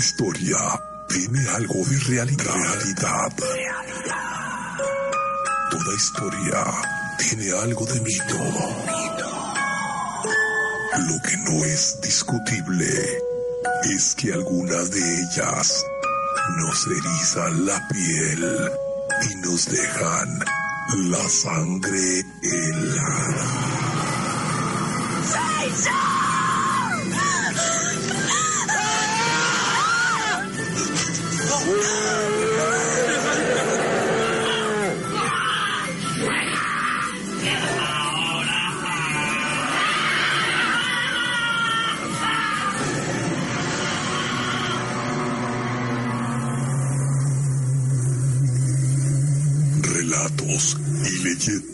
Toda historia tiene algo de realidad. Realidad. Toda historia tiene algo de mito. Lo que no es discutible es que algunas de ellas nos erizan la piel y nos dejan la sangre helada.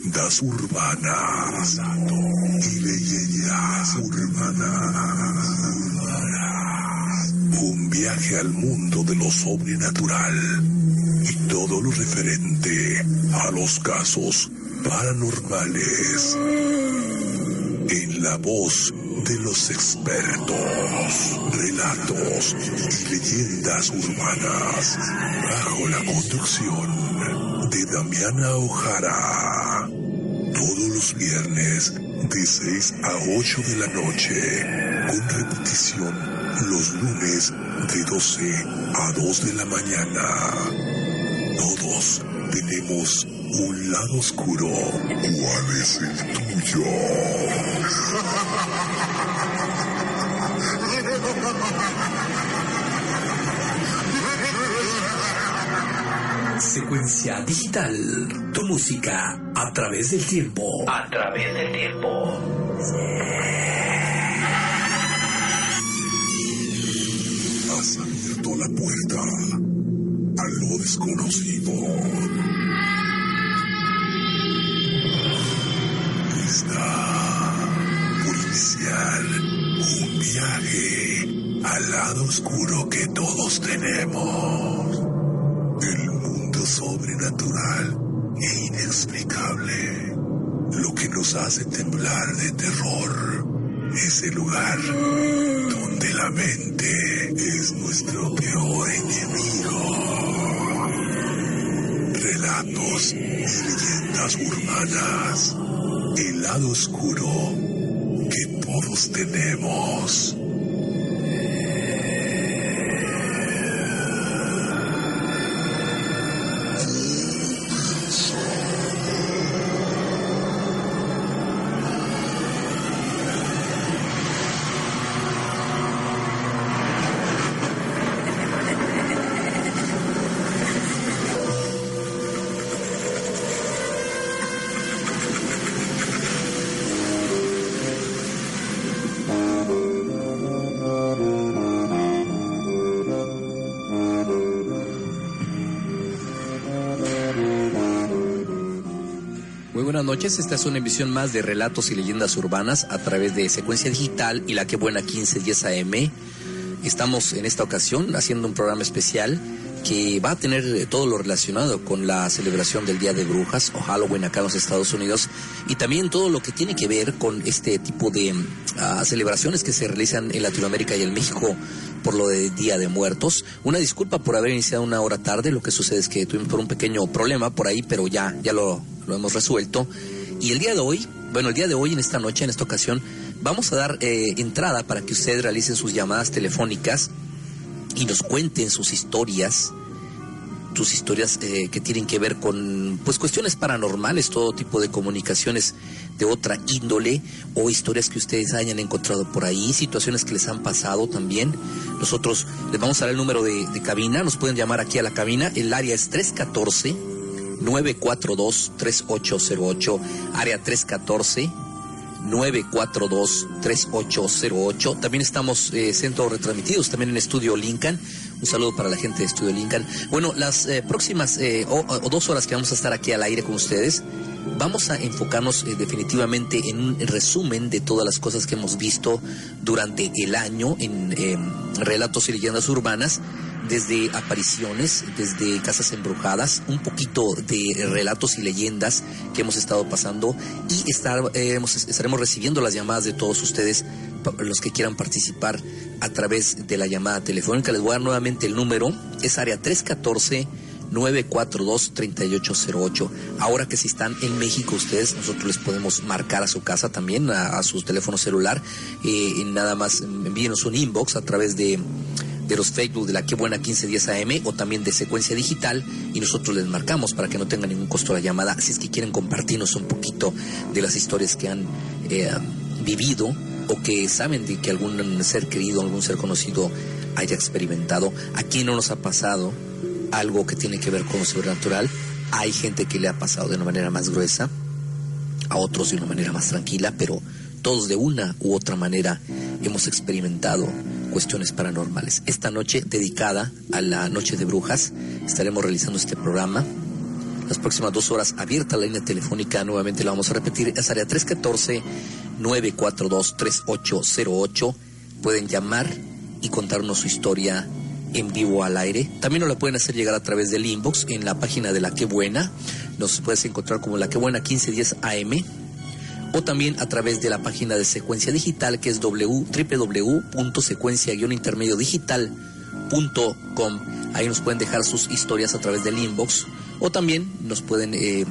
Leyendas urbanas. Y leyendas urbanas. Un viaje al mundo de lo sobrenatural y todo lo referente a los casos paranormales. En la voz de los expertos, relatos y leyendas urbanas, bajo la conducción de Damiana Ojara. Viernes de 6 a 8 de la noche, con repetición los lunes de 12 a 2 de la mañana. Todos tenemos un lado oscuro. ¿Cuál es el tuyo? Secuencia digital. Tu música a través del tiempo. A través del tiempo. Has abierto la puerta a lo desconocido. Está por iniciar un viaje al lado oscuro que todos tenemos. El e inexplicable. Lo que nos hace temblar de terror. Ese lugar donde la mente es nuestro peor enemigo. Relatos y leyendas urbanas. El lado oscuro que todos tenemos. Buenas noches, esta es una emisión más de Relatos y Leyendas Urbanas a través de Secuencia Digital y La Que Buena 1510 AM. Estamos en esta ocasión haciendo un programa especial que va a tener eh, todo lo relacionado con la celebración del Día de Brujas o Halloween acá en los Estados Unidos y también todo lo que tiene que ver con este tipo de ah, celebraciones que se realizan en Latinoamérica y en México por lo de Día de Muertos. Una disculpa por haber iniciado una hora tarde, lo que sucede es que tuvimos un pequeño problema por ahí, pero ya, ya lo, lo hemos resuelto. Y el día de hoy, bueno, el día de hoy, en esta noche, en esta ocasión, vamos a dar eh, entrada para que ustedes realicen sus llamadas telefónicas y nos cuenten sus historias, sus historias eh, que tienen que ver con pues cuestiones paranormales, todo tipo de comunicaciones de otra índole o historias que ustedes hayan encontrado por ahí, situaciones que les han pasado también. Nosotros les vamos a dar el número de, de cabina, nos pueden llamar aquí a la cabina, el área es 314 942 3808, área 314 942-3808. También estamos eh, centro retransmitidos, también en Estudio Lincoln. Un saludo para la gente de Estudio Lincoln. Bueno, las eh, próximas eh, o, dos horas que vamos a estar aquí al aire con ustedes, vamos a enfocarnos eh, definitivamente en un resumen de todas las cosas que hemos visto durante el año en eh, relatos y leyendas urbanas desde apariciones, desde casas embrujadas, un poquito de relatos y leyendas que hemos estado pasando y eh, estaremos recibiendo las llamadas de todos ustedes, los que quieran participar a través de la llamada telefónica. Les voy a dar nuevamente el número. Es área 314 942-3808. Ahora que si están en México ustedes, nosotros les podemos marcar a su casa también, a, su teléfono celular. Eh, nada más envíenos un inbox a través de, de los Facebook de la Que Buena 1510 AM o también de Secuencia Digital y nosotros les marcamos para que no tenga ningún costo la llamada. Si es que quieren compartirnos un poquito de las historias que han eh, vivido o que saben de que algún ser querido, algún ser conocido haya experimentado. Aquí no nos ha pasado algo que tiene que ver con lo sobrenatural. Hay gente que le ha pasado de una manera más gruesa, a otros de una manera más tranquila, pero todos de una u otra manera hemos experimentado cuestiones paranormales. Esta noche dedicada a la Noche de Brujas estaremos realizando este programa. Las próximas dos horas abierta la línea telefónica, nuevamente la vamos a repetir, es área 314-942-3808. Pueden llamar y contarnos su historia en vivo al aire. También nos la pueden hacer llegar a través del inbox en la página de La Que Buena. Nos puedes encontrar como La Que Buena 1510 AM o también a través de la página de Secuencia Digital que es www.secuencia-intermediodigital.com. Ahí nos pueden dejar sus historias a través del inbox o también nos pueden eh,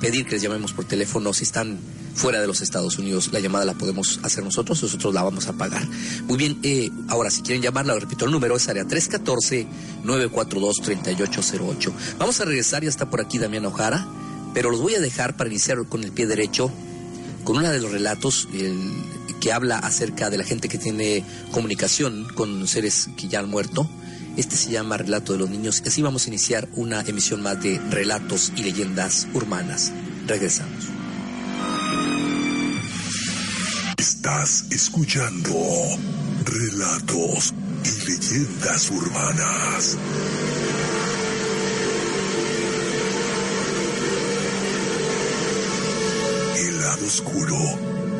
pedir que les llamemos por teléfono si están fuera de los Estados Unidos. La llamada la podemos hacer nosotros, nosotros la vamos a pagar. Muy bien, eh, ahora si quieren llamarla, repito el número, es área 314-942-3808. Vamos a regresar, ya está por aquí Damián Ojara, pero los voy a dejar para iniciar con el pie derecho, con uno de los relatos que habla acerca de la gente que tiene comunicación con seres que ya han muerto. Este se llama Relato de los Niños. Y así vamos a iniciar una emisión más de Relatos y Leyendas Urbanas. Regresamos. Estás escuchando Relatos y Leyendas Urbanas. Oscuro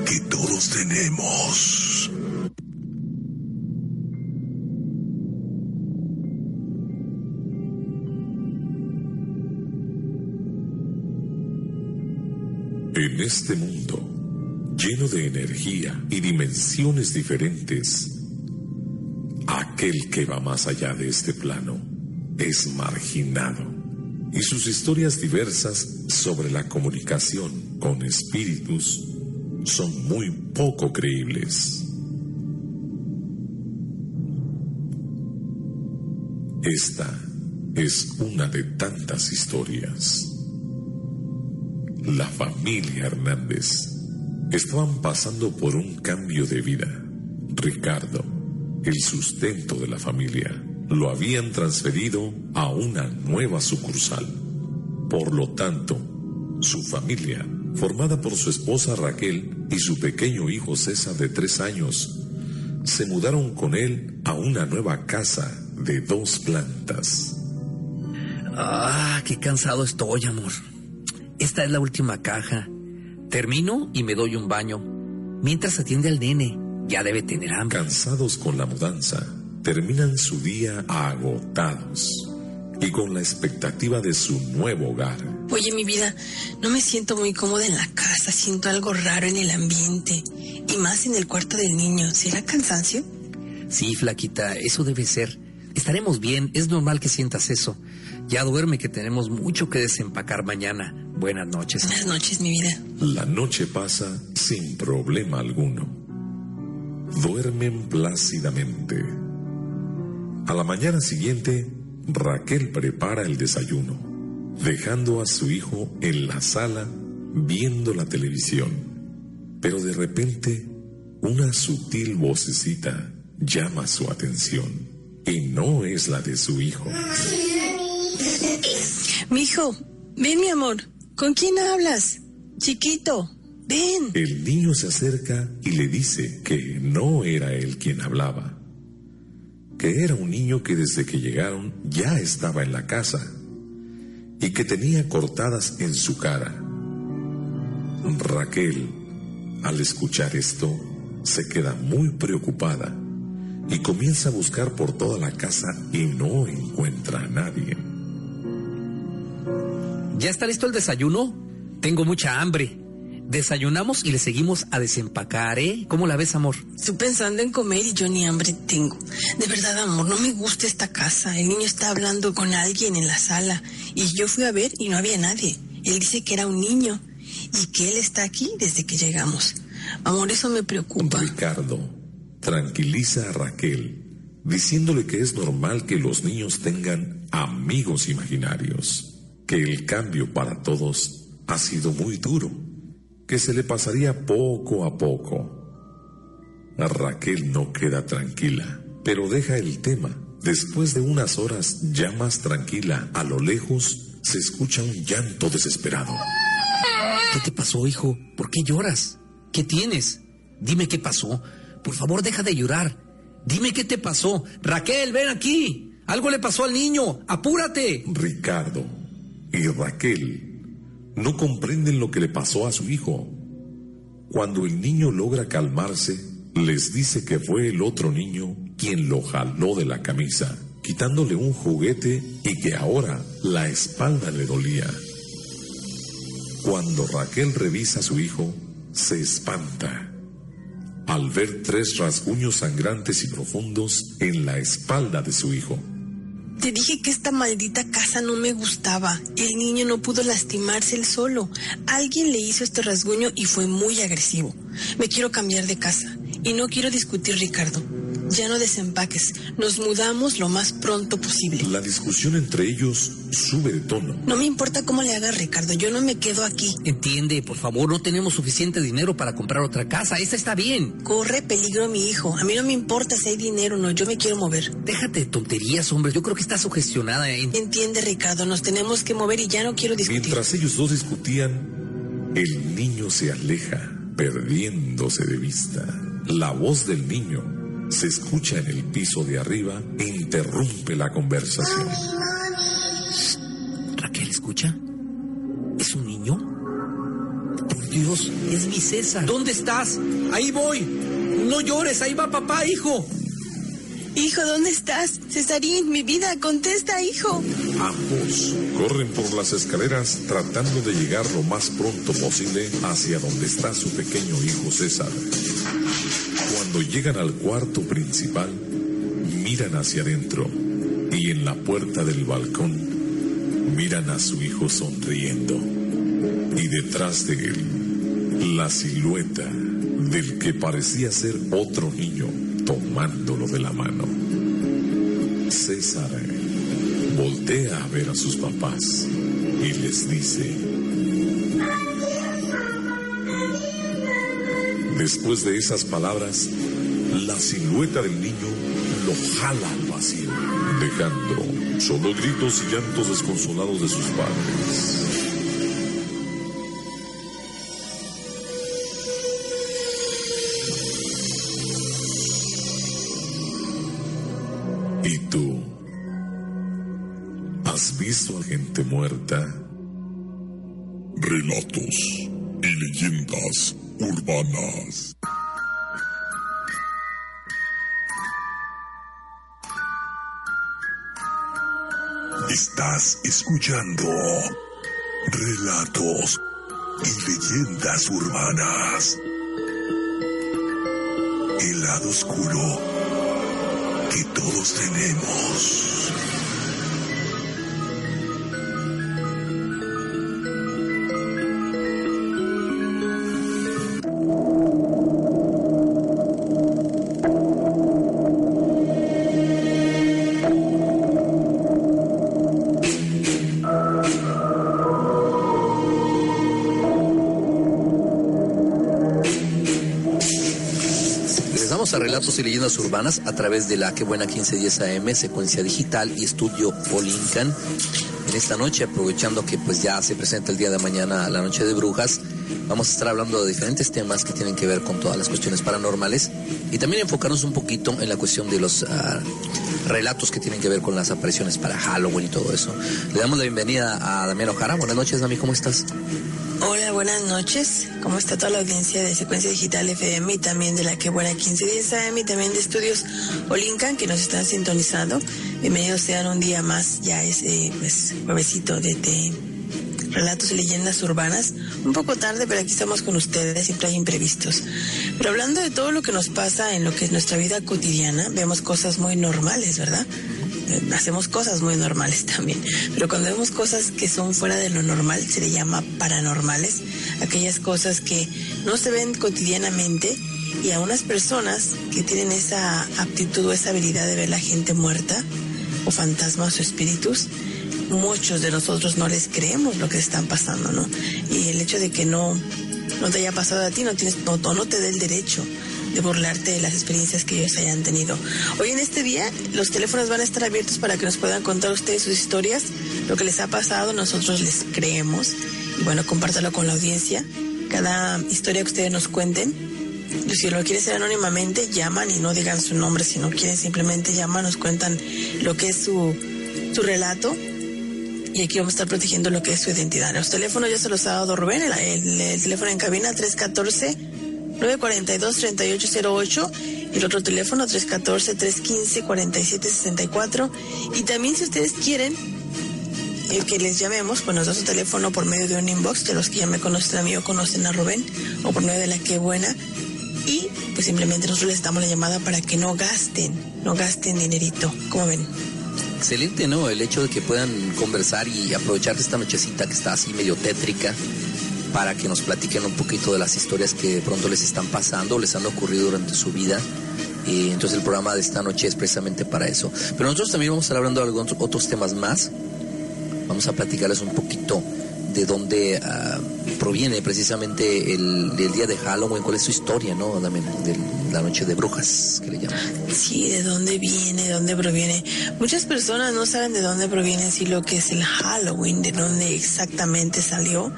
que todos tenemos. En este mundo lleno de energía y dimensiones diferentes, aquel que va más allá de este plano es marginado y sus historias diversas sobre la comunicación con espíritus son muy poco creíbles. Esta es una de tantas historias. La familia Hernández Estaban pasando por un cambio de vida. Ricardo, el sustento de la familia, lo habían transferido a una nueva sucursal. Por lo tanto, su familia, formada por su esposa Raquel y su pequeño hijo César de tres años, se mudaron con él a una nueva casa de dos plantas. Ah, qué cansado estoy, amor. Esta es la última caja. Termino y me doy un baño. Mientras atiende al nene, ya debe tener hambre. Cansados con la mudanza, terminan su día agotados y con la expectativa de su nuevo hogar. Oye, mi vida, no me siento muy cómoda en la casa, siento algo raro en el ambiente y más en el cuarto del niño. ¿Será cansancio? Sí, flaquita, eso debe ser. Estaremos bien, es normal que sientas eso. Ya duerme que tenemos mucho que desempacar mañana. Buenas noches. Buenas noches, mi vida. La noche pasa sin problema alguno. Duermen plácidamente. A la mañana siguiente, Raquel prepara el desayuno, dejando a su hijo en la sala viendo la televisión. Pero de repente, una sutil vocecita llama su atención y no es la de su hijo. Mi hijo, ven mi amor. ¿Con quién hablas? Chiquito, ven. El niño se acerca y le dice que no era él quien hablaba, que era un niño que desde que llegaron ya estaba en la casa y que tenía cortadas en su cara. Raquel, al escuchar esto, se queda muy preocupada y comienza a buscar por toda la casa y no encuentra a nadie. ¿Ya está listo el desayuno? Tengo mucha hambre. Desayunamos y le seguimos a desempacar, ¿eh? ¿Cómo la ves, amor? Estoy pensando en comer y yo ni hambre tengo. De verdad, amor, no me gusta esta casa. El niño está hablando con alguien en la sala y yo fui a ver y no había nadie. Él dice que era un niño y que él está aquí desde que llegamos. Amor, eso me preocupa. Ricardo tranquiliza a Raquel diciéndole que es normal que los niños tengan amigos imaginarios, que el cambio para todos ha sido muy duro, que se le pasaría poco a poco. A Raquel no queda tranquila, pero deja el tema. Después de unas horas ya más tranquila, a lo lejos se escucha un llanto desesperado. ¿Qué te pasó, hijo? ¿Por qué lloras? ¿Qué tienes? Dime qué pasó. Por favor, deja de llorar. Dime qué te pasó. Raquel, ven aquí. Algo le pasó al niño. Apúrate. Ricardo y Raquel no comprenden lo que le pasó a su hijo. Cuando el niño logra calmarse, les dice que fue el otro niño quien lo jaló de la camisa, quitándole un juguete y que ahora la espalda le dolía. Cuando Raquel revisa a su hijo, se espanta al ver tres rasguños sangrantes y profundos en la espalda de su hijo. Te dije que esta maldita casa no me gustaba. El niño no pudo lastimarse él solo. Alguien le hizo este rasguño y fue muy agresivo. Me quiero cambiar de casa. Y no quiero discutir, Ricardo. Ya no desempaques. Nos mudamos lo más pronto posible. La discusión entre ellos sube de tono. No me importa cómo le hagas, Ricardo. Yo no me quedo aquí. Entiende, por favor, no tenemos suficiente dinero para comprar otra casa. Esta está bien. Corre peligro mi hijo. A mí no me importa si hay dinero o no. Yo me quiero mover. Déjate de tonterías, hombre. Yo creo que está sugestionada. En... Entiende, Ricardo. Nos tenemos que mover y ya no quiero discutir. Mientras ellos dos discutían, el niño se aleja, perdiéndose de vista. La voz del niño se escucha en el piso de arriba e interrumpe la conversación. Raquel, ¿escucha? ¿Es un niño? Por Dios, es mi César. ¿Dónde estás? Ahí voy. No llores, ahí va papá, hijo. Hijo, ¿dónde estás? Cesarín, mi vida, contesta, hijo. Ambos corren por las escaleras tratando de llegar lo más pronto posible hacia donde está su pequeño hijo César. Cuando llegan al cuarto principal, miran hacia adentro y en la puerta del balcón miran a su hijo sonriendo. Y detrás de él, la silueta del que parecía ser otro niño tomándolo de la mano. César voltea a ver a sus papás y les dice, Después de esas palabras, la silueta del niño lo jala al vacío, dejando solo gritos y llantos desconsolados de sus padres. ¿Y tú? ¿Has visto a gente muerta? Relatos y leyendas urbanas. Estás escuchando relatos y leyendas urbanas. El lado oscuro que todos tenemos. Urbanas a través de la Que Buena 1510 AM, secuencia digital y estudio Polincan. En esta noche, aprovechando que pues ya se presenta el día de mañana la Noche de Brujas, vamos a estar hablando de diferentes temas que tienen que ver con todas las cuestiones paranormales y también enfocarnos un poquito en la cuestión de los ah, relatos que tienen que ver con las apariciones para Halloween y todo eso. Le damos la bienvenida a Damián Ojara. Buenas noches, Dami, ¿cómo estás? Buenas noches. ¿Cómo está toda la audiencia de Secuencia Digital FM y también de la que buena 1510 AM y también de Estudios Olincan que nos están sintonizando? Bienvenidos sean un día más, ya es eh, pues juevesito de, de relatos y leyendas urbanas. Un poco tarde, pero aquí estamos con ustedes, siempre hay imprevistos. Pero hablando de todo lo que nos pasa en lo que es nuestra vida cotidiana, vemos cosas muy normales, ¿verdad? Eh, hacemos cosas muy normales también, pero cuando vemos cosas que son fuera de lo normal, se le llama paranormales, aquellas cosas que no se ven cotidianamente y a unas personas que tienen esa aptitud o esa habilidad de ver la gente muerta o fantasmas o espíritus, muchos de nosotros no les creemos lo que están pasando, ¿no? Y el hecho de que no, no te haya pasado a ti no tienes, no, no te dé el derecho de burlarte de las experiencias que ellos hayan tenido. Hoy en este día los teléfonos van a estar abiertos para que nos puedan contar ustedes sus historias, lo que les ha pasado, nosotros les creemos y bueno, compártalo con la audiencia. Cada historia que ustedes nos cuenten, si lo quieren hacer anónimamente, llaman y no digan su nombre, si no quieren simplemente llaman, nos cuentan lo que es su, su relato y aquí vamos a estar protegiendo lo que es su identidad. Los teléfonos ya se los ha dado Rubén, el, el teléfono en cabina 314 942-3808 y el otro teléfono 314-315-4764. Y también si ustedes quieren el que les llamemos, pues nos da su teléfono por medio de un inbox, de los que ya me conocen a mí o conocen a Rubén, o por medio de la que buena. Y pues simplemente nosotros les damos la llamada para que no gasten, no gasten dinerito. ¿Cómo ven? Excelente, ¿no? El hecho de que puedan conversar y aprovechar esta nochecita que está así medio tétrica para que nos platiquen un poquito de las historias que de pronto les están pasando, les han ocurrido durante su vida. Y entonces el programa de esta noche es precisamente para eso. Pero nosotros también vamos a estar hablando de algunos otros temas más. Vamos a platicarles un poquito de dónde ah, proviene precisamente el, día de Halloween, cuál es su historia, ¿no? De, la noche de brujas, que le llaman. Sí, de dónde viene, de dónde proviene. Muchas personas no saben de dónde proviene sí lo que es el Halloween, de dónde exactamente salió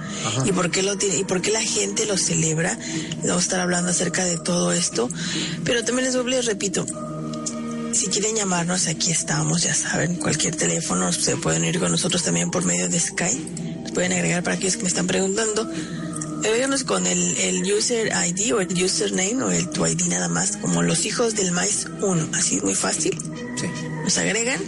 y por qué lo tiene y por qué la gente lo celebra. Vamos a estar hablando acerca de todo esto, pero también les, les repito, si quieren llamarnos, aquí estamos, ya saben, cualquier teléfono, se pueden ir con nosotros también por medio de Skype pueden agregar para aquellos que me están preguntando. Véganos con el, el, user ID o el username o el tu ID nada más, como los hijos del maíz 1, así muy fácil. Sí. Nos agregan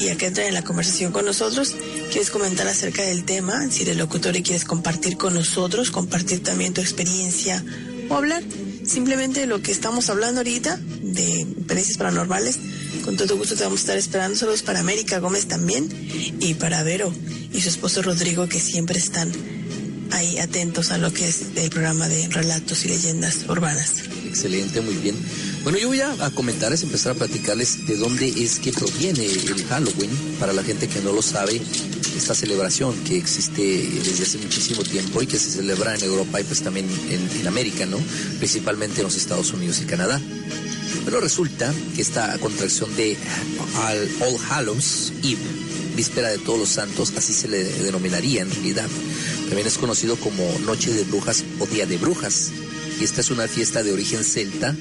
y acá entran en la conversación con nosotros. ¿Quieres comentar acerca del tema? Si eres locutor y quieres compartir con nosotros, compartir también tu experiencia o hablar simplemente de lo que estamos hablando ahorita, de experiencias paranormales, con todo gusto te vamos a estar esperando. Saludos para América Gómez también y para Vero y su esposo Rodrigo que siempre están ahí atentos a lo que es el programa de relatos y leyendas urbanas. Excelente, muy bien. Bueno, yo voy a, a comentarles, empezar a platicarles de dónde es que proviene el Halloween, para la gente que no lo sabe, esta celebración que existe desde hace muchísimo tiempo y que se celebra en Europa y pues también en, en América, ¿no? Principalmente en los Estados Unidos y Canadá. Pero resulta que esta contracción de All Hallows Eve víspera de todos los santos, así se le denominaría en realidad. También es conocido como Noche de Brujas o Día de Brujas. Y esta es una fiesta de origen celta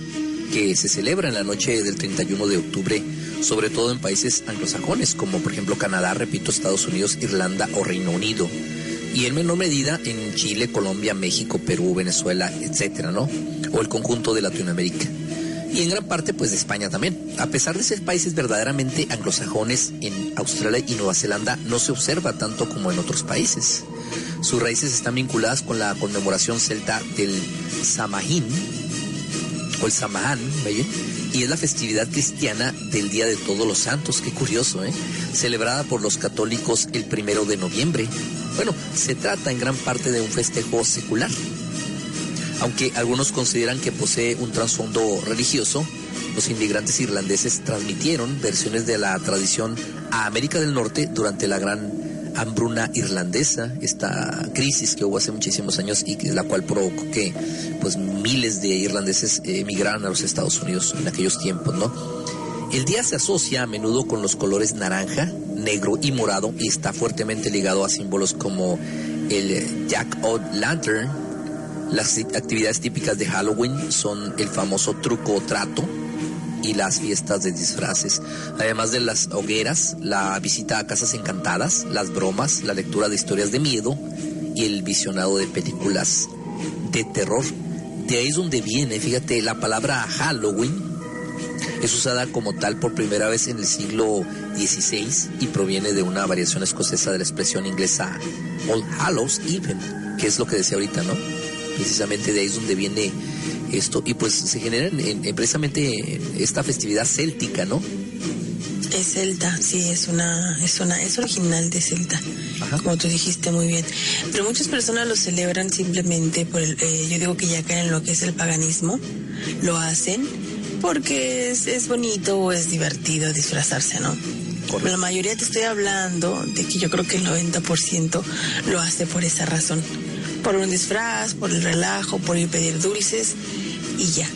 que se celebra en la noche del 31 de octubre, sobre todo en países anglosajones, como por ejemplo Canadá, repito, Estados Unidos, Irlanda o Reino Unido. Y en menor medida en Chile, Colombia, México, Perú, Venezuela, etcétera, ¿no? O el conjunto de Latinoamérica y en gran parte pues de España también. A pesar de ser países verdaderamente anglosajones, en Australia y Nueva Zelanda no se observa tanto como en otros países. Sus raíces están vinculadas con la conmemoración celta del Samhain, o el Samhain, y es la festividad cristiana del Día de Todos los Santos, qué curioso, ¿eh? Celebrada por los católicos el primero de noviembre. Bueno, se trata en gran parte de un festejo secular aunque algunos consideran que posee un trasfondo religioso, los inmigrantes irlandeses transmitieron versiones de la tradición a América del Norte durante la gran hambruna irlandesa, esta crisis que hubo hace muchísimos años y la cual provocó que pues miles de irlandeses emigraran a los Estados Unidos en aquellos tiempos, ¿no? El día se asocia a menudo con los colores naranja, negro y morado y está fuertemente ligado a símbolos como el Jack O' Lantern, las actividades típicas de Halloween son el famoso truco o trato y las fiestas de disfraces, además de las hogueras, la visita a casas encantadas, las bromas, la lectura de historias de miedo y el visionado de películas de terror. De ahí es donde viene, fíjate, la palabra Halloween Es usada como tal por primera vez en el siglo XVI y proviene de una variación escocesa de la expresión inglesa All Hallows Even, que es lo que decía ahorita, ¿no? Precisamente de ahí es donde viene esto y pues se genera en, precisamente esta festividad céltica, ¿no? Es celta, sí, es una, es una, es original de celta, como tú dijiste muy bien. Pero muchas personas lo celebran simplemente por el, eh, yo digo que ya caen en lo que es el paganismo, lo hacen porque es, es bonito o es divertido disfrazarse, ¿no? La mayoría te estoy hablando de que yo creo que el 90% lo hace por esa razón. Por un disfraz, por el relajo, por ir a pedir dulces y ya.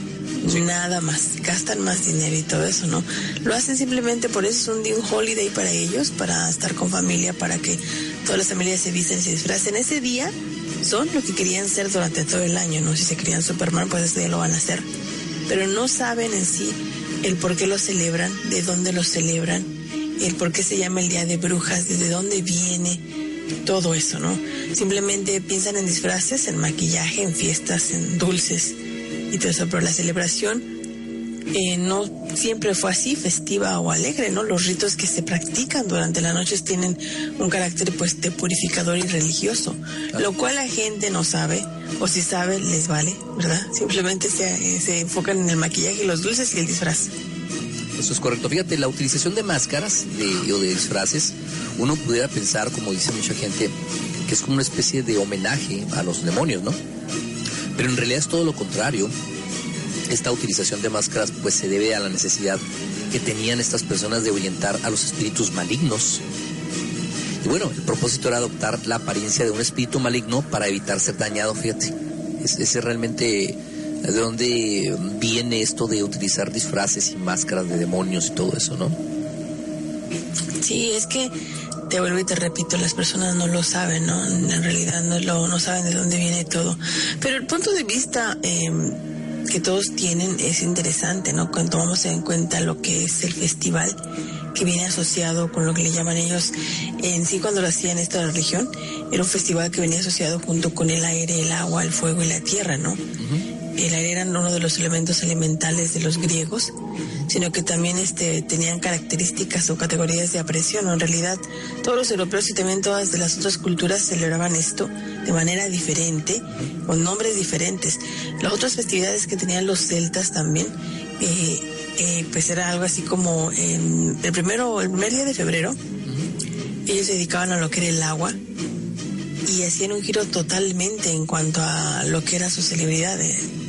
Nada más. Gastan más dinero y todo eso, ¿no? Lo hacen simplemente por eso. Es un día, un holiday para ellos, para estar con familia, para que todas las familias se visten se disfracen. Ese día son lo que querían ser durante todo el año, ¿no? Si se querían Superman, pues ese día lo van a hacer. Pero no saben en sí el por qué lo celebran, de dónde lo celebran, el por qué se llama el Día de Brujas, desde dónde viene, todo eso, ¿no? Simplemente piensan en disfraces, en maquillaje, en fiestas, en dulces y todo eso, pero la celebración eh, no siempre fue así, festiva o alegre, ¿no? Los ritos que se practican durante las noches tienen un carácter pues de purificador y religioso, lo cual la gente no sabe, o si sabe, les vale, ¿verdad? Simplemente se, eh, se enfocan en el maquillaje, los dulces y el disfraz. Eso es correcto. Fíjate, la utilización de máscaras de, o de disfraces, uno pudiera pensar, como dice mucha gente, que es como una especie de homenaje a los demonios, ¿no? Pero en realidad es todo lo contrario. Esta utilización de máscaras pues se debe a la necesidad que tenían estas personas de ahuyentar a los espíritus malignos. Y bueno, el propósito era adoptar la apariencia de un espíritu maligno para evitar ser dañado, fíjate. Es, ese realmente de dónde viene esto de utilizar disfraces y máscaras de demonios y todo eso, ¿no? Sí, es que te vuelvo y te repito, las personas no lo saben, ¿no? En realidad no, lo, no saben de dónde viene todo. Pero el punto de vista em, que todos tienen es interesante, ¿no? Cuando tomamos en cuenta lo que es el festival, que viene asociado con lo que le llaman ellos, en sí cuando lo hacían esta religión, era un festival que venía asociado junto con el aire, el agua, el fuego y la tierra, ¿no? El aire era uno de los elementos elementales de los griegos, sino que también este, tenían características o categorías de apreciación. En realidad, todos los europeos y también todas de las otras culturas celebraban esto de manera diferente, con nombres diferentes. Las otras festividades que tenían los celtas también, eh, eh, pues era algo así como el primero, el primer día de febrero, ellos se dedicaban a lo que era el agua y hacían un giro totalmente en cuanto a lo que era su celebridad.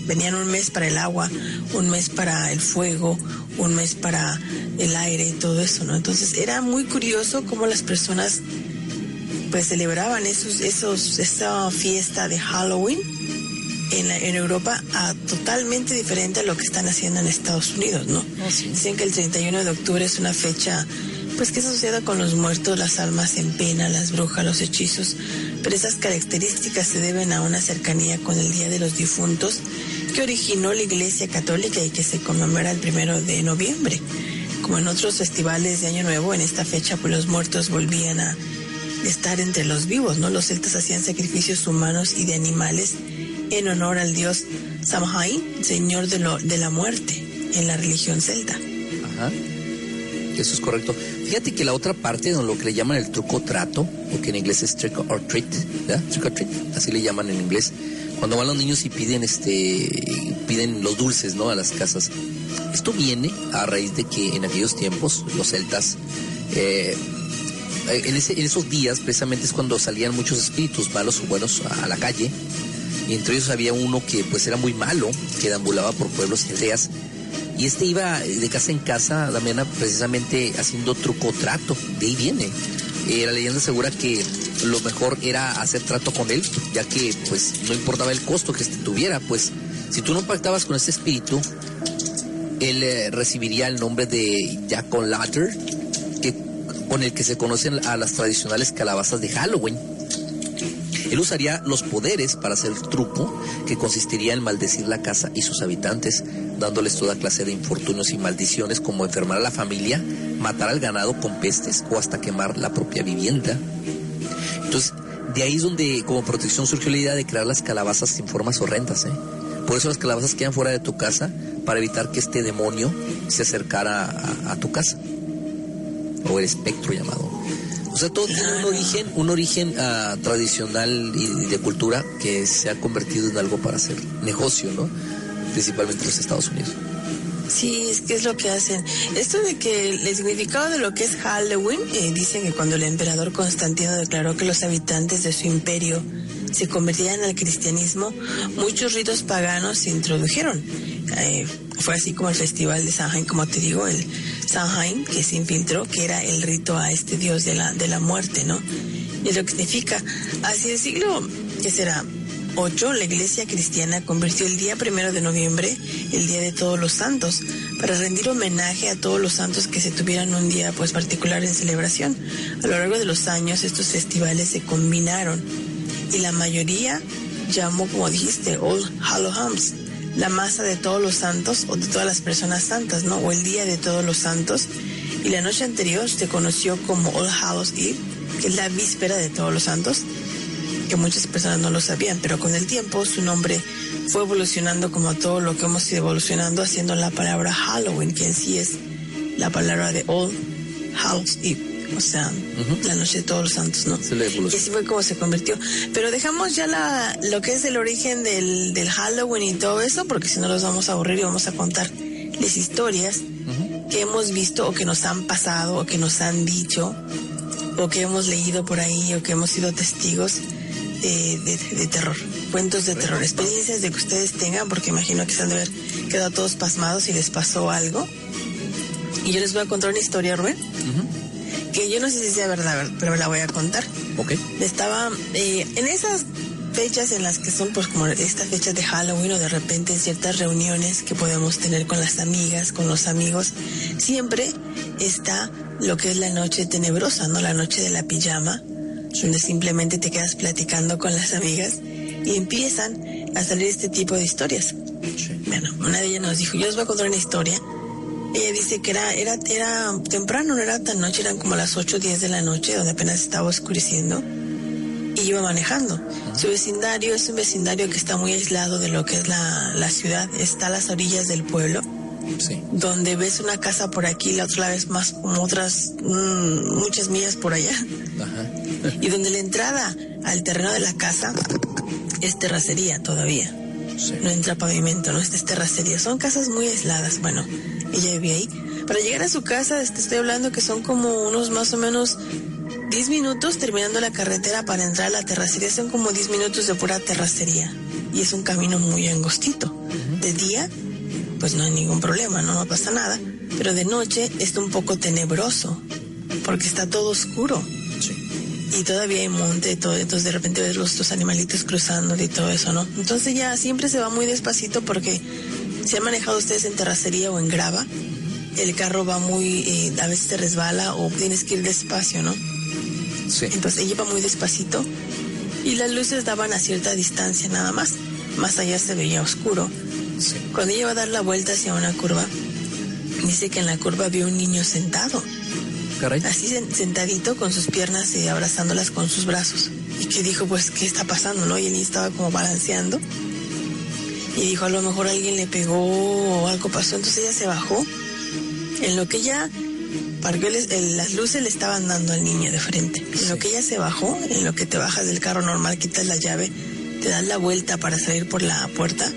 Venían un mes para el agua, un mes para el fuego, un mes para el aire y todo eso, ¿no? Entonces era muy curioso cómo las personas pues celebraban esos, esos, esa fiesta de Halloween en, en Europa a totalmente diferente a lo que están haciendo en Estados Unidos, ¿no? Oh, Dicen que el 31 de octubre es una fecha pues es asociada con los muertos, las almas en pena, las brujas, los hechizos, pero esas características se deben a una cercanía con el Día de los Difuntos que originó la Iglesia Católica y que se conmemora el primero de noviembre. Como en otros festivales de Año Nuevo, en esta fecha pues los muertos volvían a estar entre los vivos, ¿no? Los celtas hacían sacrificios humanos y de animales en honor al dios Samhain, señor de, de la muerte en la religión celta. Ajá. Eso es correcto. Fíjate que la otra parte, lo que le llaman el truco trato, o que en inglés es trick or treat, ¿verdad? Trick or treat, así le llaman en inglés. Cuando van los niños y piden este, piden los dulces, ¿no? A las casas. Esto viene a raíz de que en aquellos tiempos los celtas eh, en, ese, esos días precisamente es cuando salían muchos espíritus malos o buenos a, la calle y entre ellos había uno que pues era muy malo que deambulaba por pueblos y aldeas y este iba de casa en casa, Damiana, precisamente haciendo truco trato. De ahí viene. Eh, la leyenda asegura que lo mejor era hacer trato con él, ya que pues no importaba el costo que este tuviera, pues si tú no pactabas con este espíritu, él eh, recibiría el nombre de Jackon Latter, con el que se conocen a las tradicionales calabazas de Halloween. Él usaría los poderes para hacer truco, que consistiría en maldecir la casa y sus habitantes, dándoles toda clase de infortunios y maldiciones como enfermar a la familia, matar al ganado con pestes o hasta quemar la propia vivienda. Entonces, de ahí es donde como protección surgió la idea de crear las calabazas sin formas horrendas, ¿eh? Por eso las calabazas quedan fuera de tu casa para evitar que este demonio se acercara a tu casa. O el espectro llamado. O sea, todo tiene un origen, un origen uh, tradicional y de cultura que se ha convertido en algo para hacer negocio, ¿no? Principalmente en los Estados Unidos. Sí, es que es lo que hacen. Esto de que el significado de lo que es Halloween, eh, dicen que cuando el emperador Constantino declaró que los habitantes de su imperio se convertían al cristianismo, muchos ritos paganos se introdujeron. Eh, fue así como el festival de Samhain, como te digo, el Samhain, que se infiltró, que era el rito a este dios de la, de la muerte, ¿no? Y lo que significa, hacia el siglo, ¿qué será? 8, la iglesia cristiana convirtió el día primero de noviembre, el día de todos los santos, para rendir homenaje a todos los santos que se tuvieran un día pues particular en celebración. A lo largo de los años estos festivales se combinaron y la mayoría llamó, como dijiste, All Hallows, la masa de todos los santos o de todas las personas santas, ¿no? O el día de todos los santos. Y la noche anterior se conoció como All Hallows Eve, que es la víspera de todos los santos que muchas personas no lo sabían, pero con el tiempo su nombre fue evolucionando como todo lo que hemos ido evolucionando, haciendo la palabra Halloween, que en sí es la palabra de All Hallows Eve. O sea, la noche de todos los santos, ¿no? y así fue como se convirtió. Pero dejamos ya la, lo que es el origen del, del Halloween y todo eso, porque si no los vamos a aburrir y vamos a contar las historias que hemos visto o que nos han pasado o que nos han dicho o que hemos leído por ahí o que hemos sido testigos de, terror, cuentos de terror, experiencias de que ustedes tengan, porque imagino que se han de haber quedado todos pasmados y les pasó algo. Y yo les voy a contar una historia, Rubén, que yo no sé si sea verdad, pero me la voy a contar. Ok. Estaba eh, en esas fechas en las que son pues como estas fechas de Halloween o de repente en ciertas reuniones que podemos tener con las amigas, con los amigos, siempre está lo que es la noche tenebrosa, ¿no? La noche de la pijama, donde simplemente te quedas platicando con las amigas y empiezan a salir este tipo de historias. Bueno, una de ellas nos dijo, yo les voy a contar una historia. Ella dice que era, era, era temprano, no era tan noche, eran como las 8 o 10 de la noche, donde apenas estaba oscureciendo, y iba manejando. Su vecindario es un vecindario que está muy aislado de lo que es la, la ciudad, está a las orillas del pueblo. Sí. donde ves una casa por aquí, la otra vez más como otras mmm, muchas millas por allá. Ajá. y donde la entrada al terreno de la casa es terracería todavía. Sí. No entra pavimento, no, es terracería. Son casas muy aisladas. Bueno, ella vivía ahí. Para llegar a su casa, te estoy hablando que son como unos más o menos 10 minutos terminando la carretera para entrar a la terracería. Son como 10 minutos de pura terracería. Y es un camino muy angostito. De día pues no hay ningún problema, no, pasa nada. Pero de noche está un poco tenebroso, porque está todo oscuro. Y todavía hay monte, todo, entonces de repente ves los, los animalitos cruzando y todo eso, ¿no? Entonces ya siempre se va muy despacito porque si han manejado ustedes en terracería o en grava, el carro va muy, eh, a veces te resbala o tienes que ir despacio, ¿no? Sí. Entonces ella iba muy despacito y las luces daban a cierta distancia nada más. Más allá se veía oscuro. Sí. Cuando ella va a dar la vuelta hacia una curva, dice que en la curva vio un niño sentado. Caray. Así sentadito con sus piernas y abrazándolas con sus brazos. Y que dijo, pues, ¿qué está pasando? ¿No? Y el niño estaba como balanceando. Y dijo, a lo mejor alguien le pegó o algo pasó. Entonces ella se bajó. En lo que ella parqueó, las luces le estaban dando al niño de frente. En lo que ella se bajó, en lo que te bajas del carro normal, quitas la llave, te das la vuelta para salir por la puerta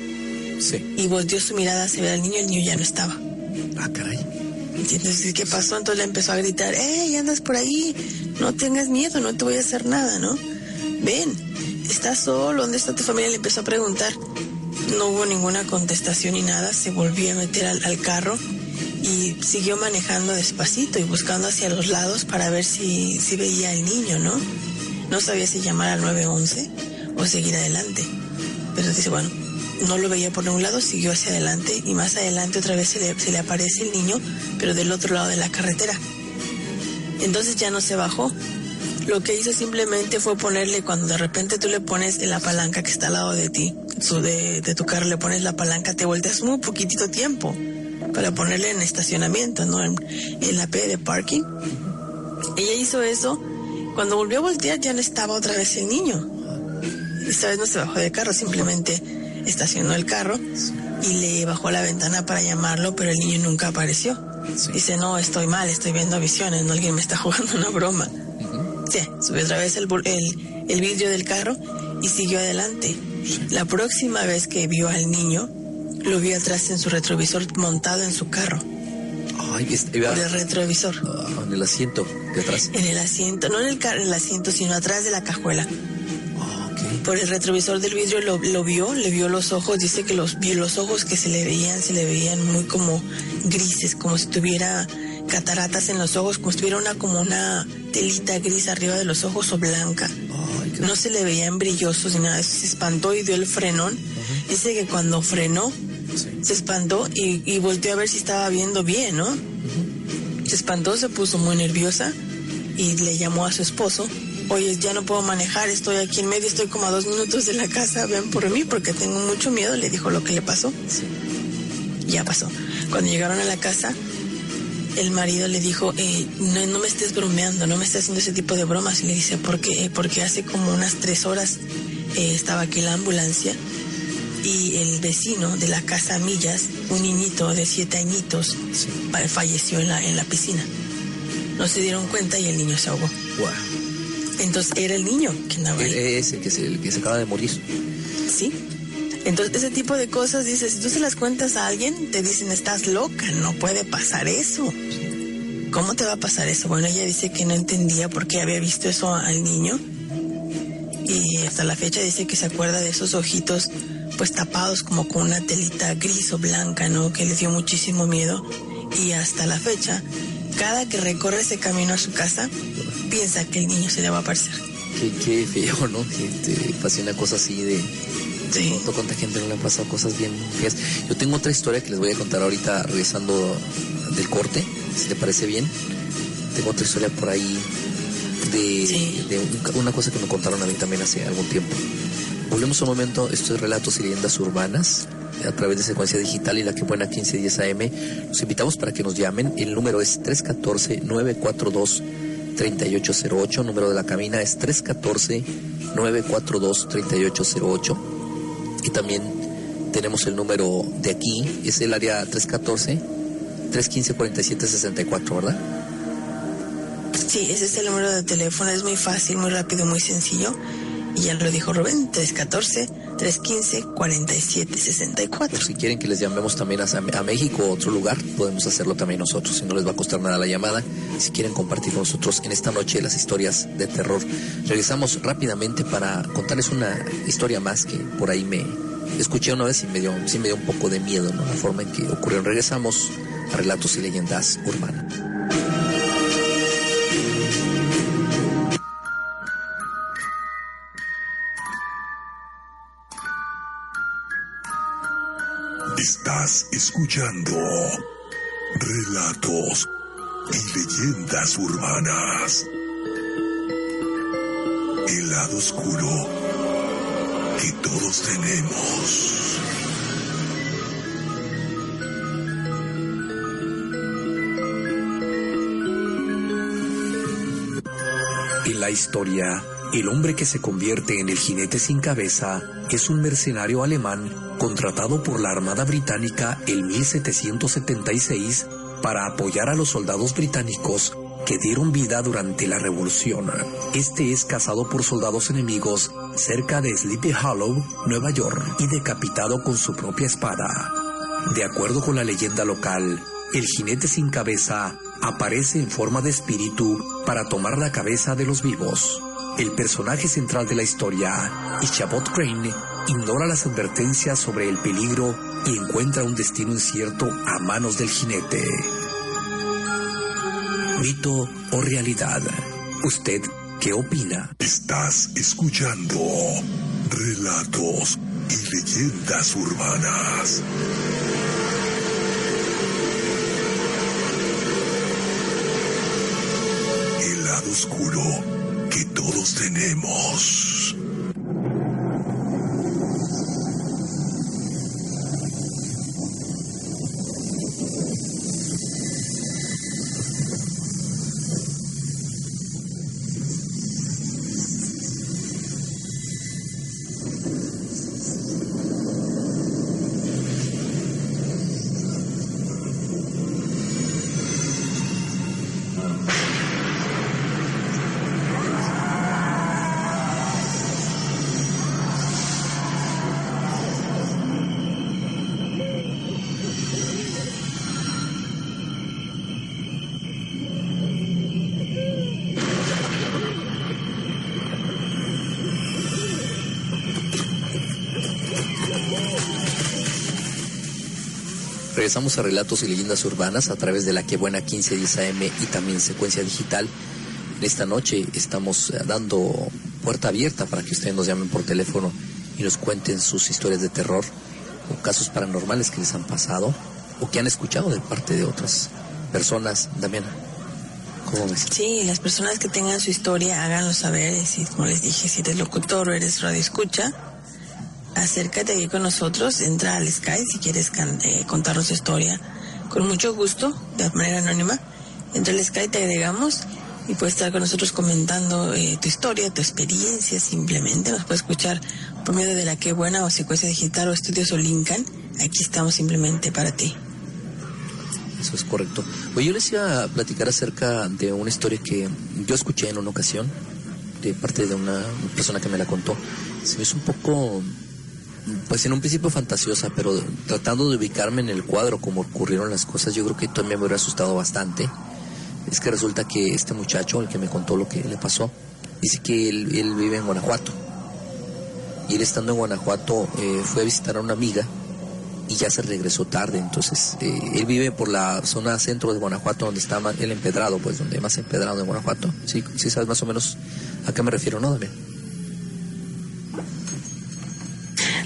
Sí. y volteó su mirada hacia ver al niño, el niño ya no estaba. Ah, caray. Entonces, ¿qué pasó? Entonces le empezó a gritar, ¡Ey, andas por ahí! No tengas miedo, no te voy a hacer nada, ¿no? Ven, estás solo, ¿dónde está tu familia? Le empezó a preguntar. No hubo ninguna contestación ni nada, se volvió a meter al, carro y siguió manejando despacito y buscando hacia los lados para ver si, si veía al niño, ¿no? No sabía si llamar al 911 o seguir adelante. Pero dice, bueno, no lo veía por un lado, siguió hacia adelante y más adelante otra vez se le aparece el niño, pero del otro lado de la carretera. Entonces ya no se bajó. Lo que hizo simplemente fue ponerle, cuando de repente tú le pones en la palanca que está al lado de ti, su de, de tu carro, le pones la palanca, te volteas muy poquitito tiempo para ponerle en estacionamiento, ¿no? En, en la P de parking. Ella hizo eso. Cuando volvió a voltear ya no estaba otra vez el niño. Esta vez no se bajó de carro, simplemente estacionó el carro y le bajó a la ventana para llamarlo, pero el niño nunca apareció. Dice, no, estoy mal, estoy viendo visiones, no alguien me está jugando una broma. Subió otra vez el, el, el vidrio del carro y siguió adelante. La próxima vez que vio al niño, lo vio atrás en su retrovisor montado en su carro. Ay, Por el retrovisor. Ah, en el asiento de atrás. En el asiento, no en el, en el asiento, sino atrás de la cajuela. Por el retrovisor del vidrio lo, lo, vio, le vio los ojos, dice que los, vio los ojos que se le veían, se le veían muy como grises, como si tuviera cataratas en los ojos, como si tuviera una, como una telita gris arriba de los ojos o blanca. no se le veían brillosos ni nada, se espantó y dio el frenón. Dice que cuando frenó, se espantó y, y, volteó a ver si estaba viendo bien, ¿no? Se espantó, se puso muy nerviosa y le llamó a su esposo. Oye, ya no puedo manejar, estoy aquí en medio, estoy como a dos minutos de la casa, ven por mí porque tengo mucho miedo, le dijo lo que le pasó. Ya pasó. Cuando llegaron a la casa, el marido le dijo, eh, no, no, me estés bromeando, no me estés haciendo ese tipo de bromas. Y le dice, ¿por qué? Eh, porque hace como unas tres horas eh, estaba aquí la ambulancia y el vecino de la casa Millas, un niñito de siete añitos, falleció en la, en la piscina. No se dieron cuenta y el niño se ahogó. Entonces era el niño que andaba ahí. Ese que se, que se acaba de morir. Sí. Entonces ese tipo de cosas, dices, si tú se las cuentas a alguien, te dicen, estás loca, no puede pasar eso. ¿Cómo te va a pasar eso? Bueno, ella dice que no entendía por qué había visto eso al niño. Y hasta la fecha dice que se acuerda de esos ojitos pues tapados como con una telita gris o blanca, ¿no? Que le dio muchísimo miedo. Y hasta la fecha, cada que recorre ese camino a su casa, piensa que el niño se le va a aparecer. Qué, feo, ¿no? Que te pase una cosa así de... Sí. No cuánta gente no le han pasado cosas bien feas. Yo tengo otra historia que les voy a contar ahorita regresando del corte, si te parece bien. Tengo otra historia por ahí de, de una cosa que me contaron a mí también hace algún tiempo. Volvemos un momento, estos relatos y leyendas urbanas a través de secuencia digital y la que buena 1510 AM. Los invitamos para que nos llamen. El número es 314-942-3808. Número de la cabina es 314-942-3808. Y también tenemos el número de aquí, es el área 314-315-4764, ¿verdad? Sí, ese es el número de teléfono, es muy fácil, muy rápido, muy sencillo. Y ya lo dijo Rubén, 314-315-4764. Si quieren que les llamemos también a, a, México o otro lugar, podemos hacerlo también nosotros, si no les va a costar nada la llamada. Si quieren compartir con nosotros en esta noche las historias de terror. Regresamos rápidamente para contarles una historia más que por ahí me escuché una vez y me dio, sí me dio un poco de miedo, ¿no? La forma en que ocurrió. Regresamos a Relatos y Leyendas Urbanas. Escuchando relatos y leyendas urbanas. El lado oscuro que todos tenemos. En la historia, el hombre que se convierte en el jinete sin cabeza es un mercenario alemán contratado por la Armada Británica en 1776 para apoyar a los soldados británicos que dieron vida durante la revolución. Este es cazado por soldados enemigos cerca de Sleepy Hollow, Nueva York, y decapitado con su propia espada. De acuerdo con la leyenda local, el jinete sin cabeza aparece en forma de espíritu para tomar la cabeza de los vivos. El personaje central de la historia, Ichabod Crane, ignora las advertencias sobre el peligro y encuentra un destino incierto a manos del jinete. Mito o realidad. ¿Usted qué opina? Estás escuchando relatos y leyendas urbanas. El lado oscuro todos tenemos. Regresamos a Relatos y Leyendas Urbanas a través de la que buena 1510 AM y también secuencia digital. Esta noche estamos eh, dando puerta abierta para que ustedes nos llamen por teléfono y nos cuenten sus historias de terror o casos paranormales que les han pasado o que han escuchado de parte de otras personas. Damiana, ¿cómo ves? Sí, las personas que tengan su historia, háganlo saber. Si, como les dije, si eres locutor o eres radio escucha, acércate aquí con nosotros, entra al Sky si quieres eh, contarnos tu historia. Con mucho gusto, de manera anónima. Entra al Sky, te agregamos y puedes estar con nosotros comentando eh, tu historia, tu experiencia, simplemente. Nos puedes escuchar por medio de la que buena o secuencia digital o estudios o Lincoln. Aquí estamos simplemente para ti. Eso es correcto. Oye, yo les iba a platicar acerca de una historia que yo escuché en una ocasión de parte de una persona que me la contó. Se me hizo un poco pues en un principio fantasiosa, pero tratando de ubicarme en el cuadro como ocurrieron las cosas, yo creo que también me hubiera asustado bastante. Es que resulta que este muchacho, el que me contó lo que le pasó, dice que él, vive en Guanajuato. Y él estando en Guanajuato eh, fue a visitar a una amiga y ya se regresó tarde. Entonces, eh, él vive por la zona centro de Guanajuato, donde está el empedrado, pues donde más empedrado de Guanajuato. Sí, sí sabes más o menos a qué me refiero, ¿no, Damián?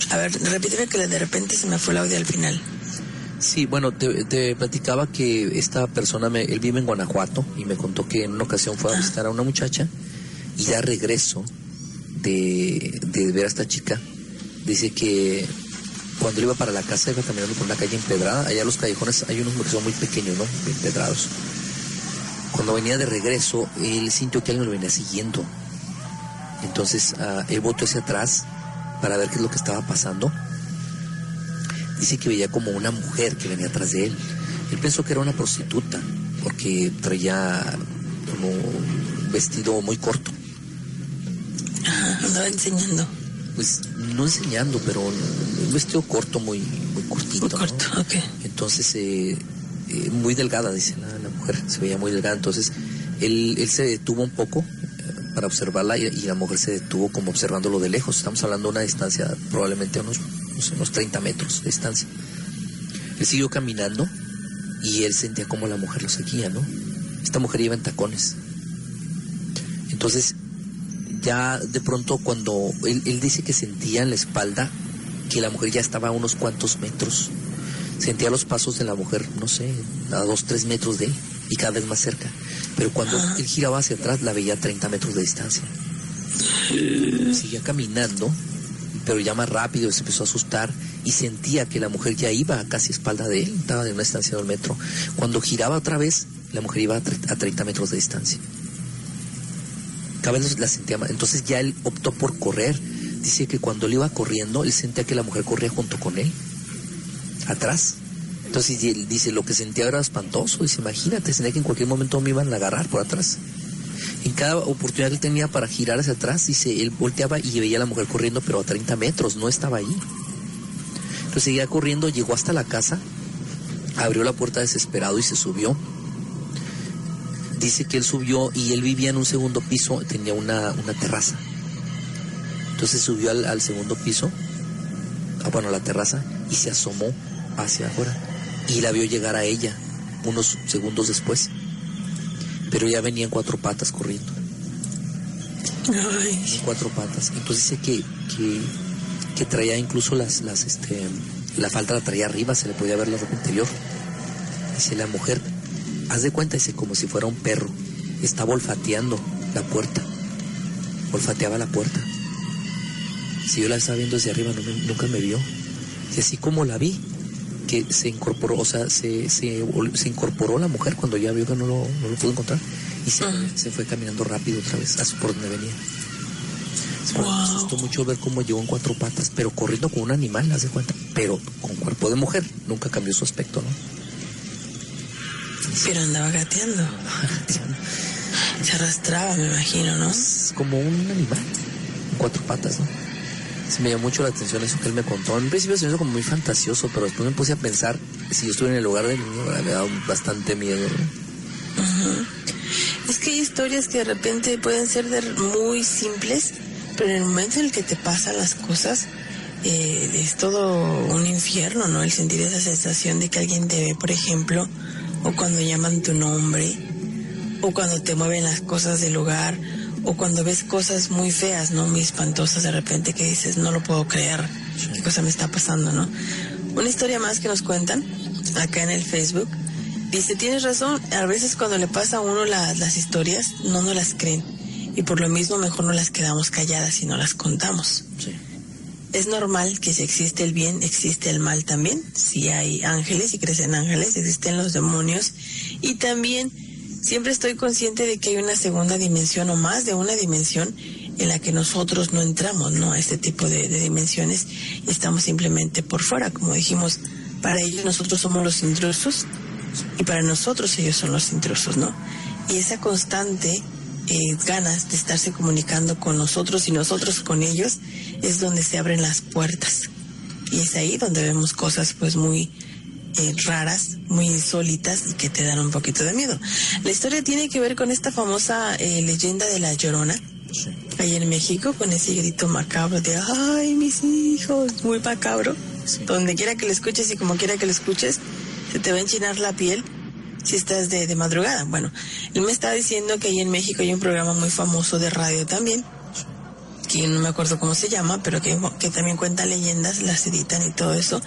A ver, repíteme que de repente se me fue el audio al final. Sí, bueno, te, platicaba que esta persona, me, él vive en Guanajuato y me contó que en una ocasión fue a visitar a una muchacha y ya regreso de, ver a esta chica. Dice que cuando iba para la casa iba caminando por una calle empedrada. Allá los callejones hay unos que son muy pequeños, ¿no? Empedrados. Cuando venía de regreso, él sintió que alguien lo venía siguiendo. Entonces, uh, él volteó hacia atrás para ver qué es lo que estaba pasando. Dice que veía como una mujer que venía atrás de él. Él pensó que era una prostituta porque traía como un vestido muy corto. andaba enseñando. Pues no enseñando, pero un vestido corto, muy, muy cortito. corto, Entonces, eh, eh, muy delgada, dice la, la, mujer, se veía muy delgada. Entonces, él, él se detuvo un poco para observarla y, la mujer se detuvo como observándolo de lejos. Estamos hablando de una distancia probablemente unos, unos 30 metros de distancia. Él siguió caminando y él sentía como la mujer lo seguía, ¿no? Esta mujer iba en tacones. Entonces, ya de pronto cuando él, dice que sentía en la espalda que la mujer ya estaba a unos cuantos metros. Sentía los pasos de la mujer, no sé, a dos, tres metros de él y cada vez más cerca. Pero cuando él giraba hacia atrás la veía a 30 metros de distancia. Seguía caminando, pero ya más rápido se empezó a asustar y sentía que la mujer ya iba a casi espalda de él, estaba de una distancia del metro. Cuando giraba otra vez, la mujer iba a, 30 metros de distancia. Cada vez la sentía más. Entonces ya él optó por correr. Dice que cuando él iba corriendo, él sentía que la mujer corría junto con él, atrás. Entonces dice, lo que sentía era espantoso. Dice, imagínate, sentía que en cualquier momento me iban a agarrar por atrás. En cada oportunidad que él tenía para girar hacia atrás, dice, él volteaba y veía a la mujer corriendo, pero a 30 metros, no estaba ahí. Entonces seguía corriendo, llegó hasta la casa, abrió la puerta desesperado y se subió. Dice que él subió y él vivía en un segundo piso, tenía una, terraza. Entonces subió al, al segundo piso, ah, bueno, a la terraza, y se asomó hacia afuera y la vio llegar a ella unos segundos después. Pero ya venía en cuatro patas corriendo. En cuatro patas. Entonces dice que, que, traía incluso las, las, este, la falda la traía arriba, se le podía ver la ropa interior. Dice la mujer, haz de cuenta, dice, como si fuera un perro. Estaba olfateando la puerta. Olfateaba la puerta. Si yo la estaba viendo desde arriba, nunca me vio. Y así como la vi, que se incorporó, o sea, se, se, se, incorporó la mujer cuando ya vio que no lo, no lo pudo encontrar y se, se, fue caminando rápido otra vez, por donde venía. Me asustó mucho ver cómo llegó en cuatro patas, pero corriendo con un animal, hace cuenta, pero con cuerpo de mujer, nunca cambió su aspecto, ¿no? Pero andaba gateando. Se arrastraba, me imagino, ¿no? Es como un animal, en cuatro patas, ¿no? Me llamó mucho la atención eso que él me contó. En principio se me hizo como muy fantasioso, pero después me puse a pensar, si yo estuviera en el lugar del niño, me dado bastante miedo. Es que hay historias que de repente pueden ser muy simples, pero en el momento en el que te pasan las cosas, eh, es todo un infierno, ¿no? El sentir esa sensación de que alguien te ve, por ejemplo, o cuando llaman tu nombre, o cuando te mueven las cosas del lugar, o cuando ves cosas muy feas, ¿no? Muy espantosas de repente que dices, no lo puedo creer, qué cosa me está pasando, ¿no? Una historia más que nos cuentan acá en el Facebook. Dice, tienes razón, a veces cuando le pasa a uno las historias, no nos las creen. Y por lo mismo mejor no las quedamos calladas y no las contamos. Es normal que si existe el bien, existe el mal también. Si hay ángeles y crecen ángeles, existen los demonios. Y también siempre estoy consciente de que hay una segunda dimensión o más de una dimensión en la que nosotros no entramos, ¿no? A este tipo de, dimensiones y estamos simplemente por fuera. Como dijimos, para ellos nosotros somos los intrusos y para nosotros ellos son los intrusos, ¿no? Y esa constante eh, ganas de estarse comunicando con nosotros y nosotros con ellos es donde se abren las puertas. Y es ahí donde vemos cosas pues muy eh, raras, muy insólitas y que te dan un poquito de miedo. La historia tiene que ver con esta famosa eh, leyenda de la Llorona. Ahí en México, con ese grito macabro de ¡ay, mis hijos! Muy macabro. Donde quiera que lo escuches y como quiera que lo escuches, se te va a enchinar la piel si estás de, de madrugada. Bueno, él me estaba diciendo que ahí en México hay un programa muy famoso de radio también, que no me acuerdo cómo se llama, pero que, que también cuenta leyendas, las editan y todo eso.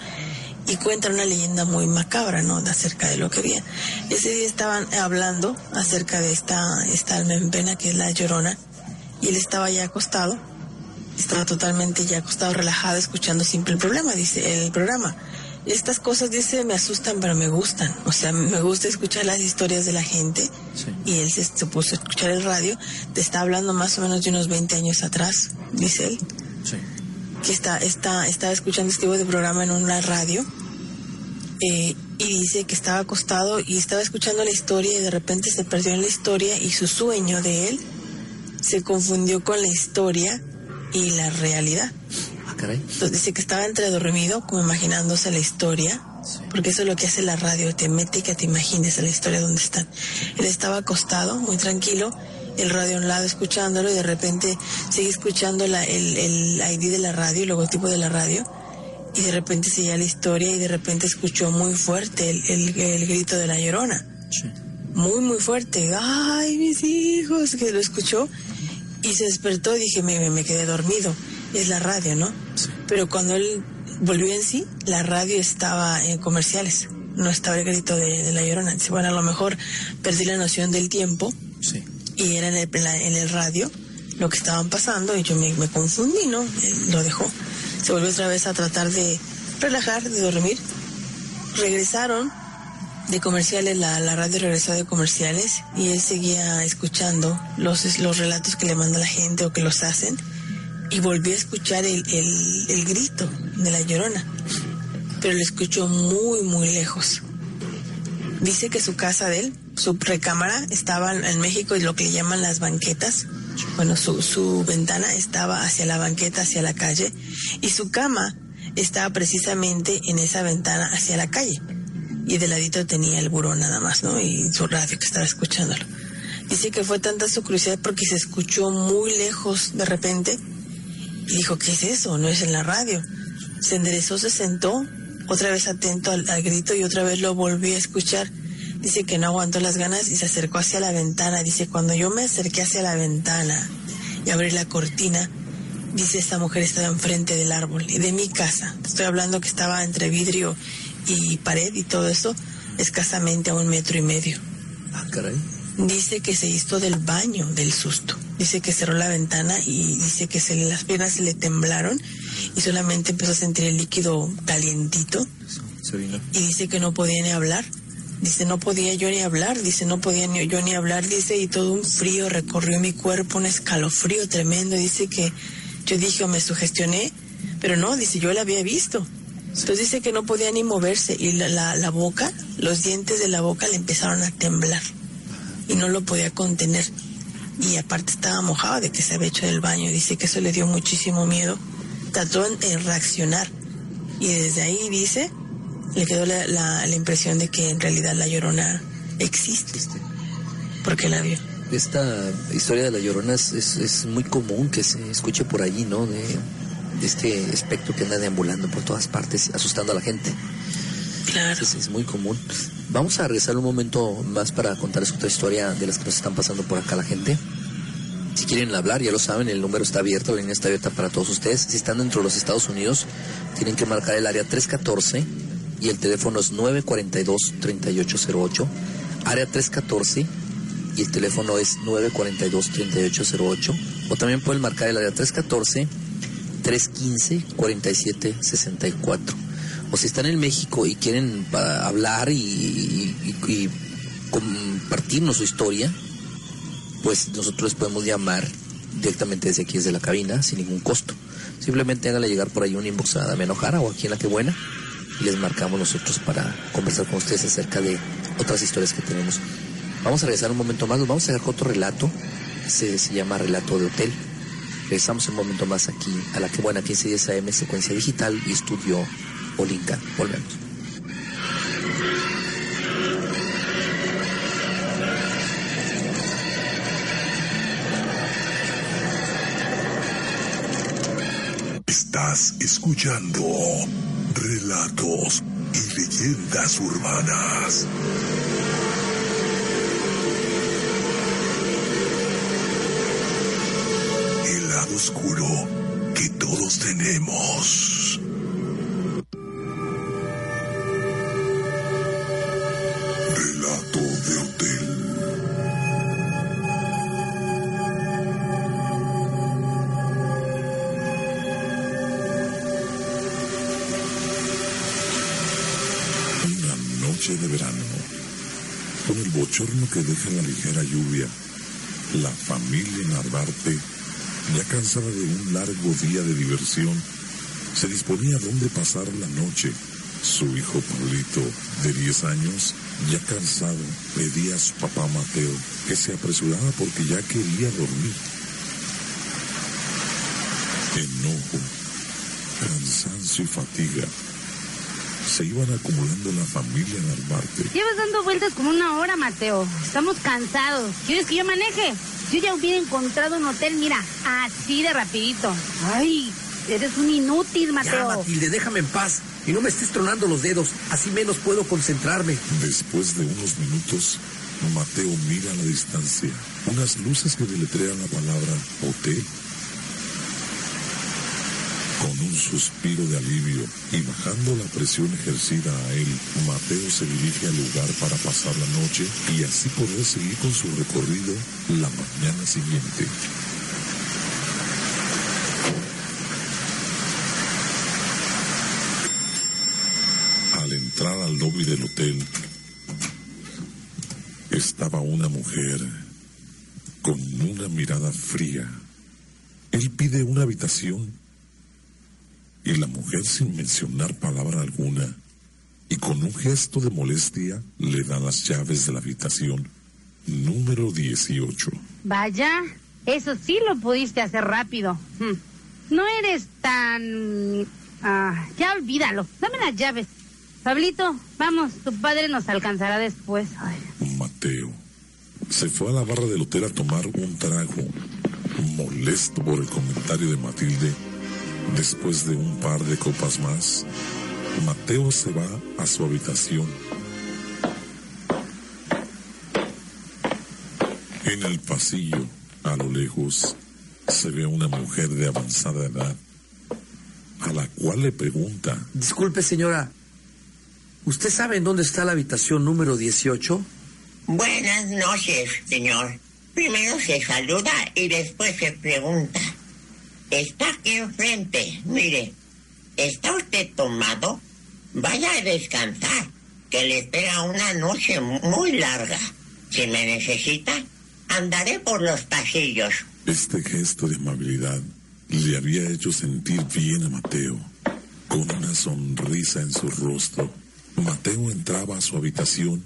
Y cuenta una leyenda muy macabra, ¿no? De acerca de lo que había. Ese día estaban hablando acerca de esta, esta alma en pena que es la llorona. Y él estaba ya acostado. Estaba totalmente ya acostado, relajado, escuchando siempre el problema, dice el programa estas cosas, dice, me asustan, pero me gustan. O sea, me gusta escuchar las historias de la gente. Y él se, puso a escuchar el radio. Te está hablando más o menos de unos 20 años atrás, dice él. Sí. Que está, está, estaba escuchando este tipo de programa en una radio. Eh, y dice que estaba acostado y estaba escuchando la historia y de repente se perdió en la historia y su sueño de él se confundió con la historia y la realidad. Entonces dice que estaba entre dormido, como imaginándose la historia, porque eso es lo que hace la radio, te mete y que te imagines la historia donde están. Él estaba acostado, muy tranquilo, el radio a un lado escuchándolo y de repente sigue escuchando la, el, el ID de la radio, el logotipo de la radio, y de repente seguía la historia y de repente escuchó muy fuerte el, el, grito de la llorona. Muy, muy fuerte. ¡Ay, mis hijos! Que lo escuchó y se despertó y dije, me, me quedé dormido es la radio, ¿no? Pero cuando él volvió en sí, la radio estaba en comerciales, no estaba el grito de, la llorona. Dice, bueno, a lo mejor perdí la noción del tiempo sí. Y era en el, en el radio lo que estaban pasando y yo me, confundí, ¿no? lo dejó. Se volvió otra vez a tratar de relajar, de dormir. Regresaron de comerciales, la, la, radio regresó de comerciales y él seguía escuchando los, los relatos que le manda la gente o que los hacen y volvió a escuchar el, el, grito de la llorona, pero lo escuchó muy, muy lejos. Dice que su casa de él, su recámara, estaba en México y lo que llaman las banquetas. Bueno, su, su ventana estaba hacia la banqueta, hacia la calle, y su cama estaba precisamente en esa ventana hacia la calle. Y de ladito tenía el buró nada más, ¿no? Y su radio que estaba escuchándolo. Dice que fue tanta su curiosidad porque se escuchó muy lejos de repente y dijo, ¿qué es eso? No es en la radio. Se enderezó, se sentó, otra vez atento al, grito y otra vez lo volví a escuchar. Dice que no aguantó las ganas y se acercó hacia la ventana. Dice, cuando yo me acerqué hacia la ventana y abrí la cortina, dice, esta mujer estaba enfrente del árbol y de mi casa. Estoy hablando que estaba entre vidrio y pared y todo eso, escasamente a un metro y medio. Ah, caray. Dice que se hizo del baño del susto. Dice que cerró la ventana y dice que se, las piernas se le temblaron y solamente empezó a sentir el líquido calientito. Y dice que no podía ni hablar. Dice, no podía yo ni hablar. Dice, no podía ni, yo ni hablar. Dice, y todo un frío recorrió mi cuerpo, un escalofrío tremendo. Dice que yo dije, o me sugestioné, pero no, dice, yo la había visto. Entonces dice que no podía ni moverse y la, la boca, los dientes de la boca le empezaron a temblar y no lo podía contener. Y aparte estaba mojado de que se había hecho del baño. Dice que eso le dio muchísimo miedo. Trató en, reaccionar. Y desde ahí dice, le quedó la, la, impresión de que en realidad la llorona existe. Porque la vio. Esta historia de la llorona es, es, muy común que se escuche por allí, ¿no? De este espectro que anda deambulando por todas partes, asustando a la gente. Claro. Es, es muy común. Vamos a regresar un momento más para contarles otra historia de las que nos están pasando por acá la gente. Si quieren hablar, ya lo saben, el número está abierto, la línea está abierta para todos ustedes. Si están dentro de los Estados Unidos, tienen que marcar el área 314 y el teléfono es 942-3808. Área 314 y el teléfono es 942-3808. O también pueden marcar el área 314-315-4764. O si están en México y quieren ah, hablar y, compartirnos su historia, pues nosotros les podemos llamar directamente desde aquí, desde la cabina, sin ningún costo. Simplemente háganle llegar por ahí un inbox a Damián Ojara o aquí en La Que Buena y les marcamos nosotros para conversar con ustedes acerca de otras historias que tenemos. Vamos a regresar un momento más, nos vamos a dejar con otro relato, se, se llama Relato de Hotel. Regresamos un momento más aquí a La Que Buena, 1510 AM, secuencia digital y estudio Olinka. Volvemos. Estás escuchando relatos y leyendas urbanas. El lado oscuro que todos tenemos. Que deja la ligera lluvia, la familia Narvarte, ya cansada de un largo día de diversión, se disponía a dónde pasar la noche. Su hijo Pablito, de 10 años, ya cansado, pedía a su papá Mateo que se apresurara porque ya quería dormir. Enojo, cansancio y fatiga se iban acumulando en la familia Narvarte. Llevas dando vueltas como una hora, Mateo. Estamos cansados. ¿Quieres que yo maneje? Yo ya hubiera encontrado un hotel, mira, así de rapidito. Ay, eres un inútil, Ya, Mateo. Matilde, déjame en paz y no me estés tronando los dedos. Así menos puedo concentrarme. Después de unos minutos, Mateo mira a la distancia unas luces que deletrean la palabra hotel. Con un suspiro de alivio y bajando la presión ejercida a él, Mateo se dirige al lugar para pasar la noche y así poder seguir con su recorrido la mañana siguiente. Al entrar al lobby del hotel, estaba una mujer con una mirada fría. Él pide una habitación y la mujer sin mencionar palabra alguna y con un gesto de molestia le da las llaves de la habitación número 18. Vaya, eso sí lo pudiste hacer rápido. Hmm. No eres tan... Ah, ya olvídalo. Dame las llaves. Pablito, vamos, tu padre nos alcanzará después. Ay. Mateo se fue a la barra del hotel a tomar un trago, molesto por el comentario de Matilde. Después de un par de copas más, Mateo se va a su habitación. En el pasillo, a lo lejos, se ve una mujer de avanzada edad, a la cual le pregunta, Disculpe, señora. ¿Usted sabe en dónde está la habitación número 18? Buenas noches, señor. Primero se saluda y después se pregunta. Está aquí enfrente. Mire, ¿está usted tomado? Vaya a descansar, que le espera una noche muy larga. Si me necesita, andaré por los pasillos. Este gesto de amabilidad le había hecho sentir bien a Mateo. Con una sonrisa en su rostro, Mateo entraba a su habitación.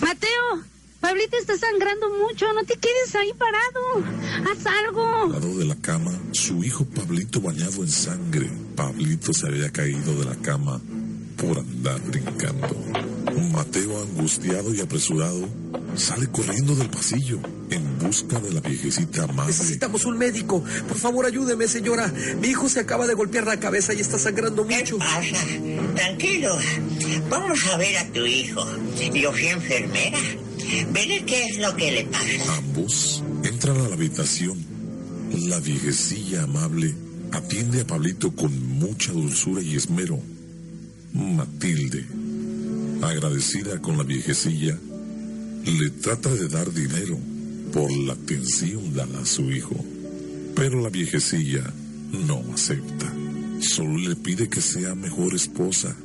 Mateo, Pablito está sangrando mucho. No te quedes ahí parado. Haz algo. Al lado de la cama, su hijo Pablito bañado en sangre. Pablito se había caído de la cama por andar brincando. Mateo, angustiado y apresurado, sale corriendo del pasillo en busca de la viejecita amable. Necesitamos un médico. Por favor, ayúdeme, señora. Mi hijo se acaba de golpear la cabeza y está sangrando ¿Qué mucho. pasa? Tranquilo. Vamos a ver a tu hijo. Yo fui enfermera. Veré qué es lo que le pasa. Ambos entran a la habitación. La viejecilla amable atiende a Pablito con mucha dulzura y esmero. Matilde, agradecida con la viejecilla, le trata de dar dinero por la atención dada a su hijo. Pero la viejecilla no acepta. Solo le pide que sea mejor esposa,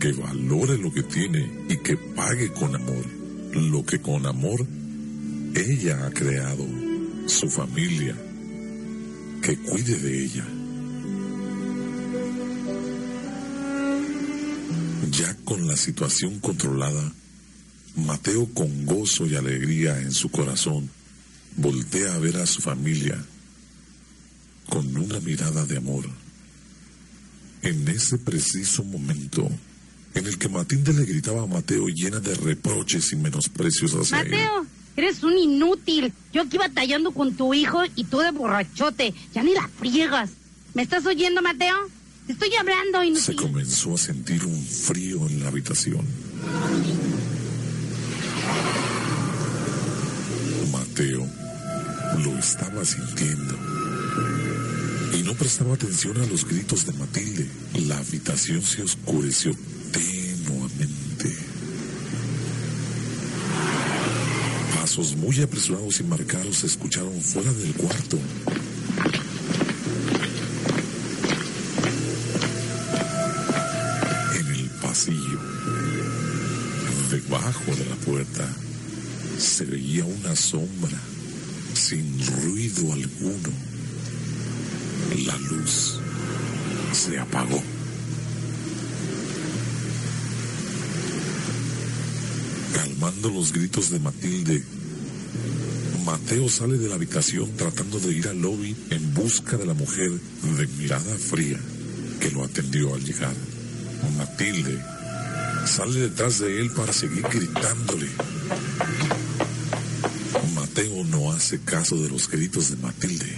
que valore lo que tiene y que pague con amor lo que con amor ella ha creado, su familia, que cuide de ella. Ya con la situación controlada, Mateo con gozo y alegría en su corazón voltea a ver a su familia con una mirada de amor. En ese preciso momento en el que Matilde le gritaba a Mateo llena de reproches y menosprecios hacia él. Mateo, eres un inútil. Yo aquí batallando con tu hijo y tú de borrachote. Ya ni la friegas. ¿Me estás oyendo, Mateo? Te estoy hablando, Se inútil. comenzó a sentir un frío en la habitación. Mateo lo estaba sintiendo y no prestaba atención a los gritos de Matilde. La habitación se oscureció Pasos muy apresurados y marcados se escucharon fuera del cuarto. En el pasillo, debajo de la puerta, se veía una sombra sin ruido alguno. La luz se apagó. Calmando los gritos de Matilde, Mateo sale de la habitación tratando de ir al lobby en busca de la mujer de mirada fría que lo atendió al llegar. Matilde sale detrás de él para seguir gritándole. Mateo no hace caso de los gritos de Matilde.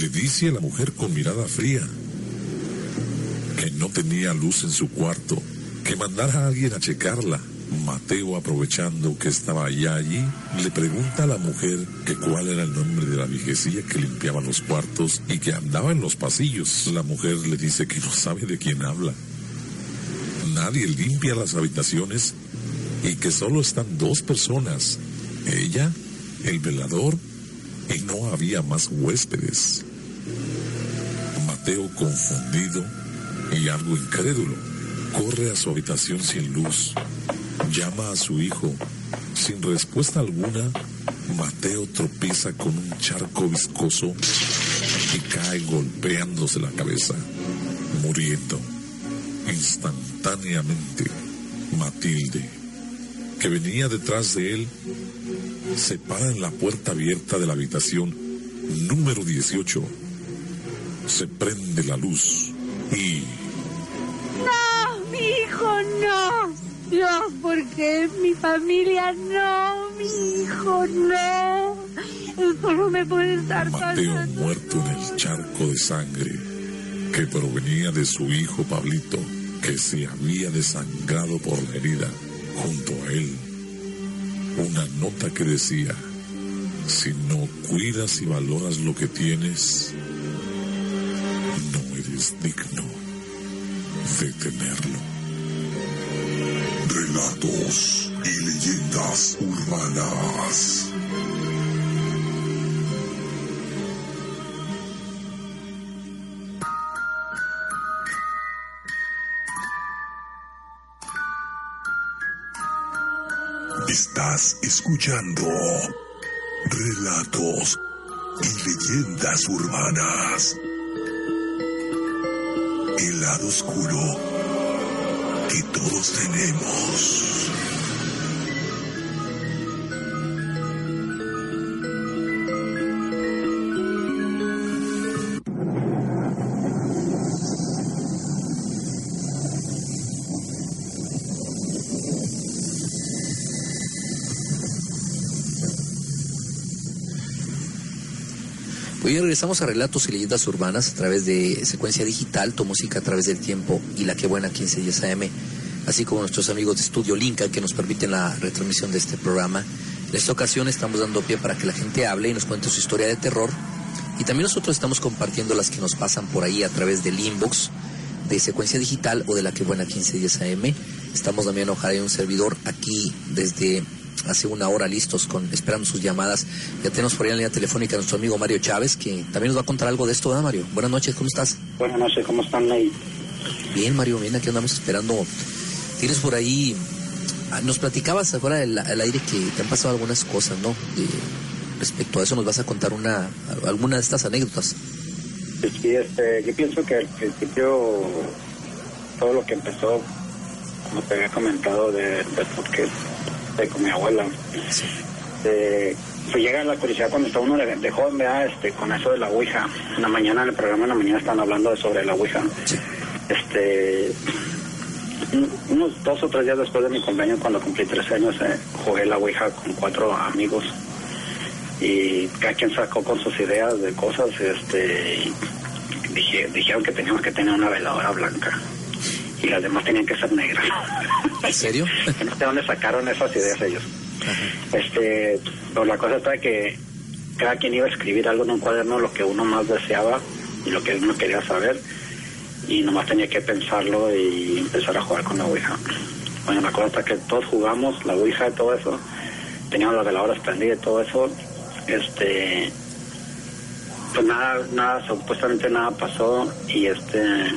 Le dice a la mujer con mirada fría que no tenía luz en su cuarto, que mandara a alguien a checarla. Mateo, aprovechando que estaba ya allí, le pregunta a la mujer que cuál era el nombre de la viejecilla que limpiaba los cuartos y que andaba en los pasillos. La mujer le dice que no sabe de quién habla. Nadie limpia las habitaciones y que solo están dos personas, ella, el velador, y no había más huéspedes. Mateo, confundido y algo incrédulo, corre a su habitación sin luz, llama a su hijo. Sin respuesta alguna, Mateo tropieza con un charco viscoso y cae golpeándose la cabeza, muriendo instantáneamente. Matilde, que venía detrás de él, se para en la puerta abierta de la habitación número 18. Se prende la luz y No, mi hijo, no. Dios, ¿por qué mi familia no? Mi hijo, no. Esto no me puede estar Mateo pasando. muerto en el charco de sangre que provenía de su hijo Pablito, que se había desangrado por la herida junto a él. Una nota que decía, si no cuidas y valoras lo que tienes, no eres digno de tenerlo. Relatos y leyendas urbanas. Estás escuchando Relatos y leyendas urbanas. El lado oscuro que todos tenemos. Hoy regresamos a Relatos y Leyendas Urbanas a través de Secuencia Digital, tu música a través del tiempo y la que buena 15 10 AM, así como nuestros amigos de Estudio Linca que nos permiten la retransmisión de este programa. En esta ocasión estamos dando pie para que la gente hable y nos cuente su historia de terror. Y también nosotros estamos compartiendo las que nos pasan por ahí a través del inbox de Secuencia Digital o de la que buena 15 10 AM. Estamos también ojalá en un servidor aquí desde hace una hora listos con esperando sus llamadas. Ya tenemos por ahí en la línea telefónica a nuestro amigo Mario Chávez, que también nos va a contar algo de esto, ¿verdad, Mario? Buenas noches, ¿cómo estás? Buenas noches, ¿cómo están ahí? Bien, Mario, bien, aquí andamos esperando. Tienes por ahí, ah, nos platicabas afuera del aire que te han pasado algunas cosas, ¿no? respecto a eso nos vas a contar una alguna de estas anécdotas. Sí, este, yo pienso que al principio todo lo que empezó, como te había comentado, de, de porque con mi abuela. Eh, pues llega la curiosidad cuando está uno de, joven, este, con eso de la Ouija. En la mañana, en el programa de la mañana están hablando sobre la Ouija. Este, unos dos o tres días después de mi cumpleaños, cuando cumplí 13 años, eh, jugué la Ouija con cuatro amigos y cada quien sacó con sus ideas de cosas, este, dijeron que teníamos que tener una veladora blanca y las demás tenían que ser negras. ¿En serio? no sé dónde sacaron esas ideas ellos. Este, pero la cosa está que cada quien iba a escribir algo en un cuaderno, lo que uno más deseaba y lo que uno quería saber, y nomás tenía que pensarlo y empezar a jugar con la Ouija. Bueno, la cosa está que todos jugamos, la Ouija y todo eso, teníamos las veladoras prendidas y todo eso, este, pues nada, nada, supuestamente nada pasó, y este,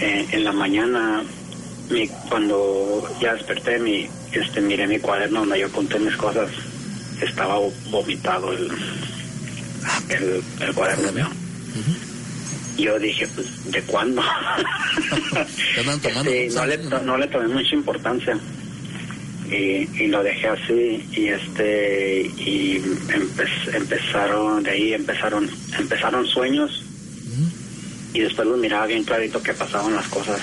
eh, en la mañana, mi, cuando ya desperté, mi, este, miré mi cuaderno donde yo apunté mis cosas, estaba vomitado el, el, cuaderno mío. Yo dije, pues, ¿de cuándo? Este, no, le, no le tomé mucha importancia. Y, y, lo dejé así y este y empezaron de ahí empezaron empezaron sueños y después lo miraba bien clarito que pasaban las cosas.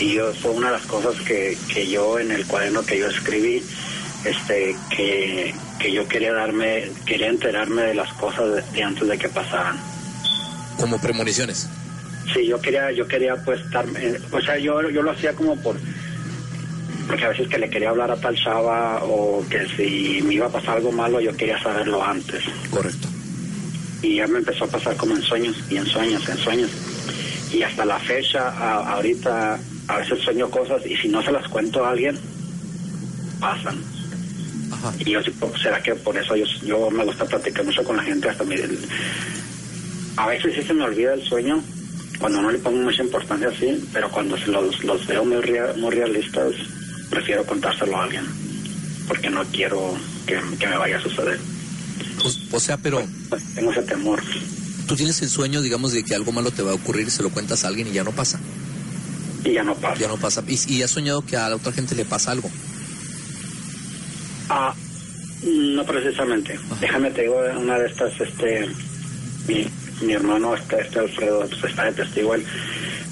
Y yo, fue una de las cosas que, que yo en el cuaderno que yo escribí, este, que, que yo quería darme, quería enterarme de las cosas de, antes de que pasaran. Como premoniciones. Sí, yo quería, yo quería pues estar, o sea, yo, yo lo hacía como por, porque a veces que le quería hablar a tal chava o que si me iba a pasar algo malo yo quería saberlo antes. Correcto y ya me empezó a pasar como en sueños y en sueños, en sueños. Y hasta la fecha, ahorita a veces sueño cosas y si no se las cuento a alguien, pasan. Y yo, ¿será que por eso yo, yo me gusta platicar mucho con la gente? hasta mi, A veces sí se me olvida el sueño, cuando no le pongo mucha importancia así, pero cuando se los, los veo muy, muy realistas, prefiero contárselo a alguien, porque no quiero que, que me vaya a suceder. O, sea, pero... Tengo ese temor. Tú tienes el sueño, digamos, de que algo malo te va a ocurrir, se lo cuentas a alguien y ya no pasa. Y ya no pasa. Ya no pasa. ¿Y, has soñado que a la otra gente le pasa algo? Ah, no precisamente. Déjame te digo una de estas, este, mi, mi hermano, este, este Alfredo, pues está de testigo.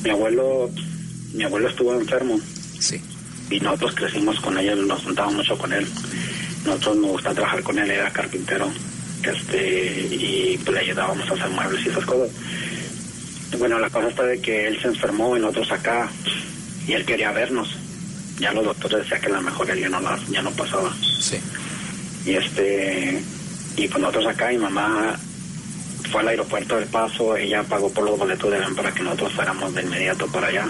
mi abuelo, mi abuelo estuvo enfermo. Sí. Y nosotros crecimos con él, nos juntábamos mucho con él. Nosotros nos gusta trabajar con él, era carpintero este y pues le ayudábamos a hacer muebles y esas cosas. Bueno, la cosa está de que él se enfermó y nosotros acá y él quería vernos. Ya los doctores decían que la mejor ya no ya no pasaba. Sí. Y este y pues nosotros acá mi mamá fue al aeropuerto del Paso, ella pagó por los boletos de avión para que nosotros fuéramos de inmediato para allá.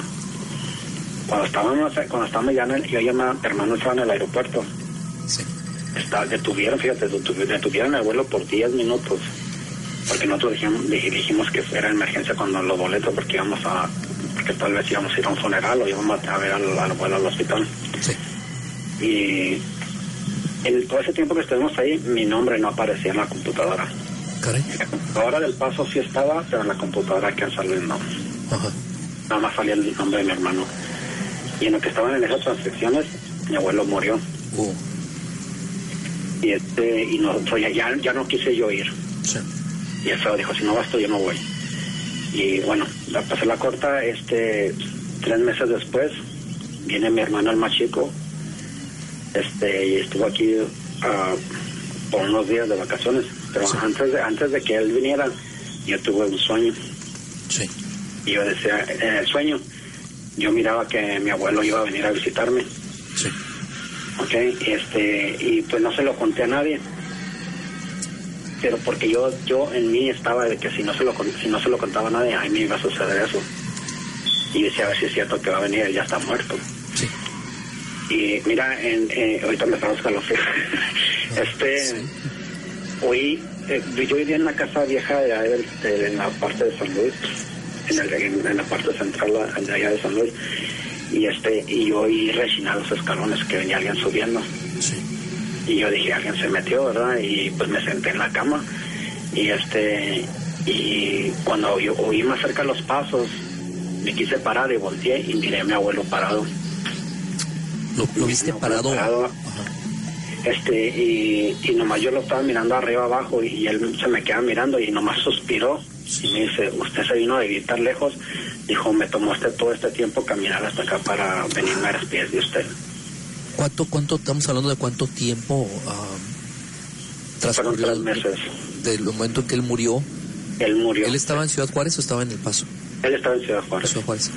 Cuando estábamos cuando estábamos ya en el, yo y mi hermano estaba en el aeropuerto. Sí está, detuvieron, fíjate, detuvieron el vuelo por 10 minutos, porque nosotros dijimos, dijimos que era emergencia cuando los boletos, porque íbamos a, porque tal vez íbamos a ir a un funeral o íbamos a ver al, al vuelo al hospital. Y en todo ese tiempo que estuvimos ahí, mi nombre no aparecía en la computadora. En la computadora del paso sí estaba, pero en la computadora que han no. Nada más salía el nombre de mi hermano. Y en lo que estaban en esas transacciones, mi abuelo murió. Uh y este y no ya, ya no quise yo ir y el feo dijo si no vas tú yo no voy y bueno la pasé la corta este tres meses después viene mi hermano el más chico este y estuvo aquí uh, por unos días de vacaciones Pero antes, de, antes de que él viniera, yo tuve un sueño. Sí. Y yo decía, en el sueño, yo miraba que mi abuelo iba a venir a visitarme. Ok, este, y pues no se lo conté a nadie. Pero porque yo, yo en mí estaba de que si no se lo, si no se lo contaba a nadie, a mí iba a suceder eso. Y decía, a ver si es cierto que va a venir, él ya está muerto. Sí. Y mira, en, eh, ahorita me estamos escalofríos. este, hoy, eh, yo vivía en la casa vieja de, de, en la parte de San Luis, en, el, en, la parte central de allá de San Luis. Y este, y yo oí rechinar los escalones que venía alguien subiendo. Sí. Y yo dije, alguien se metió, ¿verdad? Y pues me senté en la cama. Y este, y cuando yo oí más cerca los pasos, me quise parar y volteé y miré a mi abuelo parado. ¿Lo, viste parado? Este, y, y nomás yo lo estaba mirando arriba abajo y, él se me queda mirando y nomás suspiró y me dice, usted se vino a vivir tan lejos. Dijo, me tomó este, todo este tiempo caminar hasta acá para venirme a los pies de usted. ¿Cuánto, cuánto, estamos hablando de cuánto tiempo tras Fueron tres meses. Del momento en que él murió? Él murió. ¿Él estaba en Ciudad Juárez o estaba en El Paso? Él estaba en Ciudad Juárez. Ciudad Juárez.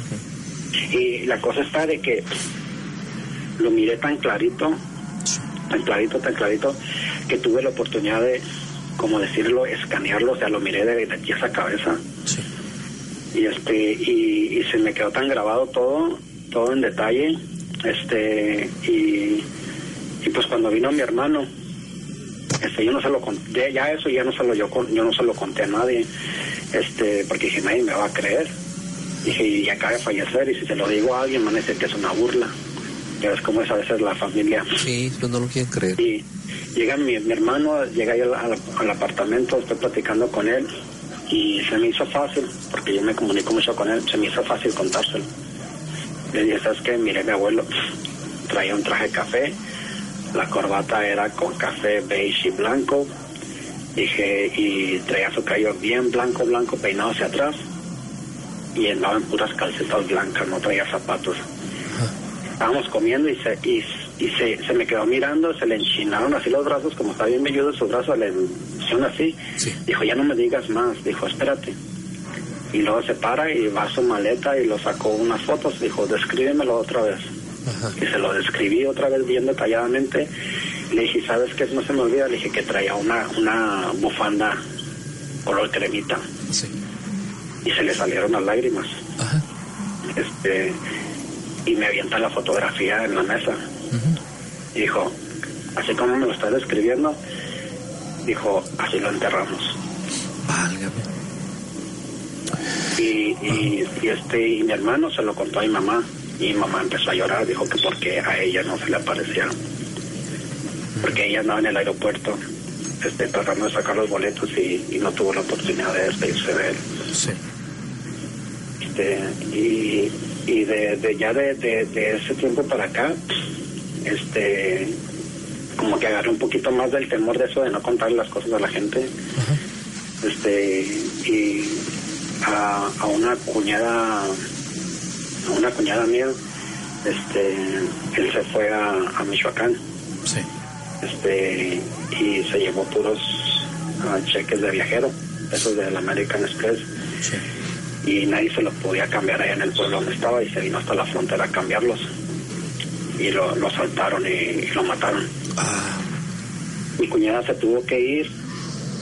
Y la cosa está de que lo miré tan clarito, tan clarito, tan clarito, que tuve la oportunidad de, como decirlo, escanearlo, o sea, lo miré de, aquí a esa cabeza. Sí. Y este, y, se me quedó tan grabado todo, todo en detalle, este, y, y pues cuando vino mi hermano, este, yo no se lo conté, ya eso ya no se lo yo, yo no se lo conté a nadie, este, porque dije nadie me va a creer. Dije, y acaba de fallecer, y si se lo digo a alguien, van a decir que es una burla. Ya ves cómo es a veces la familia. Sí, pues no lo quieren creer. Y llega mi, hermano, llega ahí al, apartamento, estoy platicando con él y se me hizo fácil, porque yo me comunico mucho con él, se me hizo fácil contárselo. Le dije, ¿sabes qué? Mire, mi abuelo traía un traje café, la corbata era con café beige y blanco, dije, y traía su cabello bien blanco, blanco, peinado hacia atrás, y andaba en puras calcetas blancas, no traía zapatos estábamos comiendo y se y, se, se, me quedó mirando, se le enchinaron así los brazos, como está bien velludo su brazo, le hicieron así. Dijo, ya no me digas más. Dijo, espérate. Y luego se para y va a su maleta y lo sacó unas fotos. Dijo, descríbemelo otra vez. Y se lo describí otra vez bien detalladamente. Le dije, ¿sabes qué? No se me olvida. Le dije que traía una, una bufanda color cremita. Y se le salieron las lágrimas. Este y me avienta la fotografía en la mesa. Y dijo, así como me lo estás describiendo, dijo, así lo enterramos. Y, y, este y mi hermano se lo contó a mi mamá y mi mamá empezó a llorar, dijo que porque a ella no se le aparecía. Porque ella andaba en el aeropuerto este, tratando de sacar los boletos y, no tuvo la oportunidad de despedirse de él. Sí. Este, y y de, ya de, de, ese tiempo para acá, este, como que agarré un poquito más del temor de eso de no contar las cosas a la gente. Este, y a, a, una cuñada, a una cuñada mía, este, él se fue a, a Michoacán. Sí. Este, y se llevó puros ah, cheques de viajero, esos del American Express. Sí y nadie se los podía cambiar allá en el pueblo donde estaba y se vino hasta la frontera a cambiarlos y lo, lo saltaron y, lo mataron. Ah. Mi cuñada se tuvo que ir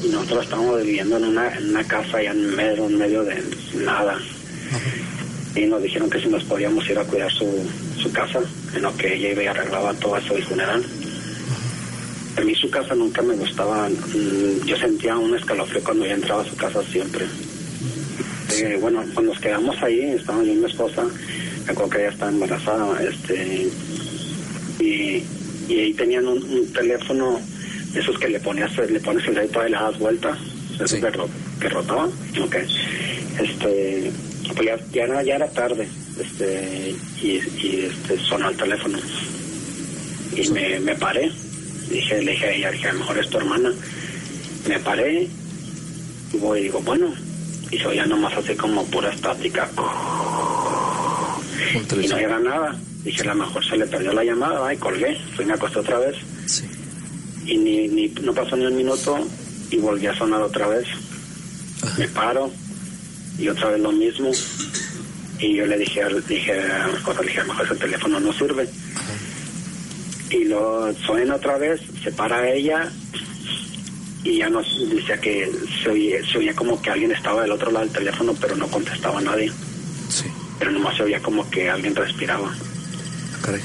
y nosotros estábamos viviendo en una, en una casa allá en medio, en medio de nada. Y nos dijeron que si nos podíamos ir a cuidar su, su casa, en lo que ella iba y arreglaba todo eso del funeral. A mí su casa nunca me gustaba, mm, yo sentía un escalofrío cuando yo entraba a su casa siempre. Este, bueno, cuando nos quedamos ahí, estaba yo y mi esposa, me acuerdo que ella estaba embarazada, este, y, ahí tenían un, teléfono, esos que le ponías, le pones el dedito y le das vuelta, esos que, rotaban, ok, este, pues ya, ya, era, ya era tarde, este, y, este, sonó el teléfono, y me, me paré, dije, le dije a ella, dije, a lo mejor es tu hermana, me paré, y voy y digo, bueno, y se oía nomás así como pura estática. Y no era nada. Dije, a lo mejor se le perdió la llamada y colgué. Fui me acosté otra vez. Y ni, ni, no pasó ni un minuto y volví a sonar otra vez. Me paro y otra vez lo mismo. Y yo le dije, dije a mi esposa, le dije, a lo mejor ese teléfono no sirve. Y lo suena otra vez, se para ella y ya nos decía que se oía, se oía como que alguien estaba del otro lado del teléfono, pero no contestaba a nadie. Sí. Pero nomás se oía como que alguien respiraba. Caray.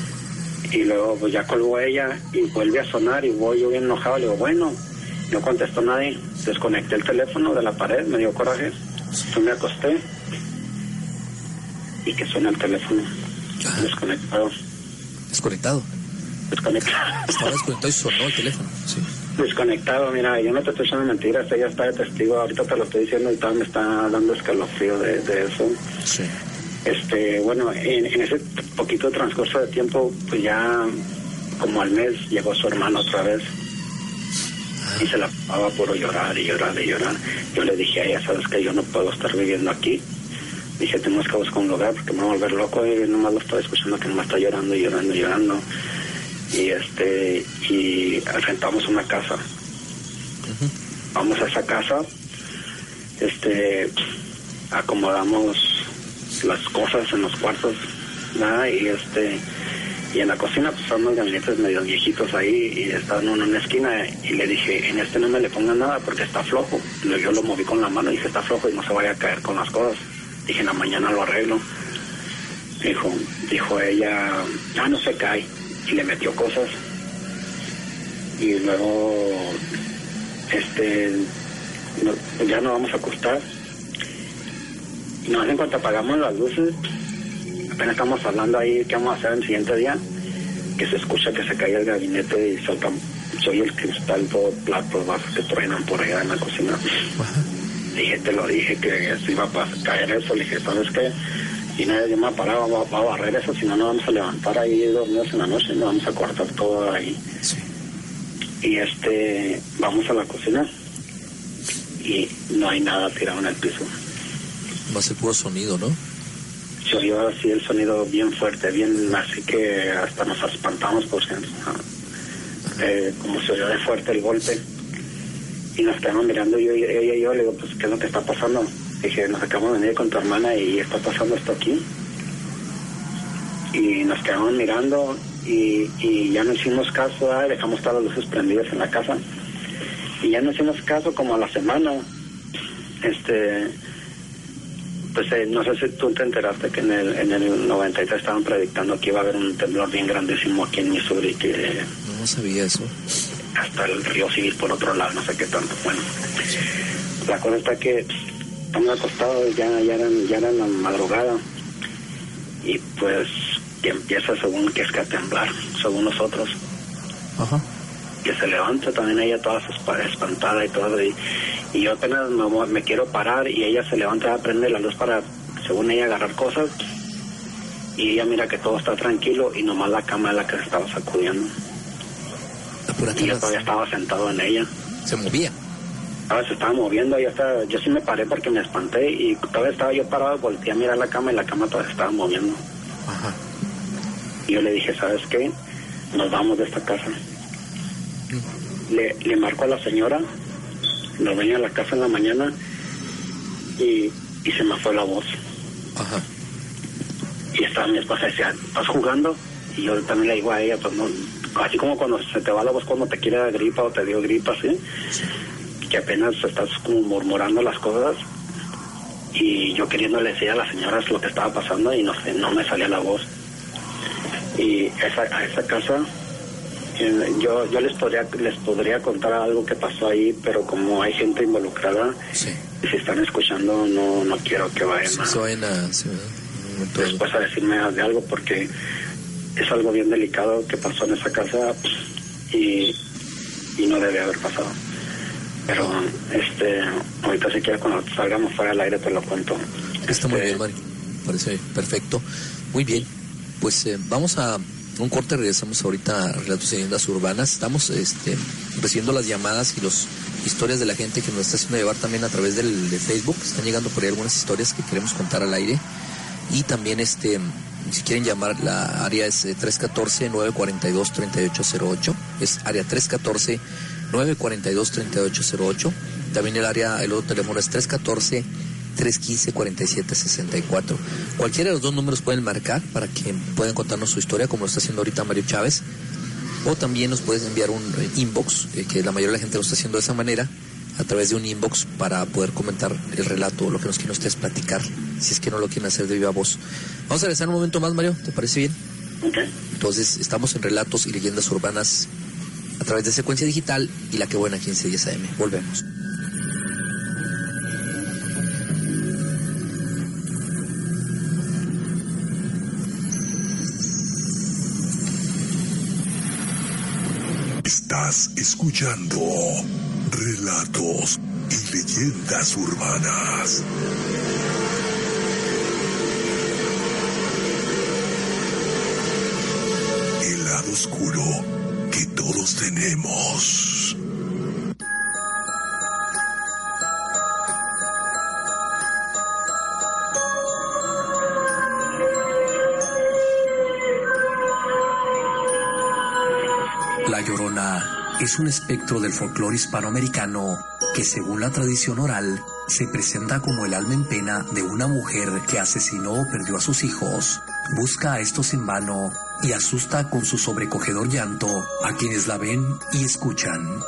Y luego pues ya colgó ella y vuelve a sonar y voy yo bien enojado. Le digo, bueno, no contestó nadie. Desconecté el teléfono de la pared, me dio coraje. Yo me acosté y que suena el teléfono. Desconectado. Desconectado. Desconectado. Estaba desconectado y sonó el teléfono. Sí. Desconectado, mira, yo no te estoy echando mentiras, ella está de testigo, ahorita te lo estoy diciendo y todavía me está dando escalofrío de, de eso. Sí. Este, bueno, en, en ese poquito transcurso de tiempo, pues ya como al mes llegó su hermano otra vez y se la pasaba por llorar y llorar y llorar. Yo le dije a ella, sabes que yo no puedo estar viviendo aquí. Dije, tenemos que buscar un lugar porque me voy a volver loco y nomás lo estoy escuchando que nomás está llorando y llorando y llorando. Y este, y rentamos una casa. Vamos a esa casa, este, acomodamos las cosas en los cuartos, nada, y este, y en la cocina pues son unos gabinetes medio viejitos ahí y estaban uno en una esquina y le dije, en este no me le pongan nada porque está flojo. Lo- Yo lo moví con la mano y dije, está flojo y no se vaya a caer con las cosas. Dije, en la mañana lo arreglo. Dijo, dijo ella, ah, no se cae. Y le metió cosas. Y luego, este, no- ya no vamos a acostar. Y nos en cuanto apagamos las luces, apenas estamos hablando ahí qué vamos a hacer el siguiente día, que se escucha que se cae el gabinete y salta, se oye el cristal, todo platos, vasos que truenan por allá en la cocina. Dije, te lo dije que se iba a caer eso, le dije, ¿sabes qué? Y nadie yo me va a va, va a barrer eso, si no nos vamos a levantar ahí dormidos en la noche, nos vamos a cortar todo ahí. Sí. Y este, vamos a la cocina y no hay nada tirado en el piso. Más el puro sonido, ¿no? se oyó así el sonido bien fuerte, bien así que hasta nos espantamos ah, eh, como se oyó de fuerte el golpe y nos quedamos mirando yo y ella y yo le digo pues qué es lo que está pasando dije nos acabamos de venir con tu hermana y está pasando esto aquí y nos quedamos mirando y, y ya no hicimos caso ah, dejamos todas las luces prendidas en la casa y ya no hicimos caso como a la semana este pues eh, no sé si tú te enteraste que en el, en el 93 estaban predictando que iba a haber un temblor bien grandísimo aquí en Missouri, que no sabía eso. hasta el río Civil por otro lado, no sé qué tanto. Bueno, la cosa está que estamos acostados, ya, ya, eran, ya era la madrugada, y pues que empieza según que es que a temblar, según nosotros. Ajá. que se levanta también ella toda espa- espantada y todo y, y yo apenas me, me quiero parar y ella se levanta prende la luz para según ella agarrar cosas y ella mira que todo está tranquilo y nomás la cama es la que se estaba sacudiendo y yo todavía estaba sentado en ella se movía. Ahora se estaba moviendo, ya está, yo sí me paré porque me espanté y todavía estaba yo parado, volteé a mirar la cama y la cama todavía estaba moviendo. Ajá. Y yo le dije, ¿sabes qué? Nos vamos de esta casa. Le, le marco a la señora, nos venía a la casa en la mañana y, y se me fue la voz. Ajá. Y estaba mi esposa decía, ¿estás jugando? Y yo también le digo a ella, pues no, así como cuando se te va la voz cuando te quiere dar gripa o te dio gripa, ¿sí? Que apenas estás como murmurando las cosas y yo queriéndole decir a las señoras lo que estaba pasando y no sé, no me salía la voz. Y esa, a esa casa, eh, yo, yo les podría, les podría contar algo que pasó ahí, pero como hay gente involucrada, Sí. si están escuchando, no, no quiero que vayan a se vayan a... sí, después a decirme de algo porque es algo bien delicado que pasó en esa casa y, y no debe haber pasado. Pero este ahorita si quieres cuando salgamos fuera del aire te lo cuento. Está muy Este, bien, Mario. Parece perfecto. Muy bien. Pues eh, vamos a un corte, regresamos ahorita a Relatos y Leyendas Urbanas. Estamos este, recibiendo las llamadas y las historias de la gente que nos está haciendo llevar también a través del, de Facebook. Están llegando por ahí algunas historias que queremos contar al aire. Y también, este, si quieren llamar, la área es eh, 314-942-3808. Es área 942-3808. También el área, el otro teléfono es 314 315-4764. Cualquiera de los dos números pueden marcar para que puedan contarnos su historia, como lo está haciendo ahorita Mario Chávez. O también nos puedes enviar un inbox, eh, que la mayoría de la gente lo está haciendo de esa manera, a través de un inbox para poder comentar el relato o lo que nos quieren ustedes platicar, si es que no lo quieren hacer de viva voz. Vamos a regresar un momento más, Mario, ¿te parece bien? Entonces, estamos en relatos y leyendas urbanas a través de secuencia digital y la que buena 1510 AM. Volvemos. Estás escuchando relatos y leyendas urbanas. El lado oscuro todos tenemos. La Llorona es un espectro del folclore hispanoamericano que según la tradición oral se presenta como el alma en pena de una mujer que asesinó o perdió a sus hijos, busca a estos en vano y asusta con su sobrecogedor llanto a quienes la ven y escuchan.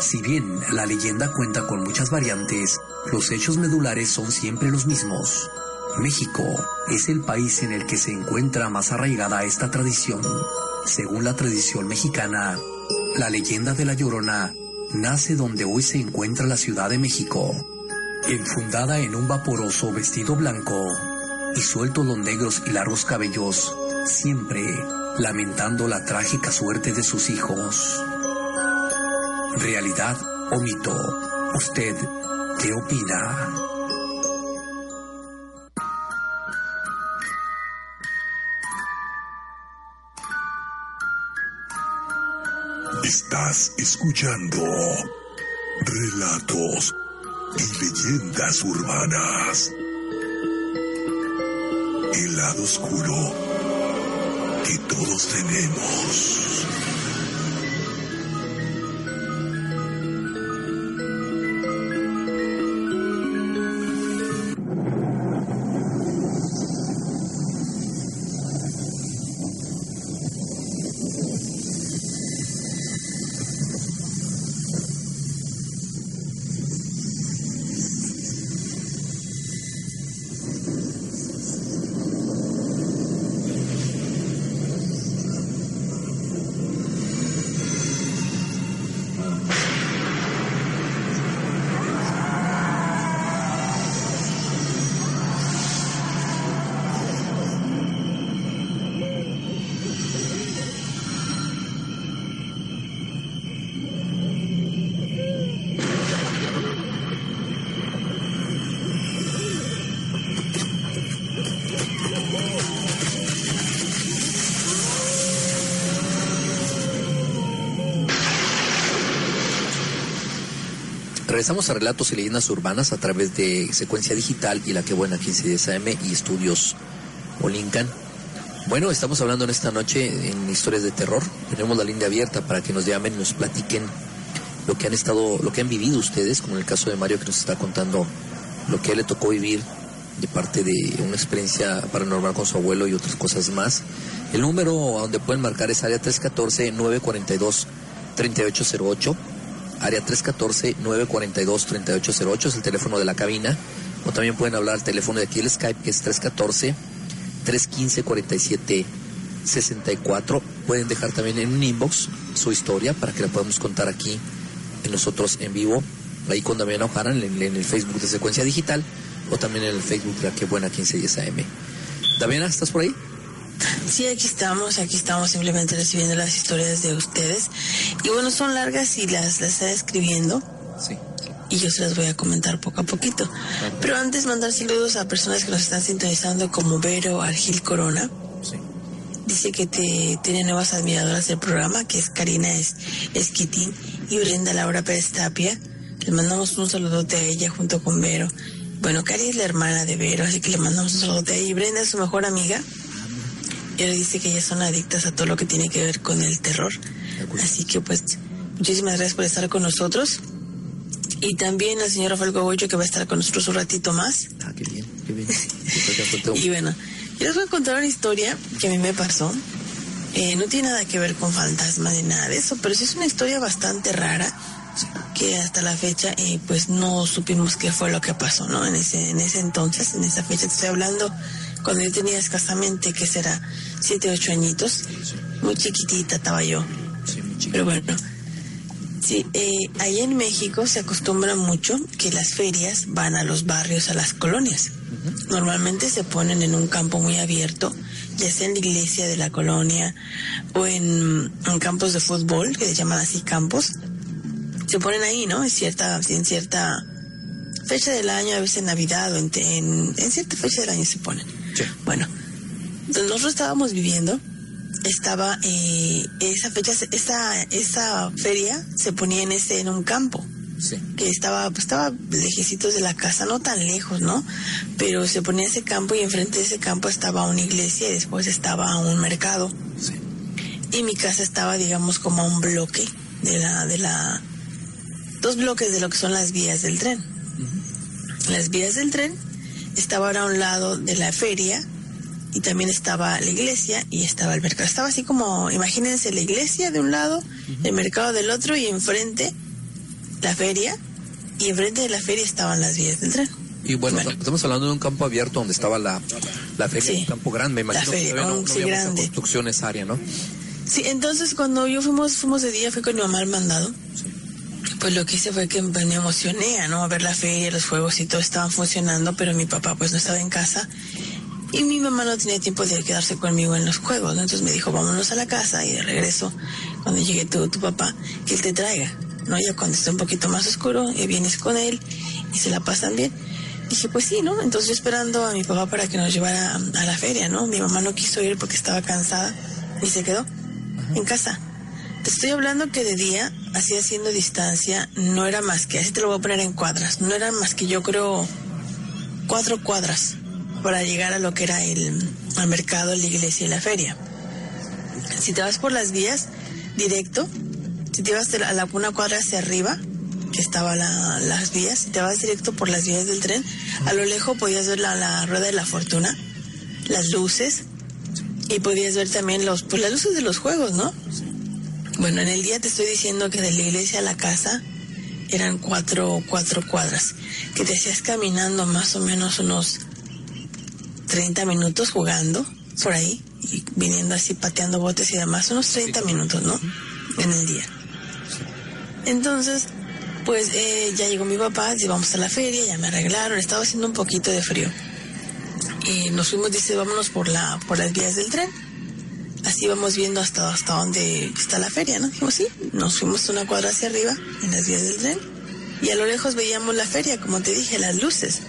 Si bien la leyenda cuenta con muchas variantes, los hechos medulares son siempre los mismos. México es el país en el que se encuentra más arraigada esta tradición. Según la tradición mexicana, la leyenda de la Llorona nace donde hoy se encuentra la Ciudad de México, enfundada en un vaporoso vestido blanco y suelto los negros y largos cabellos, siempre lamentando la trágica suerte de sus hijos. ¿Realidad o mito? ¿Usted qué opina? Estás escuchando relatos y leyendas urbanas. Oscuro que todos tenemos. Regresamos a Relatos y Leyendas Urbanas a través de Secuencia Digital y La Que Buena 1510 AM y Estudios Olincan. Bueno, estamos hablando en esta noche en historias de terror. Tenemos la línea abierta para que nos llamen nos platiquen lo que han estado, lo que han vivido ustedes, como en el caso de Mario que nos está contando lo que le tocó vivir de parte de una experiencia paranormal con su abuelo y otras cosas más. El número a donde pueden marcar es área 314 942 3808 área 314-942-3808 es el teléfono de la cabina. O también pueden hablar al teléfono de aquí el Skype, que es 314-315-4764. Pueden dejar también en un inbox su historia para que la podamos contar aquí en nosotros en vivo. Ahí con Damián Ojara en, en, el Facebook de Secuencia Digital o también en el Facebook de la Que Buena 1510 AM. Damiana, ¿estás por ahí? Sí, aquí estamos, aquí estamos simplemente recibiendo las historias de ustedes. Y bueno, son largas y las, las está escribiendo. Sí. Y yo se las voy a comentar poco a poquito. Pero antes mandar saludos a personas que nos están sintonizando como Vero Argil Corona. Sí. Dice que te, tiene nuevas admiradoras del programa, que es Karina es, Esquitín y Brenda Laura Pérez Tapia. Le mandamos un saludote a ella junto con Vero. Bueno, Cari es la hermana de Vero, así que le mandamos un saludote a ella. Y Brenda es su mejor amiga. Ella dice que ellas son adictas a todo lo que tiene que ver con el terror. Así que pues Muchísimas gracias por estar con nosotros. Y también al señor Rafael Cogollo que va a estar con nosotros un ratito más. Ah, qué bien, qué bien. y bueno, yo les voy a contar una historia que a mí me pasó. Eh, no tiene nada que ver con fantasmas ni nada de eso, pero sí es una historia bastante rara que hasta la fecha eh, pues no supimos qué fue lo que pasó, ¿no? En ese, en ese entonces, en esa fecha te estoy hablando, cuando yo tenía escasamente, que será, siete, ocho añitos, muy chiquitita estaba yo. Pero bueno, sí, eh, ahí en México se acostumbra mucho que las ferias van a los barrios, a las colonias. Normalmente se ponen en un campo muy abierto, ya sea en la iglesia de la colonia o en, en campos de fútbol, que se llaman así campos, se ponen ahí, ¿no? En cierta, en cierta fecha del año, a veces en Navidad o en, en, cierta fecha del año se ponen. Bueno, nosotros estábamos viviendo, estaba eh, esa fecha, esa, esa feria se ponía en ese, en un campo. que estaba pues, estaba lejecitos de la casa, no tan lejos, ¿no? Pero se ponía ese campo y enfrente de ese campo estaba una iglesia y después estaba un mercado. Y mi casa estaba, digamos, como a un bloque de la, de la, dos bloques de lo que son las vías del tren. Las vías del tren estaban a un lado de la feria y también estaba la iglesia y estaba el mercado. Estaba así como, imagínense la iglesia de un lado, el mercado del otro y enfrente la feria y enfrente de la feria estaban las vías del tren. Y bueno, estamos hablando de un campo abierto donde estaba la, la feria, un campo grande, me imagino la feria, que sí, grande. construcción esa área, ¿no? Sí, entonces cuando yo fuimos, fuimos de día, fui con mi mamá al mandado pues lo que hice fue que me emocioné, ¿no? A ver la feria, los juegos y todo estaban funcionando, pero mi papá pues no estaba en casa y mi mamá no tenía tiempo de quedarse conmigo en los juegos, Entonces me dijo, vámonos a la casa y de regreso, cuando llegue tu, tu papá, que él te traiga, ¿no? Ya cuando esté un poquito más oscuro, eh, vienes con él y se la pasan bien. Dije, pues sí, ¿no? Entonces yo esperando a mi papá para que nos llevara a, la feria, ¿no? Mi mamá no quiso ir porque estaba cansada y se quedó en casa. Te estoy hablando que de día, así haciendo distancia, no era más que, así te lo voy a poner en cuadras, no eran más que yo creo cuatro cuadras para llegar a lo que era el, mercado, la iglesia y la feria. Si te vas por las vías, directo, si te vas a la, una cuadra hacia arriba, que estaba las vías, si te vas directo por las vías del tren, a lo lejos podías ver la, la rueda de la fortuna, las luces, y podías ver también los, pues las luces de los juegos, ¿no? Bueno, en el día te estoy diciendo que de la iglesia a la casa eran cuatro, cuatro cuadras, que te hacías caminando más o menos unos 30 minutos jugando por ahí, y viniendo así pateando botes y demás, unos 30 minutos, ¿no? En el día. Entonces, pues eh, ya llegó mi papá, vamos a la feria, ya me arreglaron, estaba haciendo un poquito de frío. Y nos fuimos, dice, vámonos por, la, por las vías del tren así vamos viendo hasta, hasta dónde está la feria, ¿no? Dijimos, sí, nos fuimos una cuadra hacia arriba, en las vías del tren, y a lo lejos veíamos la feria, como te dije, las luces.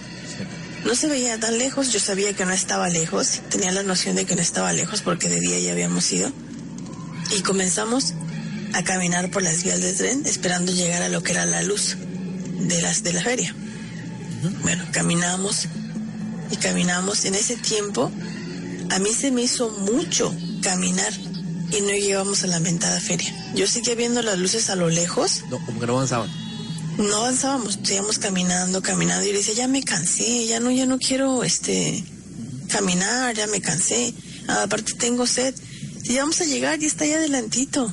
No se veía tan lejos, yo sabía que no estaba lejos, tenía la noción de que no estaba lejos porque de día ya habíamos ido. Y comenzamos a caminar por las vías del tren esperando llegar a lo que era la luz de las de la feria. Bueno, caminamos y caminamos. En ese tiempo a mí se me hizo mucho caminar y no llegamos a la mentada feria. Yo seguía viendo las luces a lo lejos. No, como que no avanzaban. No avanzábamos, seguíamos caminando, caminando y yo le decía, ya me cansé, ya no, ya no quiero este caminar, ya me cansé. aparte tengo sed. Y vamos a llegar y está ahí adelantito.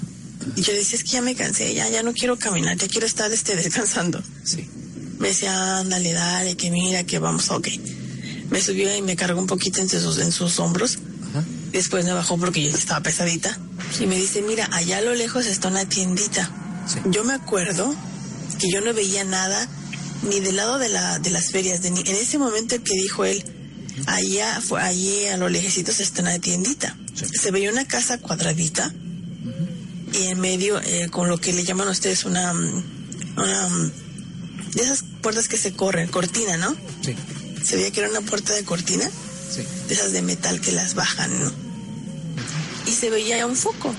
Y yo decía, es que ya me cansé, ya, ya no quiero caminar, ya quiero estar este, descansando. Sí. Me decía, ándale, dale, que mira, que vamos, ok. Me subió y me cargó un poquito en sus, en sus hombros Después me bajó porque yo estaba pesadita. Y me dice, mira, allá a lo lejos está una tiendita. Yo me acuerdo que yo no veía nada ni del lado de, la, de las ferias. De ni, en ese momento que dijo él, allá, fue, allí a lo lejecitos está una tiendita. Se veía una casa cuadradita y en medio, eh, con lo que le llaman ustedes una, una de esas puertas que se corren, cortina, ¿no? Sí. Se veía que era una puerta de cortina. De esas de metal que las bajan, ¿no? Y se veía un foco.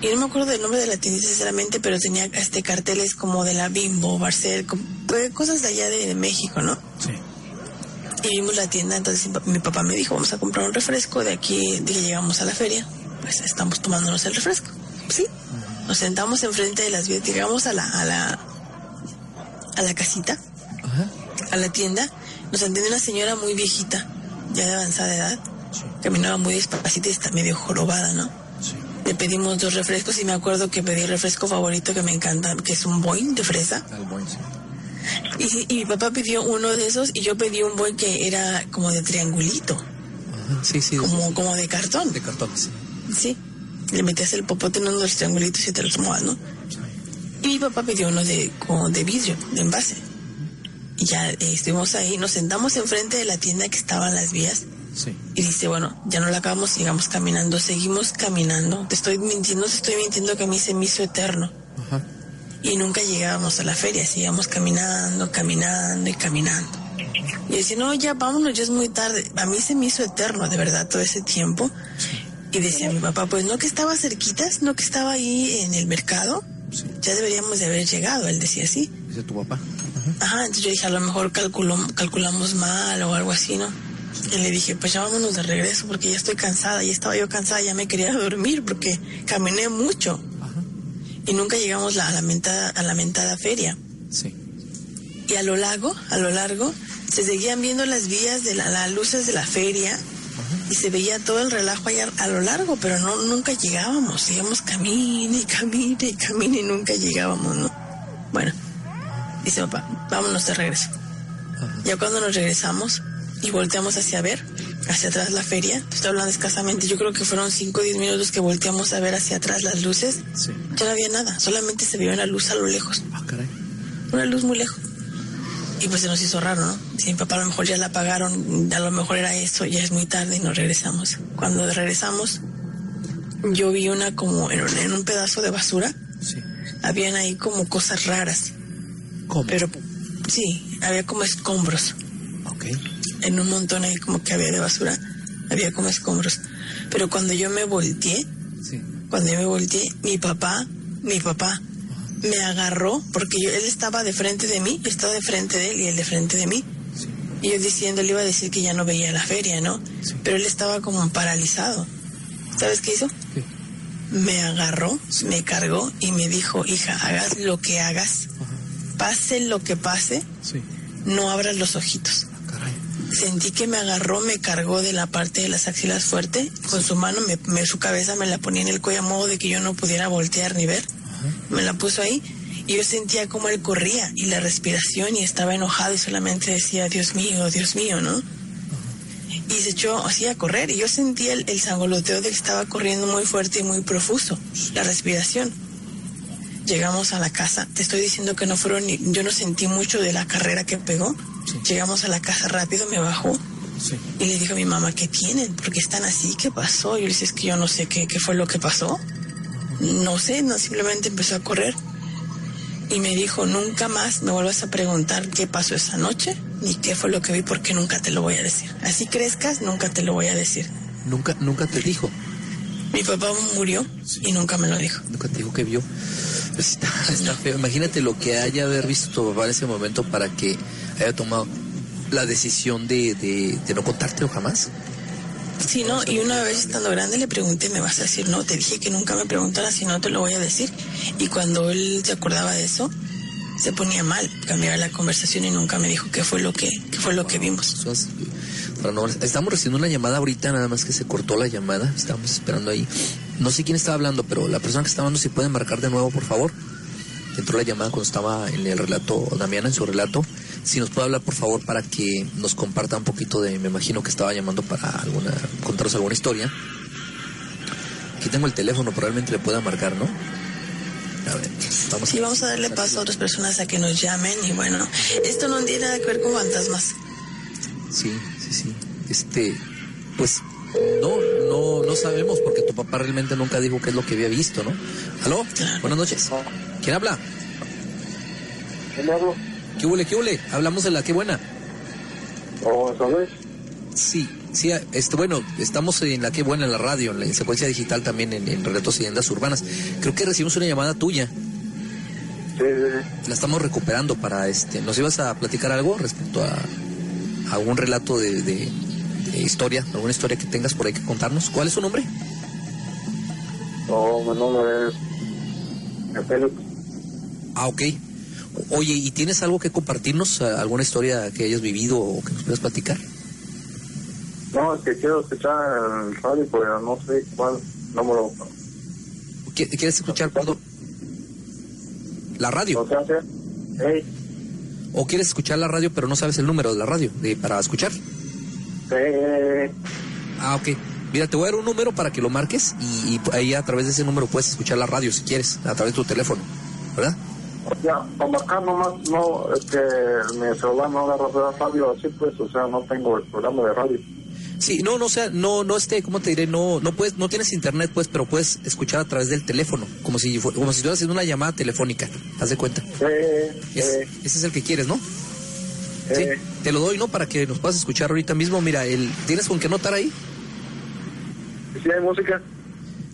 Y no me acuerdo del nombre de la tienda, sinceramente, pero tenía este carteles como de la Bimbo, Barcel, pues, cosas de allá de, México, ¿no? Sí. Y vimos la tienda, entonces mi papá me dijo, vamos a comprar un refresco de aquí, de que llegamos a la feria. Pues estamos tomándonos el refresco. Sí. Nos sentamos enfrente de las vías, llegamos a la, a la, a la casita, a la tienda, nos atendió una señora muy viejita, ya de avanzada edad, caminaba muy despacito y está medio jorobada, ¿no? Le pedimos dos refrescos y me acuerdo que pedí el refresco favorito que me encanta, que es un boing de fresa. Y, y, mi papá pidió uno de esos y yo pedí un boing que era como de triangulito. Sí, sí. Como, como de cartón. De cartón, sí. Sí. Le metías el popote en uno de los triangulitos y te lo tomabas, ¿no? Y mi papá pidió uno de, como de vidrio, de envase. Y ya eh, estuvimos ahí, nos sentamos enfrente de la tienda que estaba en las vías. Sí. Y dice, bueno, ya no la acabamos, sigamos caminando, seguimos caminando. Te estoy mintiendo, te estoy mintiendo que a mí se me hizo eterno. Ajá. Y nunca llegábamos a la feria, seguíamos caminando, caminando y caminando. Y decía, no, ya vámonos, ya es muy tarde. A mí se me hizo eterno, de verdad, todo ese tiempo. Y decía mi papá, pues no que estaba cerquitas, no que estaba ahí en el mercado. Sí. Ya deberíamos de haber llegado, él decía así. Dice tu papá. Ajá, entonces yo dije, a lo mejor calculó, calculamos mal o algo así, ¿no? Y le dije, pues ya vámonos de regreso porque ya estoy cansada, ya estaba yo cansada, ya me quería dormir porque caminé mucho. Ajá. Y nunca llegamos la- a, la mentada, a la mentada feria. Sí. Y a lo largo, a lo largo, se seguían viendo las vías de la- las luces de la feria y se veía todo el relajo allá a lo largo, pero no nunca llegábamos. Seguíamos camine y camine y camine y nunca llegábamos, ¿no? Bueno, dice papá, vámonos de regreso. Ya cuando nos regresamos y volteamos hacia ver, hacia atrás la feria, estoy hablando escasamente, yo creo que fueron 5 o 10 minutos que volteamos a ver hacia atrás las luces, Sí. ya no había nada, solamente se veía una luz a lo lejos Ah, caray. una luz muy lejos. Y pues se nos hizo raro, ¿no? Si mi papá a lo mejor ya la apagaron, a lo mejor era eso, ya es muy tarde y nos regresamos. Cuando regresamos, yo vi una como en un, en un pedazo de basura, Sí. habían ahí como cosas raras, ¿Cómo? pero sí, había como escombros. Ok. En un montón ahí como que había de basura, había como escombros. Pero cuando yo me volteé, Sí. cuando yo me volteé, mi papá, mi papá, me agarró, porque yo, él estaba de frente de mí, yo estaba de frente de él y él de frente de mí. Sí. Y yo diciendo, le iba a decir que ya no veía la feria, ¿no? Sí. Pero él estaba como paralizado. ¿Sabes qué hizo? Me agarró, me cargó y me dijo, hija, hagas lo que hagas, pase lo que pase, Sí. no abras los ojitos. Ah, caray. Sentí que me agarró, me cargó de la parte de las axilas fuerte, con su mano, me, me- su cabeza me la ponía en el cuello a modo de que yo no pudiera voltear ni ver. Me la puso ahí y yo sentía como él corría y la respiración y estaba enojado y solamente decía, Dios mío, Dios mío, ¿no? Y se echó así a correr y yo sentía el, el sangoloteo de que estaba corriendo muy fuerte y muy profuso, la respiración. Llegamos a la casa, te estoy diciendo que no fueron ni, yo no sentí mucho de la carrera que pegó. Sí. Llegamos a la casa rápido, me bajó Sí. y le dijo a mi mamá, ¿qué tienen? ¿Por qué están así? ¿Qué pasó? Y yo le dije, es que yo no sé qué, qué fue lo que pasó. No sé, no, simplemente empezó a correr. Y me dijo, nunca más me vuelvas a preguntar qué pasó esa noche, ni qué fue lo que vi, porque nunca te lo voy a decir. Así crezcas, nunca te lo voy a decir. Nunca, nunca te dijo. Mi papá murió y nunca me lo dijo. Nunca te dijo que vio. Pues está, está feo. Imagínate lo que haya haber visto tu papá en ese momento para que haya tomado la decisión de, de, de no contártelo jamás. Sí, no, y una vez estando grande le pregunté, ¿me vas a decir? No, te dije que nunca me preguntaras si no te lo voy a decir. Y cuando él se acordaba de eso, se ponía mal, cambiaba la conversación y nunca me dijo qué fue lo que, qué fue lo que vimos. Estamos recibiendo una llamada ahorita, nada más que se cortó la llamada. Estamos esperando ahí. No sé quién estaba hablando, pero la persona que estaba hablando, si puede marcar de nuevo, por favor. Entró la llamada cuando estaba en el relato, Damiana, en su relato. Si nos puede hablar, por favor, para que nos comparta un poquito de. Me imagino que estaba llamando para alguna contarnos alguna historia. Aquí tengo el teléfono, probablemente le pueda marcar, ¿no? A ver, vamos Sí, vamos a darle paso a otras personas a que nos llamen y bueno, esto no tiene nada que ver con fantasmas. Sí, sí, sí. Este, pues no, no, no sabemos porque tu papá realmente nunca dijo qué es lo que había visto, ¿no? ¿Aló? Buenas noches. ¿Quién habla? ¿Quién hablo? ¿Qué huele, qué huele? Hablamos de la qué buena. ¿O sabes? Sí, sí, este, bueno, estamos en la qué buena en la radio, en la en secuencia digital también en, en Relatos y Urbanas. Creo que recibimos una llamada tuya. Sí, sí, sí. La estamos recuperando para este. ¿Nos ibas a platicar algo respecto a, a algún relato de, de- de historia, alguna historia que tengas por ahí que contarnos? ¿Cuál es su nombre? No, mi nombre es Félix. Ah, ok. Oye, ¿y tienes algo que compartirnos? ¿Alguna historia que hayas vivido o que nos puedas platicar? No, es que quiero escuchar el radio, pero no sé cuál número. ¿Quieres escuchar cuándo? ¿La radio? O sea, hey. ¿O quieres escuchar la radio pero no sabes el número de la radio de, para escuchar? Eh. Ah, ok. Mira, te voy a dar un número para que lo marques y, y, ahí a través de ese número puedes escuchar la radio si quieres, a través de tu teléfono, ¿verdad? O sea, para marcar nomás, no, es que mi celular no agarra radio así pues, o sea, no tengo el programa de radio. Sí, no, no, o sea, no, no, este, ¿cómo te diré? No, no puedes, no tienes internet, pues, pero puedes escuchar a través del teléfono, como si, como si estuvieras haciendo una llamada telefónica, haz de cuenta. Eh, es, eh, ese es el que quieres, ¿no? eh, Sí, te lo doy, ¿no? Para que nos puedas escuchar ahorita mismo. Mira, el, ¿tienes con qué anotar ahí? ¿Sí hay música?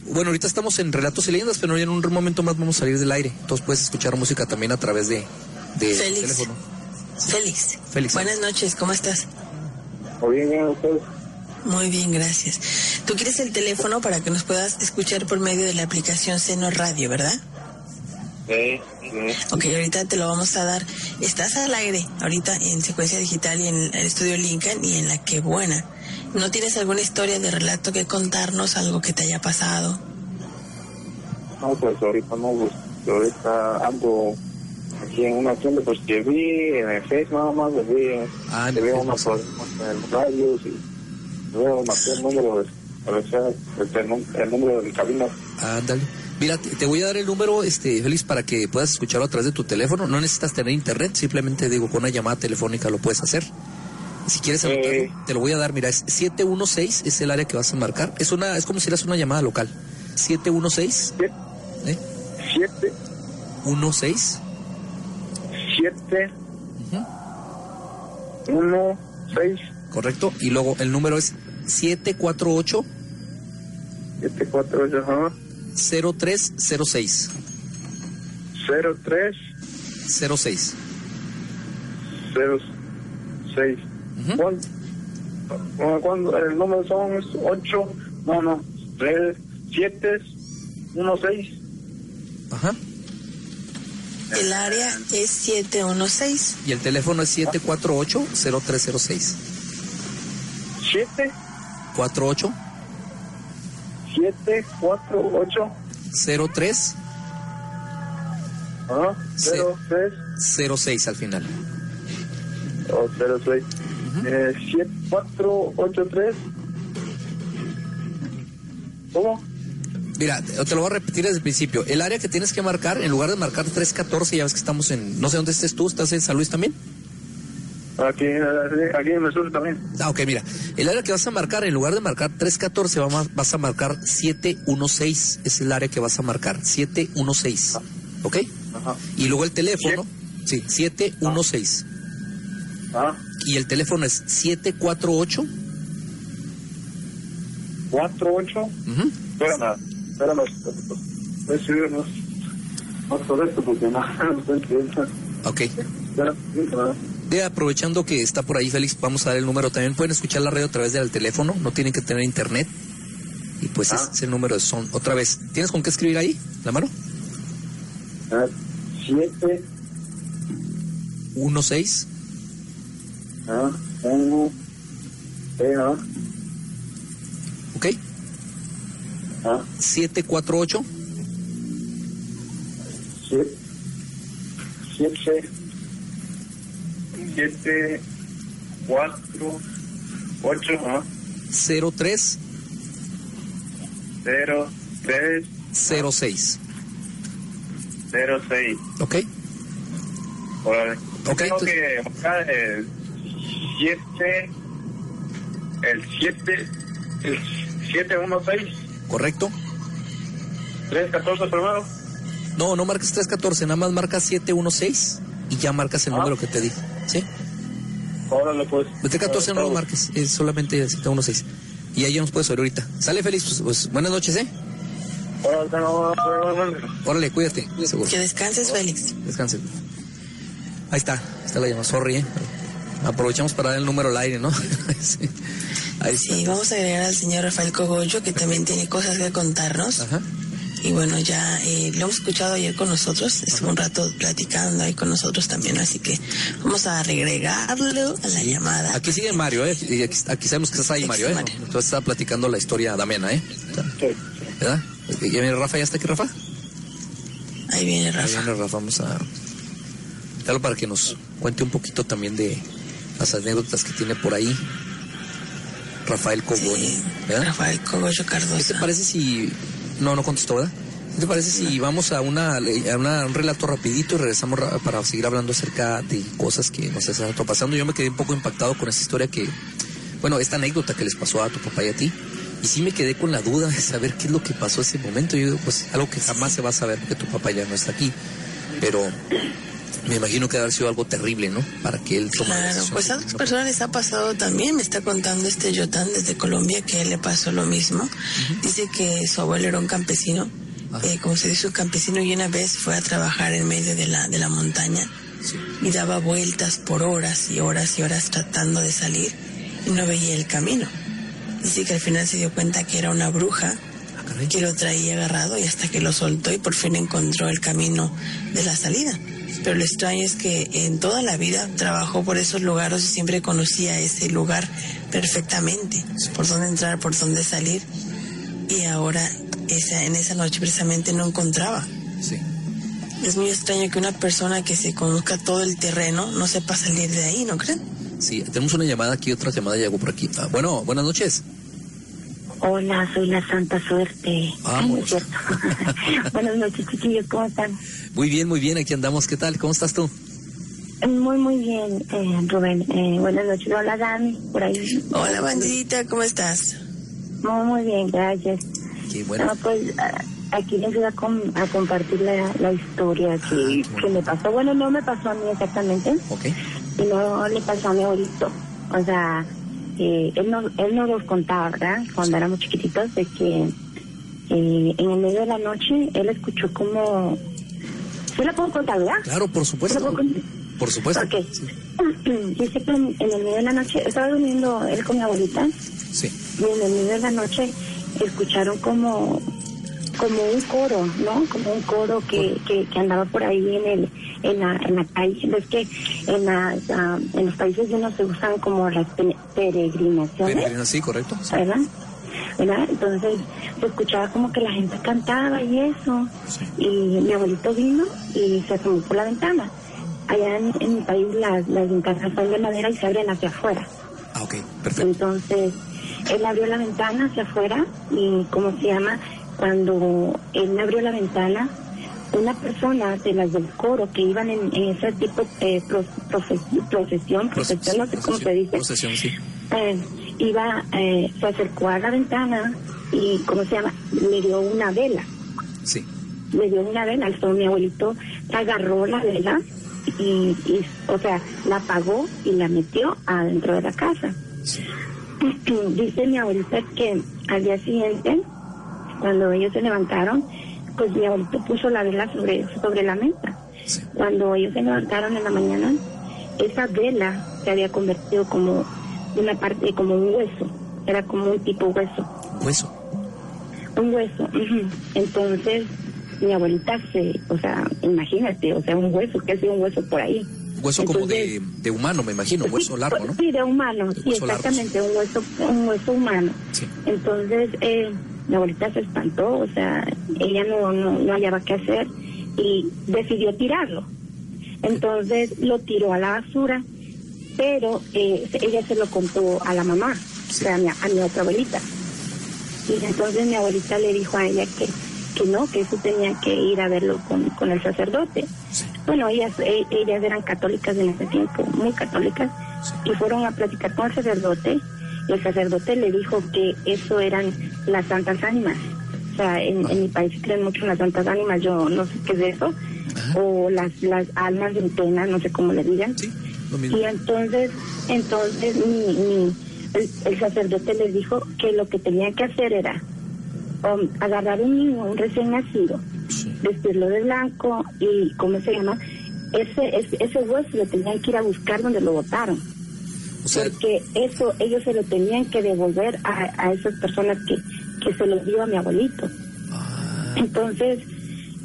Bueno, ahorita estamos en Relatos y Leyendas, pero en un momento más vamos a salir del aire. Entonces puedes escuchar música también a través de, de Félix. teléfono. Félix. Félix. Buenas noches, ¿cómo estás? ¿O bien, bien, ustedes? Muy bien, gracias. Tú quieres el teléfono para que nos puedas escuchar por medio de la aplicación Seno Radio, ¿verdad? Sí, sí. Ok, ahorita te lo vamos a dar. Estás al aire, ahorita en secuencia digital y en el estudio Lincoln y en la que buena. ¿No tienes alguna historia de relato que contarnos, algo que te haya pasado? No, pues ahorita no, pues ahorita ando aquí en una tienda, pues que vi en el Face nada más, vi, Ah, en le el vi unos no problemas en el radio y luego marqué el número, de- el, número de cabina. Ándale. Mira, te, voy a dar el número, este, Félix, para que puedas escucharlo a través de tu teléfono. No necesitas tener internet, simplemente digo, con una llamada telefónica lo puedes hacer. Si quieres anotarlo, Eh. te lo voy a dar. Mira, es 716 es el área que vas a marcar. Es una, es como si eras una llamada local. 716, Siete, ¿eh? siete, 16, siete, ujú, uno, seis, correcto. Y luego el número es 748 siete, cuatro, ocho, ajá, 0306. cero, tres, 06. cero, seis. Ujú. ¿Cuándo? ¿Cuándo? El número son es ocho, no, no, tres, siete, uno, seis. Ajá. El área es 716. Y el teléfono es 748-0306. Siete, 48 siete, cuatro, ocho, 03 ajá, Sí. cero, tres, 06 al final. o cero, seis. Eh, siete, cuatro, ocho, tres. ¿Cómo? Mira, te te lo voy a repetir desde el principio. El área que tienes que marcar, en lugar de marcar 314, ya ves que estamos en, no sé dónde estés tú, ¿estás en San Luis también? Aquí, eh, aquí en el sur también. Ah, ok, mira. El área que vas a marcar, en lugar de marcar 314, va ma- vas a marcar 716. Es el área que vas a marcar, 716. ¿Ok? Ajá. Y luego el teléfono, sí, 716. Ah, Y el teléfono es 748. cuatro, ocho. ujú, Espérame, espérame. Voy a subir más, más sobre esto porque no, no estoy entendiendo. Ok. Espera, espera. De aprovechando que está por ahí Félix, vamos a dar el número. También pueden escuchar la radio a través del teléfono, no tienen que tener internet. Y pues Ah. ese es el número de son. Otra vez, ¿tienes con qué escribir ahí, la mano? Ah, Siete, 16 ah, uno, eh, ah, ¿ok? ah, 748 siete, siete, siete, cuatro, ocho, ah, 03 cero, tres, 06. cero, seis. ¿Ok? Órale. Ok, Tengo que marcar el 7, el 7, el 716, ¿Correcto? 314 primero. No, no marques 314, nada más marcas 716 y ya marcas el Ah. número que te dije. ¿Sí? Órale, pues. El 314 no lo marques, es solamente el 716. Y ahí ya nos puedes oír ahorita. Sale feliz, pues, pues, buenas noches, ¿eh? Órale, cuídate, seguro. Que descanses, Félix. Descansen. Ahí está, está la llamada, sorry, ¿eh? Aprovechamos para dar el número al aire, ¿no? sí. Ahí está. Sí, vamos a agregar al señor Rafael Cogollo, que también tiene cosas que contarnos. Ajá. Y bueno, ya eh, lo hemos escuchado ayer con nosotros, estuvo un rato platicando ahí con nosotros también, así que vamos a regregarlo a la llamada. Aquí sigue Mario, ¿eh? Aquí, sabemos que estás ahí, Mario, ¿eh? Entonces está platicando la historia Damena, ¿eh? ¿Verdad? ¿Ya viene Rafa? ¿Ya está aquí, Rafa? Ahí viene Rafa. Ahí viene Rafa, vamos a... Invitarlo para que nos cuente un poquito también de las anécdotas que tiene por ahí. Rafael Cogollo. Rafael Cogollo Cardoso. ¿Qué te parece si no, no contestó, ¿verdad? ¿Qué te parece si vamos a, una, un relato rapidito y regresamos para seguir hablando acerca de cosas que nos están pasando? Yo me quedé un poco impactado con esta historia que, bueno, esta anécdota que les pasó a tu papá y a ti. Y sí me quedé con la duda de saber qué es lo que pasó ese momento. Yo digo, pues algo que jamás se va a saber porque tu papá ya no está aquí. Pero me imagino que haber sido algo terrible, ¿no? Para que él tomara Claro, pues a otras personas les ha pasado también. Me está contando este Yotan desde Colombia que él le pasó lo mismo. Dice que su abuelo era un campesino, eh, como se dice, un campesino y una vez fue a trabajar en medio de la, de la montaña y daba vueltas por horas y horas y horas tratando de salir y no veía el camino. Dice que al final se dio cuenta que era una bruja ah, que lo traía agarrado y hasta que lo soltó y por fin encontró el camino de la salida. Pero lo extraño es que en toda la vida trabajó por esos lugares y siempre conocía ese lugar perfectamente, por dónde entrar, por dónde salir. Y ahora esa, en esa noche precisamente no encontraba. Sí. Es muy extraño que una persona que se conozca todo el terreno no sepa salir de ahí, ¿no creen? Sí, tenemos una llamada aquí, otra llamada llegó por aquí. Ah, bueno, buenas noches. Hola, soy la Santa Suerte. Vamos. cierto. Buenas noches, chiquillos, ¿cómo están? Muy bien, muy bien, aquí andamos. ¿Qué tal? ¿Cómo estás tú? Muy, muy bien, eh, Rubén. Eh, buenas noches. Hola, Dani, por ahí. Hola, bandita, ¿cómo estás? Muy, muy bien, gracias. Qué bueno. pues aquí les voy a, compartir la, historia que, ah, que, me pasó. Bueno, no me pasó a mí exactamente. Ok. Y no le pasó a mi abuelito. O sea, él, no, él nos los contaba, ¿verdad? Cuando éramos chiquititos, de que eh, en el medio de la noche él escuchó como... ¿Sí la puedo contar, verdad? Claro, por supuesto. Por supuesto. Ok. Dice que en, el medio de la noche, estaba durmiendo él con mi abuelita. Sí. Y en el medio de la noche escucharon como como un coro, ¿no? Como un coro que, que, que andaba por ahí en el en la, en la calle. Es que en, las, en los países no se usan como las peregrinaciones. Sí, correcto. ¿Verdad? ¿verdad? Entonces se escuchaba como que la gente cantaba y eso. Y mi abuelito vino y se asomó por la ventana. Allá en, mi país las, las ventanas son de madera y se abren hacia afuera. Ah, ok, perfecto. Entonces él abrió la ventana hacia afuera y, ¿cómo se llama? Cuando él me abrió la ventana, una persona de las del coro que iban en, ese tipo de profesión, profesión, no sé cómo se dice. Procesión, sí. Eh, iba, eh, se acercó a la ventana y, ¿cómo se llama? Le dio una vela. Sí. Le dio una vela. Entonces mi abuelito agarró la vela y, y, o sea, la apagó y la metió adentro de la casa. Sí. Dice mi abuelita que al día siguiente cuando ellos se levantaron, pues mi abuelito puso la vela sobre, sobre la mesa. Cuando ellos se levantaron en la mañana, esa vela se había convertido como una parte, como un hueso. Era como un tipo hueso. ¿Hueso? Un hueso. Entonces, mi abuelita se, o sea, imagínate, o sea, un hueso, que es un hueso por ahí. Hueso como de, de, humano, me imagino, hueso largo, ¿no? Sí, de humano, sí, exactamente, un hueso, un hueso humano. Entonces, eh, mi abuelita se espantó, o sea, ella no, no, hallaba qué hacer y decidió tirarlo. Entonces lo tiró a la basura, pero eh, ella se lo contó a la mamá, o sea, a mi, a mi otra abuelita. Y entonces mi abuelita le dijo a ella que, que no, que eso tenía que ir a verlo con, con el sacerdote. Bueno, ellas, e, ellas eran católicas en ese tiempo, muy católicas, y fueron a platicar con el sacerdote el sacerdote le dijo que eso eran las santas ánimas. O sea, en, mi país creen mucho en las santas ánimas, yo no sé qué es eso, o las, las almas de pena, no sé cómo le digan. y entonces, entonces mi, el, sacerdote le dijo que lo que tenía que hacer era um, agarrar un niño, un recién nacido, vestirlo de blanco y, ¿cómo se llama? Ese, ese, ese hueso lo tenían que ir a buscar donde lo botaron porque eso ellos se lo tenían que devolver a, a esas personas que, que se los dio a mi abuelito. Entonces,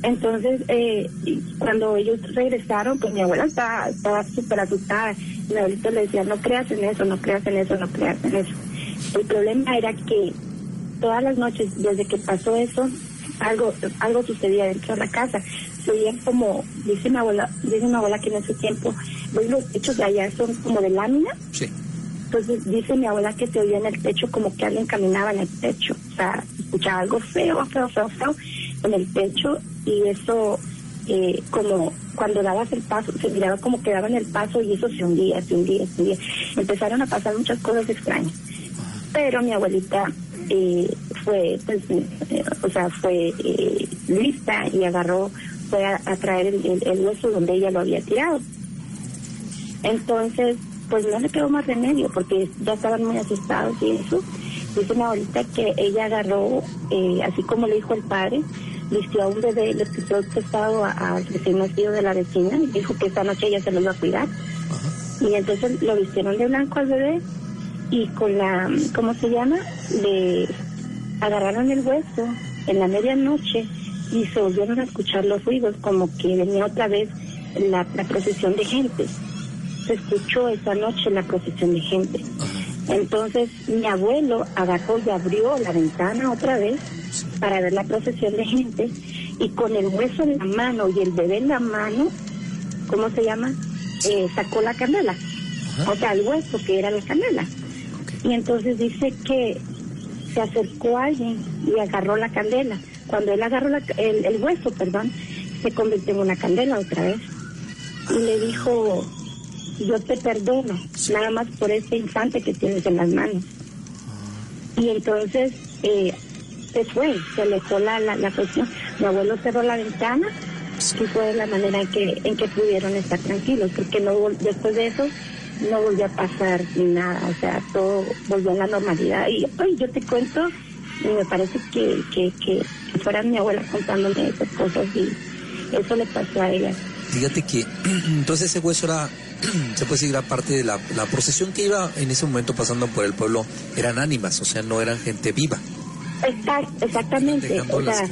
entonces, eh, cuando ellos regresaron, pues mi abuela estaba estaba súper asustada. Mi abuelito le decía, no creas en eso, no creas en eso, no creas en eso. El problema era que todas las noches, desde que pasó eso, algo algo sucedía dentro de la casa. Se oían como, dice mi abuela, dice mi abuela que en ese tiempo, los techos de allá son como de lámina. Sí. Entonces dice mi abuela que se oía en el techo como que alguien caminaba en el techo. O sea, escuchaba algo feo, feo, feo, feo en el techo y eso eh, como cuando dabas el paso, se miraba como que daban el paso y eso se hundía, se hundía, se hundía. Empezaron a pasar muchas cosas extrañas. Pero mi abuelita eh, fue, pues, eh, o sea, fue lista y agarró, fue a, traer el, hueso donde ella lo había tirado. Entonces, pues no le quedó más remedio porque ya estaban muy asustados y eso. Dice mi abuelita que ella agarró, así como le dijo el padre, vistió a un bebé, le puso prestado al recién nacido de la vecina y dijo que esta noche ella se lo iba a cuidar. Y entonces lo vistieron de blanco al bebé y con la, ¿cómo se llama? Le agarraron el hueso en la medianoche y se volvieron a escuchar los ruidos como que venía otra vez la, procesión de gente. Se escuchó esa noche la procesión de gente. Entonces mi abuelo agarró y abrió la ventana otra vez para ver la procesión de gente y con el hueso en la mano y el bebé en la mano, ¿cómo se llama? Eh, sacó la candela, o sea, el hueso que era la candela. Y entonces dice que se acercó a alguien y agarró la candela. Cuando él agarró el, el hueso, perdón, se convirtió en una candela otra vez. Y le dijo, yo te perdono, nada más por ese infante que tienes en las manos. Y entonces eh, se fue, se le fue la, la, cuestión. Mi abuelo cerró la ventana y fue la manera en que, en que pudieron estar tranquilos, porque no después de eso no volvió a pasar nada, o sea, todo volvió a la normalidad. Y yo te cuento, y me parece que, que, que, fuera mi abuela contándome esas cosas y eso le pasó a ella. Fíjate que entonces ese hueso era, se puede decir, parte de la, la procesión que iba en ese momento pasando por el pueblo, eran ánimas, o sea, no eran gente viva. exactamente, o sea,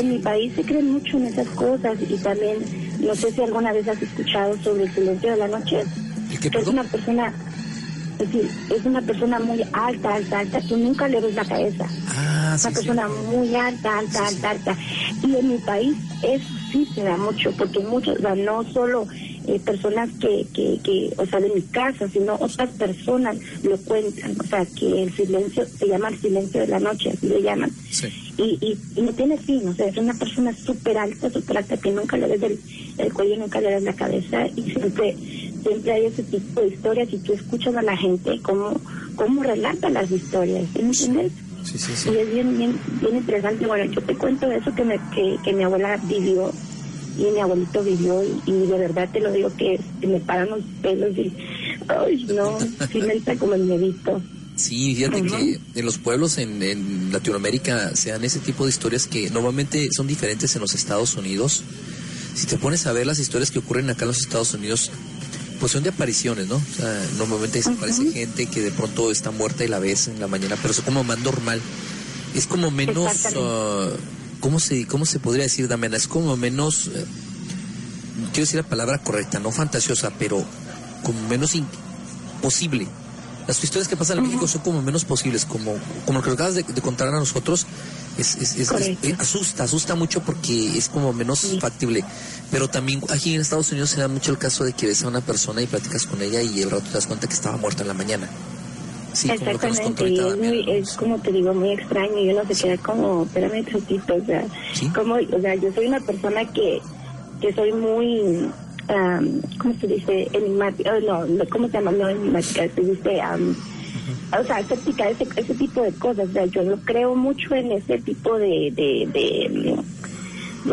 en mi país se creen mucho en esas cosas y también, no sé si alguna vez has escuchado sobre el silencio de la noche. es una persona, es decir, es una persona muy alta, alta, alta, tú nunca le ves la cabeza. Ah, una persona muy alta, alta, alta, alta. Y en mi país eso sí se da mucho, porque muchos, o no solo eh, personas que, que, que, o sea, de mi casa, sino otras personas lo cuentan, o sea, que el silencio, se llama el silencio de la noche, así le llaman. Y, y, no tiene fin, o sea, es una persona súper alta, súper alta, que nunca le ves el, cuello, nunca le ves la cabeza, y siempre siempre hay ese tipo de historias, y tú escuchas a la gente cómo, cómo relata las historias, ¿entiendes? Sí, sí, sí. Y es bien, bien, bien interesante. Bueno, yo te cuento eso que, me, que, que mi abuela vivió y mi abuelito vivió y, de verdad te lo digo que, me paran los pelos y ay no, sí me entra como el medito. Sí, fíjate que en los pueblos en, en, Latinoamérica se dan ese tipo de historias que normalmente son diferentes en los Estados Unidos. Si te pones a ver las historias que ocurren acá en los Estados Unidos, pues son de apariciones, ¿no? O sea, normalmente desaparece gente que de pronto está muerta y la ves en la mañana, pero es como más normal. Es como menos ¿cómo se, cómo se podría decir, Damiana? Es como menos, eh, quiero decir la palabra correcta, no fantasiosa, pero como menos imposible. Las historias que pasan en México son como menos posibles, como, como lo que acabas de, contar a nosotros, es, es, eh, asusta, asusta mucho porque es como menos factible. Pero también aquí en Estados Unidos se da mucho el caso de que ves a una persona y platicas con ella y el rato te das cuenta que estaba muerta en la mañana. Exactamente, y es, muy, es como te digo, muy extraño y uno se queda como, espérame tantito, o sea, como, o sea, yo soy una persona que, que soy muy, um, ¿cómo se dice? Enigmática, oh, no, ¿cómo se llama? No enigmática, se dice, um, o sea, escéptica, ese, ese tipo de cosas, o sea, yo no creo mucho en ese tipo de, de, de,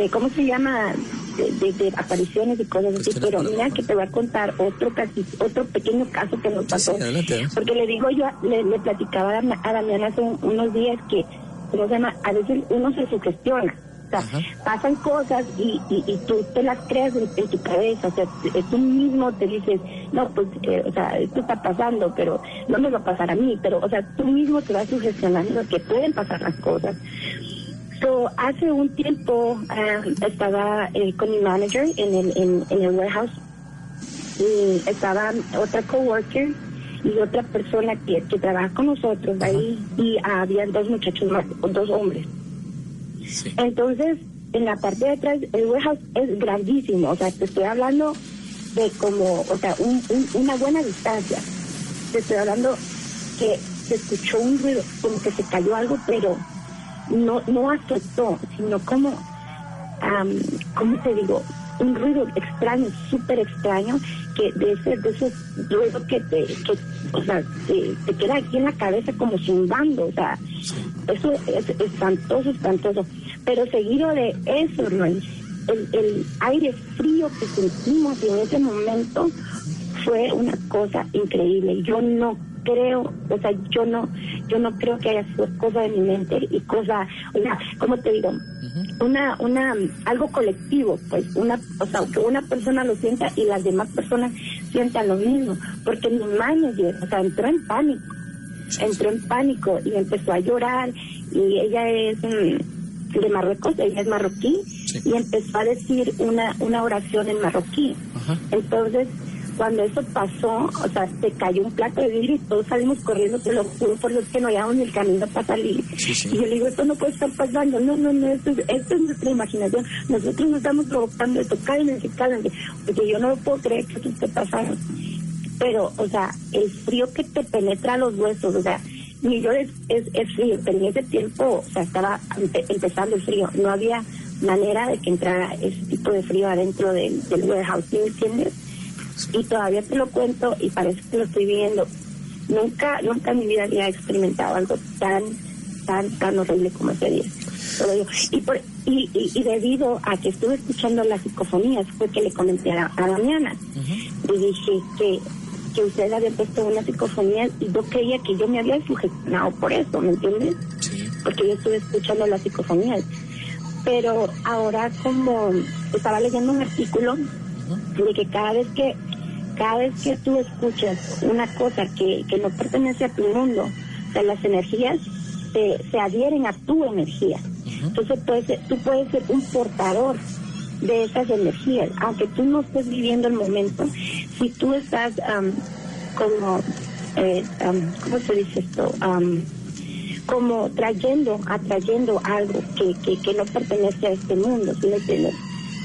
de ¿cómo se llama? de, apariciones y cosas así, pero mira que te voy a contar otro otro pequeño caso que nos pasó. porque le digo yo, le, platicaba a Damián hace unos días que, ¿cómo se llama? A veces uno se sugestiona. O sea, pasan cosas y, y, tú te las creas en, tu cabeza, o sea, tú mismo te dices, no, pues, eh, o sea, esto está pasando, pero no me va a pasar a mí, pero, o sea, tú mismo te vas sugestionando que pueden pasar las cosas. So, hace un tiempo um, estaba eh, con mi manager en el, en, en el warehouse y estaba otra coworker y otra persona que, que trabaja con nosotros ahí y había dos muchachos más, dos hombres. Entonces, en la parte de atrás, el warehouse es grandísimo, o sea, te estoy hablando de como, o sea, un, una buena distancia. Te estoy hablando que se escuchó un ruido, como que se cayó algo, pero no no afectó, sino como, um, ¿cómo te digo? Un ruido extraño, súper extraño, que de ese, de esos ruidos que te, que, o sea, te, queda aquí en la cabeza como zumbando, o sea, eso es espantoso, espantoso. Pero seguido de eso, el, el aire frío que sentimos en ese momento fue una cosa increíble. Yo no creo, o sea, yo no, yo no creo que haya sido cosa de mi mente y cosa, o sea, ¿cómo te digo? Una, una, algo colectivo, pues, una, o sea, que una persona lo sienta y las demás personas sientan lo mismo, porque mi manager, o sea, entró en pánico, entró en pánico y empezó a llorar y ella es mm, de Marruecos, ella es marroquí y empezó a decir una, una oración en marroquí. Entonces, cuando eso pasó, o sea, se cayó un plato de vidrio y todos salimos corriendo, te lo juro, por los que no llevamos ni el camino para salir. Y yo le digo, esto no puede estar pasando, no, no, no, esto es, esto es nuestra imaginación, nosotros nos estamos provocando esto, cálmense, cálmense, porque yo no lo puedo creer que esto esté pasando. Pero, o sea, el frío que te penetra los huesos, o sea, mi yo es, es, frío, pero en ese tiempo, o sea, estaba empezando el frío, no había manera de que entrara ese tipo de frío adentro del, del warehouse, ¿me entiendes? Y todavía te lo cuento y parece que lo estoy viendo. Nunca, nunca en mi vida había experimentado algo tan, tan, tan horrible como ese día. Y, por, y, y, debido a que estuve escuchando las psicofonías, fue que le comenté a, a Damiana. Y dije que, que usted había puesto una psicofonía y yo creía que yo me había sugestionado por eso, ¿me entiendes? Porque yo estuve escuchando las psicofonías. Pero ahora como estaba leyendo un artículo de que cada vez que cada vez que tú escuchas una cosa que, que no pertenece a tu mundo, o las energías se, se adhieren a tu energía. Entonces puedes, tú puedes ser un portador de esas energías, aunque tú no estés viviendo el momento, si tú estás como, eh, ¿cómo se dice esto? como trayendo, atrayendo algo que, que, que no pertenece a este mundo, ¿sí me entiendes?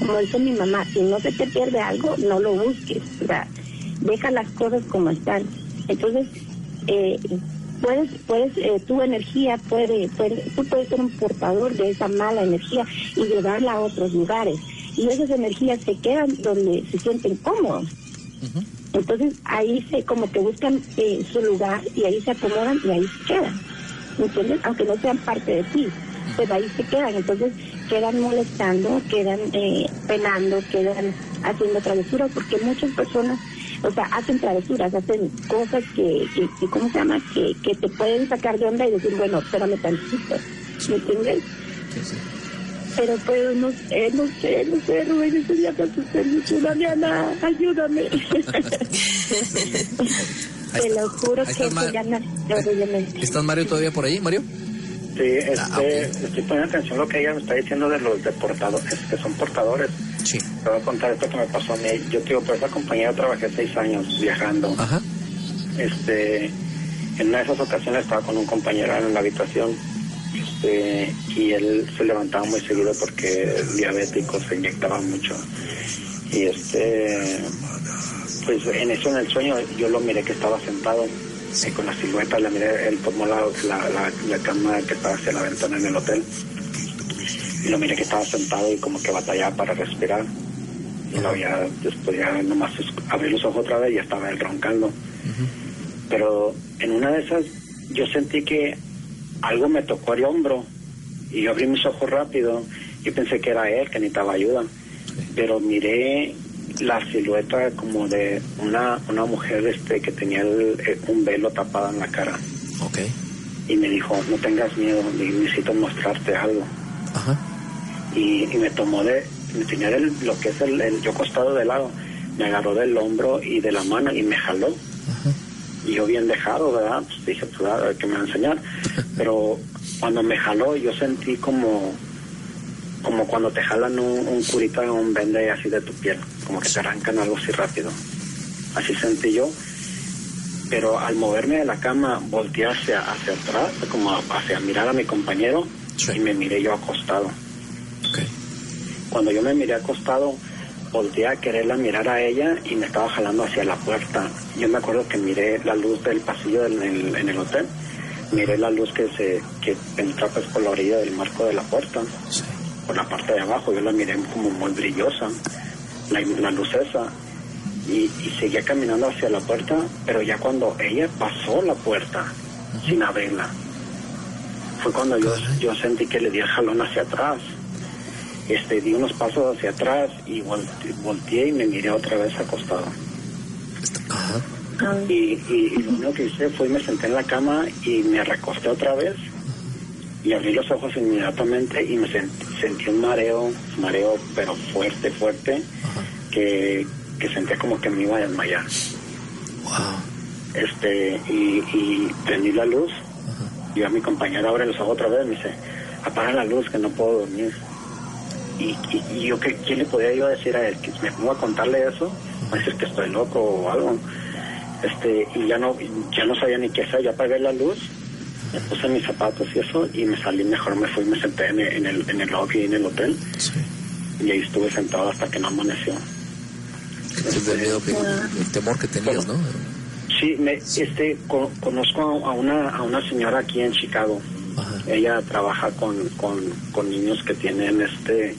como dice mi mamá, si no se te pierde algo, no lo busques, sea, deja las cosas como están. Entonces, eh, puedes, puedes, eh, tu energía puede, puede, tú puedes ser un portador de esa mala energía y llevarla a otros lugares. Y esas energías se quedan donde se sienten cómodos. Entonces ahí se como que buscan eh, su lugar y ahí se acomodan y ahí se quedan. ¿Entiendes? Aunque no sean parte de ti, pues ahí se quedan. Entonces quedan molestando, quedan eh, penando, quedan haciendo travesuras, porque muchas personas, o sea, hacen travesuras, hacen cosas que, que, ¿cómo se llama? Que, que te pueden sacar de onda y decir, bueno, espérame tantito, ¿me entiendes? Pero pues no sé, no sé, no sé, Rubén, ese día te asusté mucho, Damiana, ayúdame. te lo juro que Damiana, ¿Estás Mario todavía por ahí, Mario? Sí, ah, este, estoy poniendo atención a lo que ella me está diciendo de los deportadores, que son portadores. Sí. Te voy a contar esto que me pasó a mí. Yo, digo, por esa compañía trabajé seis años viajando. Ajá. Este, en una de esas ocasiones estaba con un compañero en la habitación este, y él se levantaba muy seguido porque diabético se inyectaba mucho. Y este, pues en eso en el sueño yo lo miré que estaba sentado con la silueta, la miré, él tomó la, la, la, cama que estaba hacia la ventana en el hotel y lo miré que estaba sentado y como que batallaba para respirar. Y lo había, después ya nomás abrí los ojos otra vez y ya estaba él roncando. Pero en una de esas yo sentí que algo me tocó el hombro y yo abrí mis ojos rápido. Yo pensé que era él, que necesitaba ayuda. Pero miré la silueta como de una, una mujer este que tenía eh, un velo tapado en la cara. Ok. Y me dijo, no tengas miedo, necesito mostrarte algo. Ajá. Y, me tomó de, me tenía lo que es el, yo costado de lado, me agarró del hombro y de la mano y me jaló. Ajá. Y yo bien dejado, ¿verdad? Pues dije, pues a ver qué me va a enseñar. Pero cuando me jaló, yo sentí como como cuando te jalan un, un curita o un vende así de tu piel, como que te arrancan algo así rápido. Así sentí yo. Pero al moverme de la cama, volteé hacia, hacia atrás, como hacia mirar a mi compañero, y me miré yo acostado. Cuando yo me miré acostado, volteé a quererla mirar a ella y me estaba jalando hacia la puerta. Yo me acuerdo que miré la luz del pasillo en el, en el hotel, miré la luz que se que entra pues por la orilla del marco de la puerta, por la parte de abajo, yo la miré como muy brillosa, la, la luz esa, y, y, seguía caminando hacia la puerta, pero ya cuando ella pasó la puerta, sin abrirla, fue cuando yo, yo sentí que le di el jalón hacia atrás este, di unos pasos hacia atrás y volteé y me miré otra vez acostado. Y, y, lo único que hice fue me senté en la cama y me recosté otra vez y abrí los ojos inmediatamente y me sentí, un mareo, mareo pero fuerte, fuerte, que, que sentía como que me iba a desmayar. Este, y, y prendí la luz y a mi compañero abre los ojos otra vez y me dice, apaga la luz que no puedo dormir y, yo ¿qué, quién le podía yo decir a él que me pongo a contarle eso va a decir que estoy loco o algo este y ya no ya no sabía ni qué hacer ya apagué la luz me puse mis zapatos y eso y me salí mejor me fui me senté en el en el, lobby en el hotel. Y ahí estuve sentado hasta que no amaneció. El temor que tenías no sí me este conozco a una a una señora aquí en Chicago ella trabaja con, con, niños que tienen este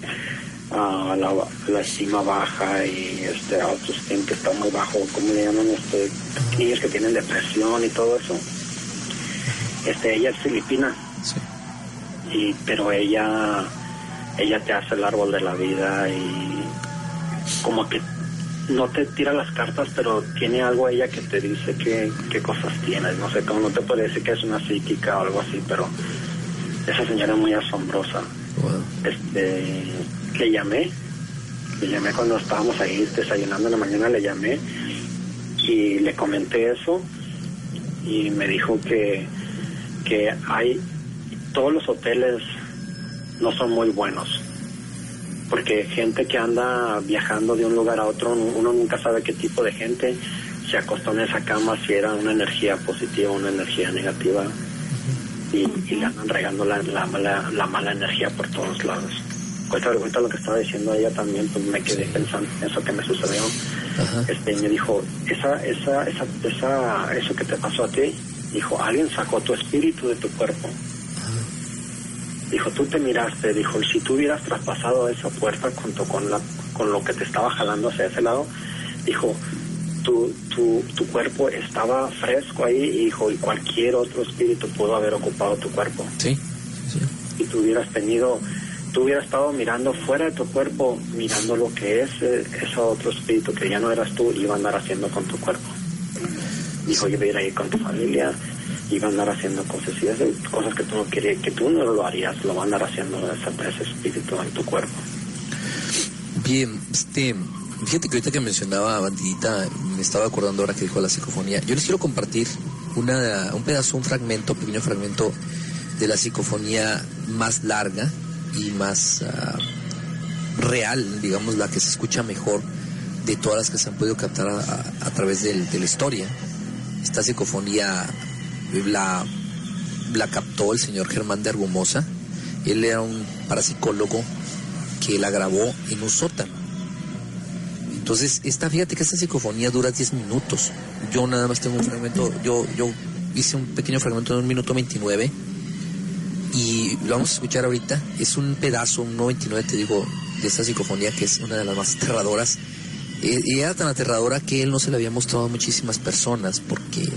uh, la, la, estima baja y este autoestima que está muy bajo, ¿cómo le llaman? Este, niños que tienen depresión y todo eso. Este, ella es filipina. Y, pero ella, ella te hace el árbol de la vida y como que no te tira las cartas, pero tiene algo ella que te dice qué, qué cosas tienes. No sé, cómo no te puede decir que es una psíquica o algo así, pero esa señora muy asombrosa. Este, le llamé, le llamé cuando estábamos ahí desayunando en la mañana, le llamé y le comenté eso y me dijo que, que hay, todos los hoteles no son muy buenos porque gente que anda viajando de un lugar a otro, uno nunca sabe qué tipo de gente se acostó en esa cama, si era una energía positiva o una energía negativa y, le andan regando la, la, mala, la mala energía por todos lados. Ahorita, lo que estaba diciendo ella también, pues me quedé pensando en eso que me sucedió. Este, me dijo, esa, esa, esa, esa, eso que te pasó a ti, dijo, alguien sacó tu espíritu de tu cuerpo. Dijo, tú te miraste, dijo, si tú hubieras traspasado esa puerta junto con, la, con lo que te estaba jalando hacia ese lado, dijo, tu, tu, tu cuerpo estaba fresco ahí y dijo, y cualquier otro espíritu pudo haber ocupado tu cuerpo. Sí, Y tú hubieras tenido, tú hubieras estado mirando fuera de tu cuerpo, mirando lo que es eh, ese otro espíritu que ya no eras tú, iba a andar haciendo con tu cuerpo. Dijo, yo iba a ir con tu familia, iba a andar haciendo cosas y cosas que tú no querías, que tú no lo harías, lo va a andar haciendo ese, ese espíritu en tu cuerpo. Bien, este Fíjate que ahorita que mencionaba Bandidita, me estaba acordando ahora que dijo la psicofonía. Yo les quiero compartir una, un pedazo, un fragmento, un pequeño fragmento de la psicofonía más larga y más ah, real, digamos, la que se escucha mejor de todas las que se han podido captar a, través de la historia. Esta psicofonía la, captó el señor Germán de Argumosa. Él era un parapsicólogo que la grabó en un sótano entonces, esta, fíjate que esta psicofonía dura 10 minutos. Yo nada más tengo un fragmento, yo, yo hice un pequeño fragmento de un minuto 29 y lo vamos a escuchar ahorita. Es un pedazo, un 99, te digo, de esta psicofonía que es una de las más aterradoras. Eh, y era tan aterradora que él no se la había mostrado a muchísimas personas porque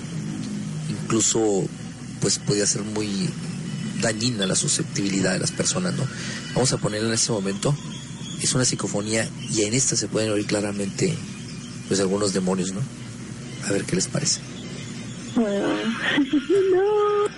incluso pues podía ser muy dañina la susceptibilidad de las personas, ¿no? Vamos a ponerla en este momento es una psicofonía y en esta se pueden oír claramente pues algunos demonios, ¿no? A ver qué les parece. no.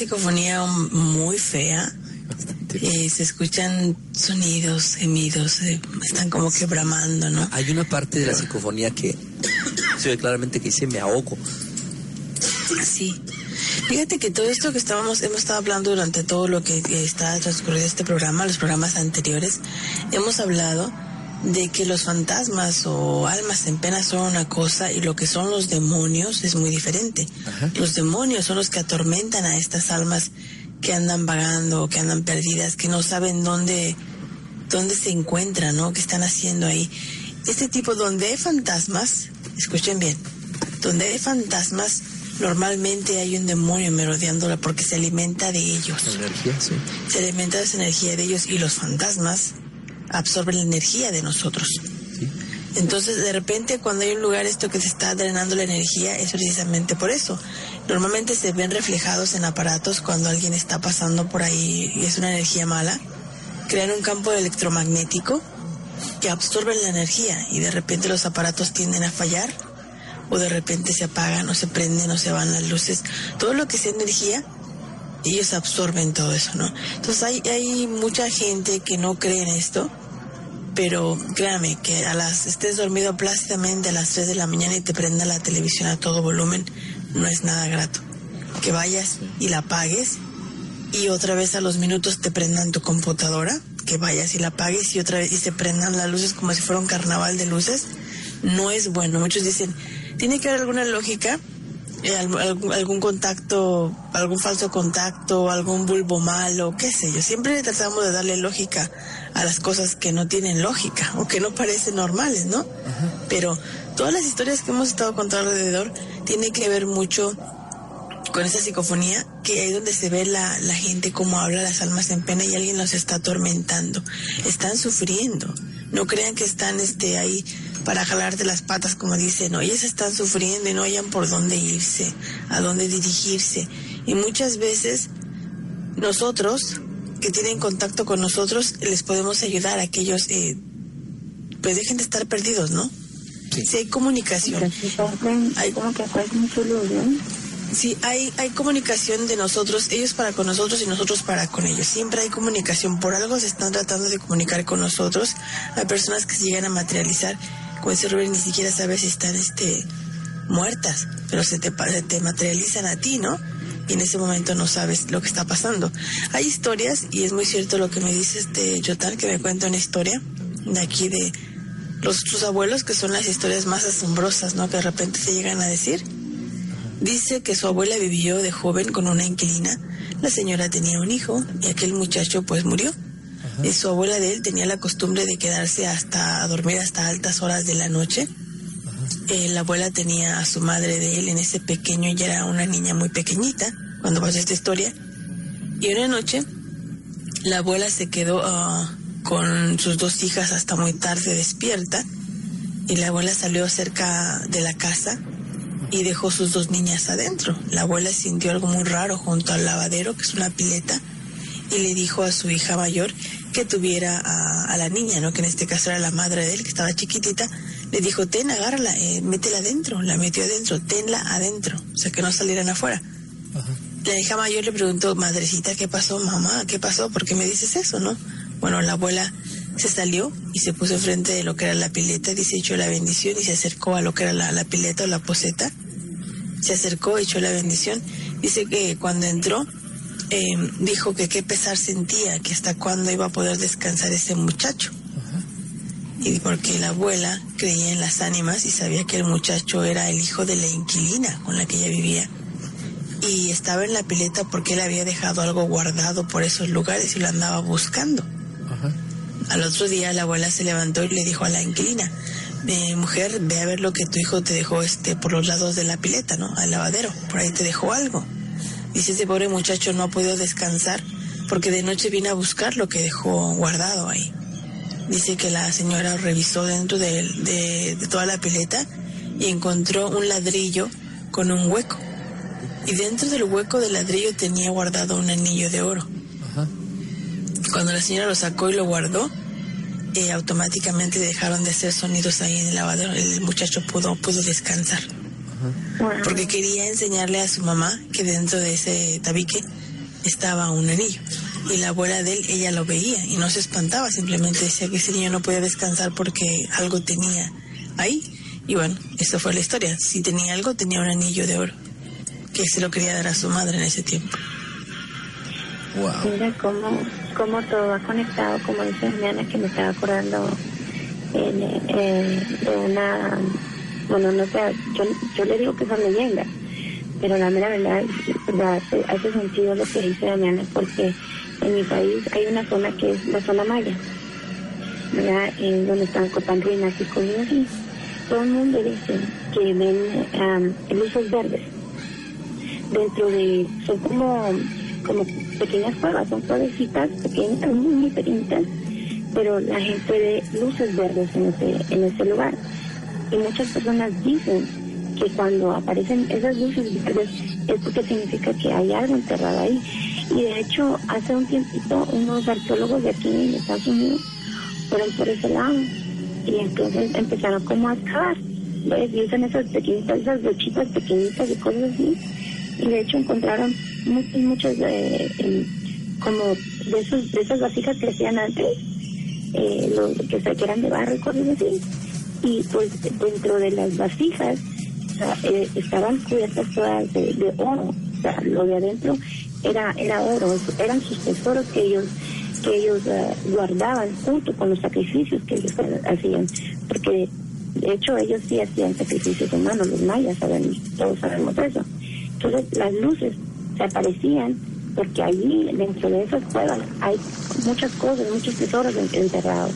Psicofonía muy fea. Y se escuchan sonidos, gemidos, eh, están como que bramando, ¿no? Hay una parte de la psicofonía que se ve claramente que dice me ahogo. Sí. Fíjate que todo esto que estábamos, hemos estado hablando durante todo lo que está transcurrido este programa, los programas anteriores, hemos hablado de que los fantasmas o almas en pena son una cosa y lo que son los demonios es muy diferente. Los demonios son los que atormentan a estas almas que andan vagando, que andan perdidas, que no saben dónde, dónde se encuentran, ¿no? ¿Qué están haciendo ahí? Este tipo donde hay fantasmas, escuchen bien, donde hay fantasmas, normalmente hay un demonio merodeándola porque se alimenta de ellos. Energía, sí. Se alimenta de esa energía de ellos y los fantasmas absorbe la energía de nosotros. Entonces, de repente, cuando hay un lugar esto que se está drenando la energía, es precisamente por eso. Normalmente se ven reflejados en aparatos cuando alguien está pasando por ahí y es una energía mala. Crean un campo electromagnético que absorbe la energía y de repente los aparatos tienden a fallar o de repente se apagan o se prenden o se van las luces. Todo lo que sea energía ellos absorben todo eso, ¿no? Entonces hay, hay mucha gente que no cree en esto, pero créame que a las estés dormido plácidamente a las 3 de la mañana y te prenda la televisión a todo volumen, no es nada grato. Que vayas y la apagues y otra vez a los minutos te prendan tu computadora, que vayas y la apagues y otra vez y se prendan las luces como si fuera un carnaval de luces, no es bueno. Muchos dicen, tiene que haber alguna lógica eh, algún, contacto, algún falso contacto, algún bulbo malo, qué sé yo. Siempre tratamos de darle lógica a las cosas que no tienen lógica o que no parecen normales, ¿no? Pero todas las historias que hemos estado contando alrededor tienen que ver mucho con esa psicofonía, que ahí donde se ve la, la gente como habla las almas en pena y alguien los está atormentando. Están sufriendo. No crean que están este ahí para jalarte las patas, como dicen, ¿no? Ellos están sufriendo y no hayan por dónde irse, a dónde dirigirse. Y muchas veces nosotros, que tienen contacto con nosotros, les podemos ayudar a que ellos, eh, pues dejen de estar perdidos, ¿no? Sí. Si hay comunicación. Hay como que Sí, hay, hay comunicación de nosotros, ellos para con nosotros y nosotros para con ellos. Siempre hay comunicación. Por algo se están tratando de comunicar con nosotros. Hay personas que se llegan a materializar con ese Rubén ni siquiera sabes si están este, muertas, pero se te, te materializan a ti, ¿no? Y en ese momento no sabes lo que está pasando. Hay historias, y es muy cierto lo que me dice este Yotal, que me cuenta una historia de aquí de los, sus abuelos, que son las historias más asombrosas, ¿no? Que de repente se llegan a decir. Dice que su abuela vivió de joven con una inquilina. La señora tenía un hijo y aquel muchacho pues murió su abuela de él tenía la costumbre de quedarse hasta a dormir hasta altas horas de la noche. Eh, la abuela tenía a su madre de él en ese pequeño, ella era una niña muy pequeñita cuando pasó esta historia. Y una noche la abuela se quedó ah, con sus dos hijas hasta muy tarde despierta y la abuela salió cerca de la casa y dejó sus dos niñas adentro. La abuela sintió algo muy raro junto al lavadero, que es una pileta, y le dijo a su hija mayor que tuviera a, la niña, ¿no? Que en este caso era la madre de él, que estaba chiquitita, le dijo, ten, agárrala, eh, métela adentro, la metió adentro, tenla adentro, o sea, que no salieran afuera. La hija mayor le preguntó, madrecita, ¿qué pasó, mamá? ¿Qué pasó? ¿Por qué me dices eso, no? Bueno, la abuela se salió y se puso enfrente de lo que era la pileta, dice, echó la bendición y se acercó a lo que era la, la pileta o la poseta. Se acercó, echó la bendición. Dice que cuando entró, Em, dijo que qué pesar sentía, que hasta cuándo iba a poder descansar ese muchacho. Y porque la abuela creía en las ánimas y sabía que el muchacho era el hijo de la inquilina con la que ella vivía. Y estaba en la pileta porque él había dejado algo guardado por esos lugares y lo andaba buscando. Al otro día la abuela se levantó y le dijo a la inquilina, mujer, ve a ver lo que tu hijo te dejó este por los lados de la pileta, ¿no? Al lavadero, por ahí te dejó algo. Dice, ese pobre muchacho no ha podido descansar porque de noche viene a buscar lo que dejó guardado ahí. Dice que la señora revisó dentro de, toda la pileta y encontró un ladrillo con un hueco. Y dentro del hueco del ladrillo tenía guardado un anillo de oro. Cuando la señora lo sacó y lo guardó, eh, automáticamente dejaron de hacer sonidos ahí en el lavadero. El muchacho pudo, pudo descansar. porque quería enseñarle a su mamá que dentro de ese tabique estaba un anillo. Y la abuela de él, ella lo veía y no se espantaba, simplemente decía que ese niño no podía descansar porque algo tenía ahí. Y bueno, eso fue la historia. Si tenía algo, tenía un anillo de oro, que se lo quería dar a su madre en ese tiempo. Wow. Mira cómo, cómo todo ha conectado, como dice Diana, que me estaba acordando de una, bueno, no sé, yo, yo le digo que son leyendas, pero la mera verdad, hace, sentido lo que dice Damiana, porque en mi país hay una zona que es la zona maya. En donde están ruinas y cosas así. Todo el mundo dice que ven luces verdes dentro de, son como, como pequeñas cuevas, son cuevecitas pequeñas, muy, muy pequeñitas, pero la gente ve luces verdes en ese, en ese lugar. Y muchas personas dicen que cuando aparecen esas luces verdes es porque significa que hay algo enterrado ahí. Y de hecho, hace un tiempito, unos arqueólogos de aquí en Estados Unidos fueron por ese lado y entonces empezaron como a excavar. Y usan esas pequeñitas, esas brochitas pequeñitas y cosas así. Y de hecho encontraron muchas, muchas, eh, como de, esos, de esas vasijas que hacían antes, eh, que, se eran de barro y cosas así. Y pues dentro de las vasijas eh, estaban cubiertas todas de, oro. O sea, lo de adentro era, era oro, eran sus tesoros que ellos que ellos eh, guardaban junto con los sacrificios que ellos hacían, porque de hecho ellos sí hacían sacrificios humanos, los mayas, saben, todos sabemos eso. Entonces las luces se aparecían porque allí, dentro de esas cuevas, hay muchas cosas, muchos tesoros enterrados.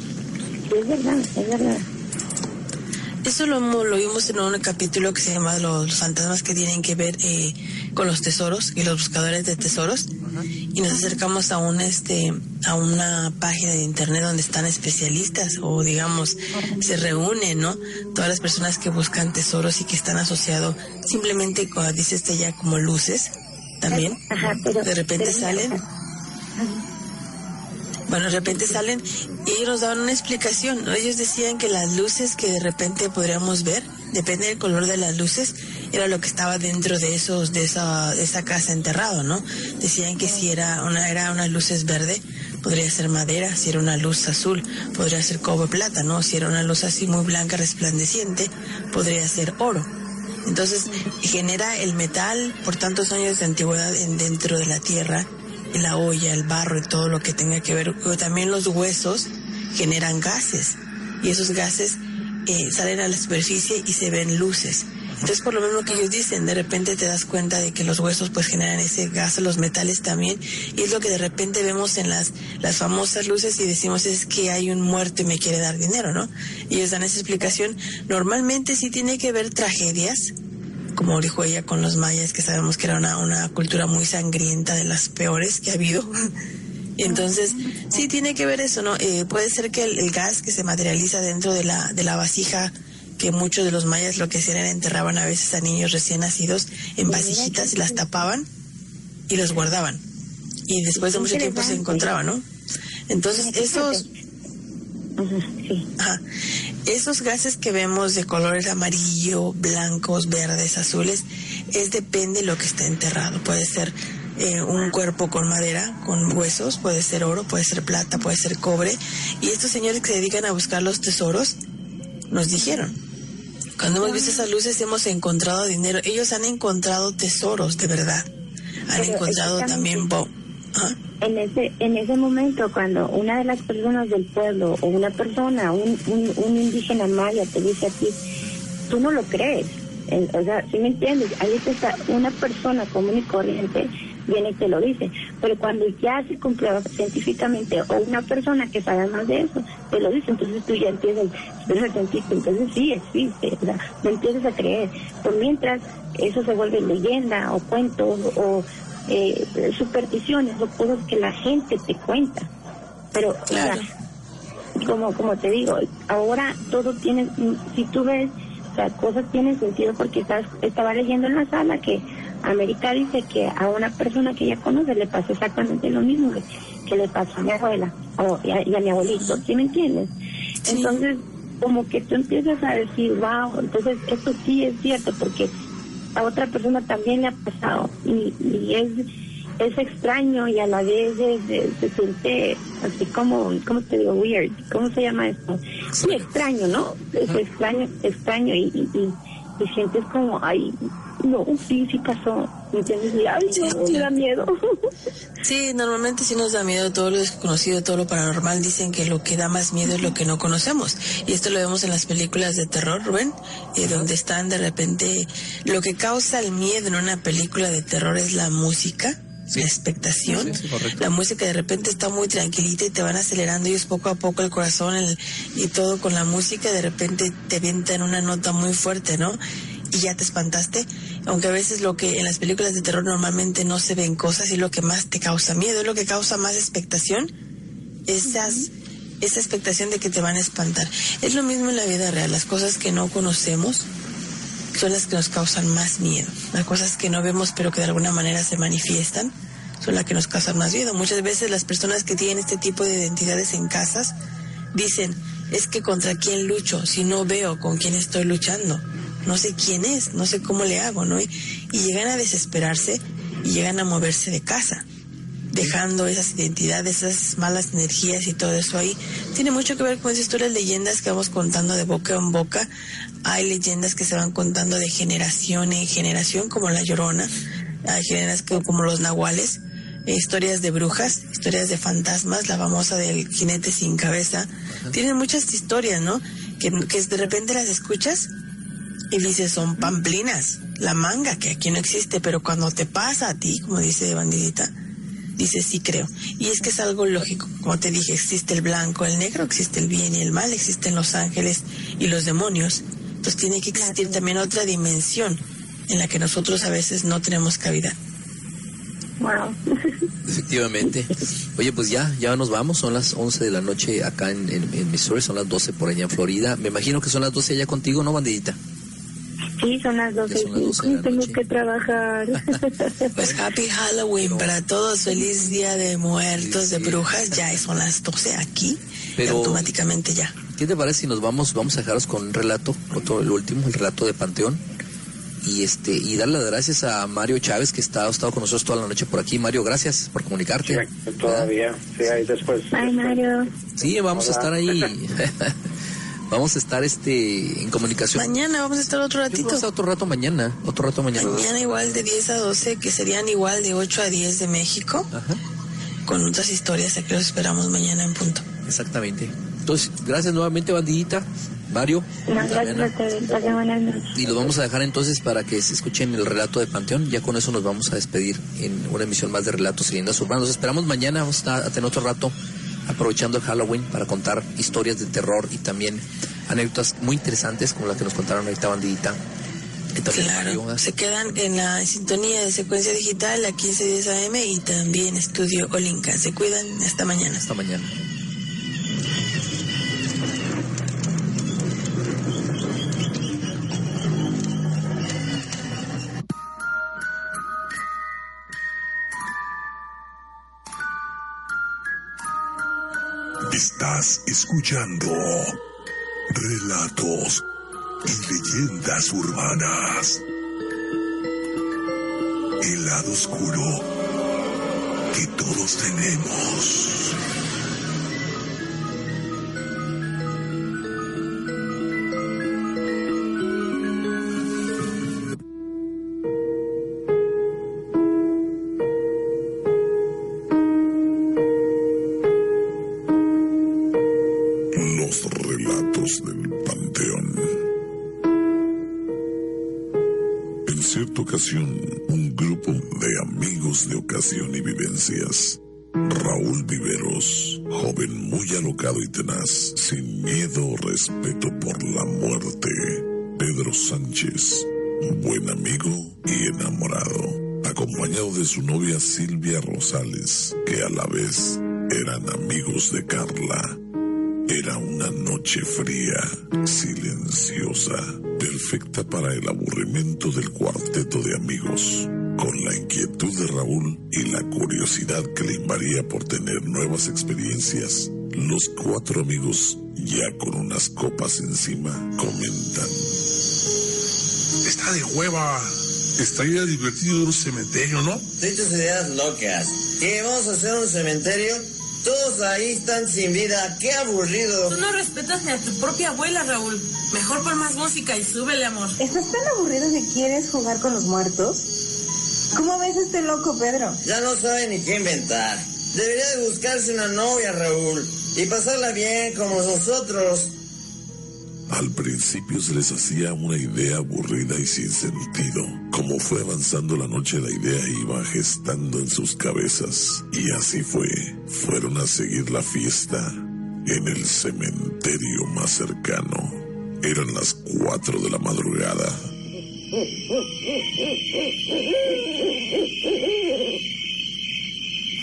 Y es verdad, es verdad. Eso lo, lo vimos en un capítulo que se llama Los fantasmas que tienen que ver eh, con los tesoros y los buscadores de tesoros. Y nos acercamos a un este a una página de internet donde están especialistas o digamos se reúnen, ¿no? Todas las personas que buscan tesoros y que están asociados simplemente, como dice este ya, como luces también. de repente salen. Bueno, de repente salen y ellos nos daban una explicación. Ellos decían que las luces que de repente podríamos ver, depende del color de las luces, era lo que estaba dentro de esos, de esa, esa casa enterrado, ¿no? Decían que si era una, era unas luces verde, podría ser madera, si era una luz azul, podría ser cobre plata, ¿no? Si era una luz así muy blanca, resplandeciente, podría ser oro. Entonces genera el metal por tantos años de antigüedad en, dentro de la tierra, la olla, el barro y todo lo que tenga que ver. Pero también los huesos generan gases y esos gases eh, salen a la superficie y se ven luces. Entonces, por lo mismo que ellos dicen, de repente te das cuenta de que los huesos pues generan ese gas, los metales también, y es lo que de repente vemos en las, las famosas luces y decimos es que hay un muerto y me quiere dar dinero, ¿no? Y ellos dan esa explicación. Normalmente sí tiene que ver tragedias, como dijo ella con los mayas, que sabemos que era una, una cultura muy sangrienta, de las peores que ha habido. Entonces, sí tiene que ver eso, ¿no? Eh, puede ser que el, el, gas que se materializa dentro de la, de la vasija que muchos de los mayas lo que hacían era enterraban a veces a niños recién nacidos en vasijitas y las tapaban y los guardaban. Y después de mucho tiempo se encontraban, ¿no? Entonces, esos... esos gases que vemos de colores amarillo, blancos, verdes, azules, es depende de lo que está enterrado. Puede ser eh, un cuerpo con madera, con huesos, puede ser oro, puede ser plata, puede ser cobre. Y estos señores que se dedican a buscar los tesoros nos dijeron, cuando hemos visto esas luces hemos encontrado dinero. Ellos han encontrado tesoros, de verdad. Han encontrado también... ¿Ah? En ese, en ese momento, cuando una de las personas del pueblo o una persona, un, un, indígena maya te dice a ti, tú no lo crees. o sea, si me entiendes? Ahí está una persona común y corriente viene y te lo dice. Pero cuando ya se comprueba científicamente o una persona que sabe más de eso te lo dice, entonces tú ya empiezas, eres científico, entonces sí existe, ¿verdad? No empiezas a creer. Por mientras eso se vuelve leyenda o cuentos o eh, supersticiones o cosas que la gente te cuenta. Pero, claro. como, como te digo, ahora todo tiene, si tú ves, o sea, cosas tienen sentido porque estás, estaba leyendo en la sala que América dice que a una persona que ella conoce le pasó exactamente lo mismo que, le pasó a mi abuela o, y, a, mi abuelito, ¿sí me entiendes? Entonces, como que tú empiezas a decir, wow, entonces esto sí es cierto, porque a otra persona también le ha pasado y, y es es extraño y a la vez se siente así como, ¿cómo te digo? Weird. ¿Cómo se llama esto? Sí, extraño, ¿no? Es extraño, extraño y, y, y, sientes como, ay, no, sí, sí pasó. ¿Me entiendes? Y, ay, me da miedo. Sí, normalmente sí nos da miedo todo lo desconocido, todo lo paranormal. Dicen que lo que da más miedo es lo que no conocemos. Y esto lo vemos en las películas de terror, Rubén, eh, donde están de repente... Lo que causa el miedo en una película de terror es la música la expectación. la música de repente está muy tranquilita y te van acelerando ellos poco a poco el corazón y todo con la música. De repente te en una nota muy fuerte, ¿no? Y ya te espantaste. Aunque a veces lo que en las películas de terror normalmente no se ven cosas y lo que más te causa miedo, es lo que causa más expectación. Esas, esa expectación de que te van a espantar. Es lo mismo en la vida real. Las cosas que no conocemos son las que nos causan más miedo. Las cosas que no vemos pero que de alguna manera se manifiestan son las que nos causan más miedo. Muchas veces las personas que tienen este tipo de identidades en casas dicen, es que contra quién lucho si no veo con quién estoy luchando. No sé quién es, no sé cómo le hago, ¿no? Y, llegan a desesperarse y llegan a moverse de casa dejando esas identidades, esas malas energías y todo eso ahí. Tiene mucho que ver con esas historias, leyendas que vamos contando de boca en boca. Hay leyendas que se van contando de generación en generación, como la Llorona. Hay leyendas como los nahuales. historias de brujas, historias de fantasmas, la famosa del jinete sin cabeza. Tienen muchas historias, ¿no? Que, que de repente las escuchas y dices, son pamplinas. La manga, que aquí no existe, pero cuando te pasa a ti, como dice Bandidita, Dice, sí creo. Y es que es algo lógico. Como te dije, existe el blanco, el negro, existe el bien y el mal, existen los ángeles y los demonios. Entonces tiene que existir también otra dimensión en la que nosotros a veces no tenemos cabida. Wow. Efectivamente. Oye, pues ya, ya nos vamos. Son las 11 de la noche acá en, en Missouri, son las 12 por allá en Florida. Me imagino que son las 12 allá contigo, ¿no, bandidita? Sí, son las 12 y tengo que trabajar. Pues happy Halloween para todos, feliz día de muertos, de brujas, ya son las 12 aquí, Pero, automáticamente ya. ¿Qué te parece si nos vamos, vamos a dejaros con un relato, otro, el último, el relato de Panteón? y este y darle las gracias a Mario Chávez que está, ha estado con nosotros toda la noche por aquí. Mario, gracias por comunicarte. Sí, todavía, sí, ahí después. Ay, Mario. Sí, vamos a estar ahí. Vamos a estar este en comunicación. Mañana vamos a estar otro ratito. Vamos a otro rato mañana, otro rato mañana. Mañana igual de 10 a 12, que serían igual de 8 a 10 de México. Ajá. Con otras historias, que los esperamos mañana en punto. Exactamente. Entonces, gracias nuevamente, bandidita. Mario. gracias Buenas noches. Y los vamos a dejar entonces para que se escuchen el relato de Panteón. Ya con eso nos vamos a despedir en una emisión más de Relatos y Leyendas Urbanas. Nos esperamos mañana. Vamos a tener otro rato aprovechando el Halloween para contar historias de terror y también anécdotas muy interesantes como la que nos contaron ahorita bandidita. Claro, se quedan en la sintonía de secuencia digital a 1510 AM y también estudio Olinka. Se cuidan hasta mañana. Hasta mañana. Escuchando relatos y leyendas urbanas. El lado oscuro que todos tenemos. Un grupo de amigos de ocasión y vivencias. Raúl Viveros, joven muy alocado y tenaz, sin miedo o respeto por la muerte. Pedro Sánchez, buen amigo y enamorado, acompañado de su novia Silvia Rosales, que a la vez eran amigos de Carla. Era una noche fría, silenciosa, perfecta para el aburrimiento del cuarteto de amigos, con la inquietud de Raúl y la curiosidad que le invadía por tener nuevas experiencias. Los cuatro amigos, ya con unas copas encima, comentan. Está de hueva estaría divertido en un cementerio, ¿no? Sí, tus ideas locas. ¿Qué vamos a hacer un cementerio? Todos ahí están sin vida. ¡Qué aburrido! Tú no respetas ni a tu propia abuela, Raúl. Mejor pon más música y súbele, amor. ¿Estás tan aburrido que quieres jugar con los muertos? ¿Cómo ves este loco, Pedro? Ya no sabe ni qué inventar. Debería de buscarse una novia, Raúl, y pasarla bien como nosotros. Al principio se les hacía una idea aburrida y sin sentido. Como fue avanzando la noche, la idea iba gestando en sus cabezas. Y así fue. Fueron a seguir la fiesta en el cementerio más cercano. Eran las cuatro de la madrugada.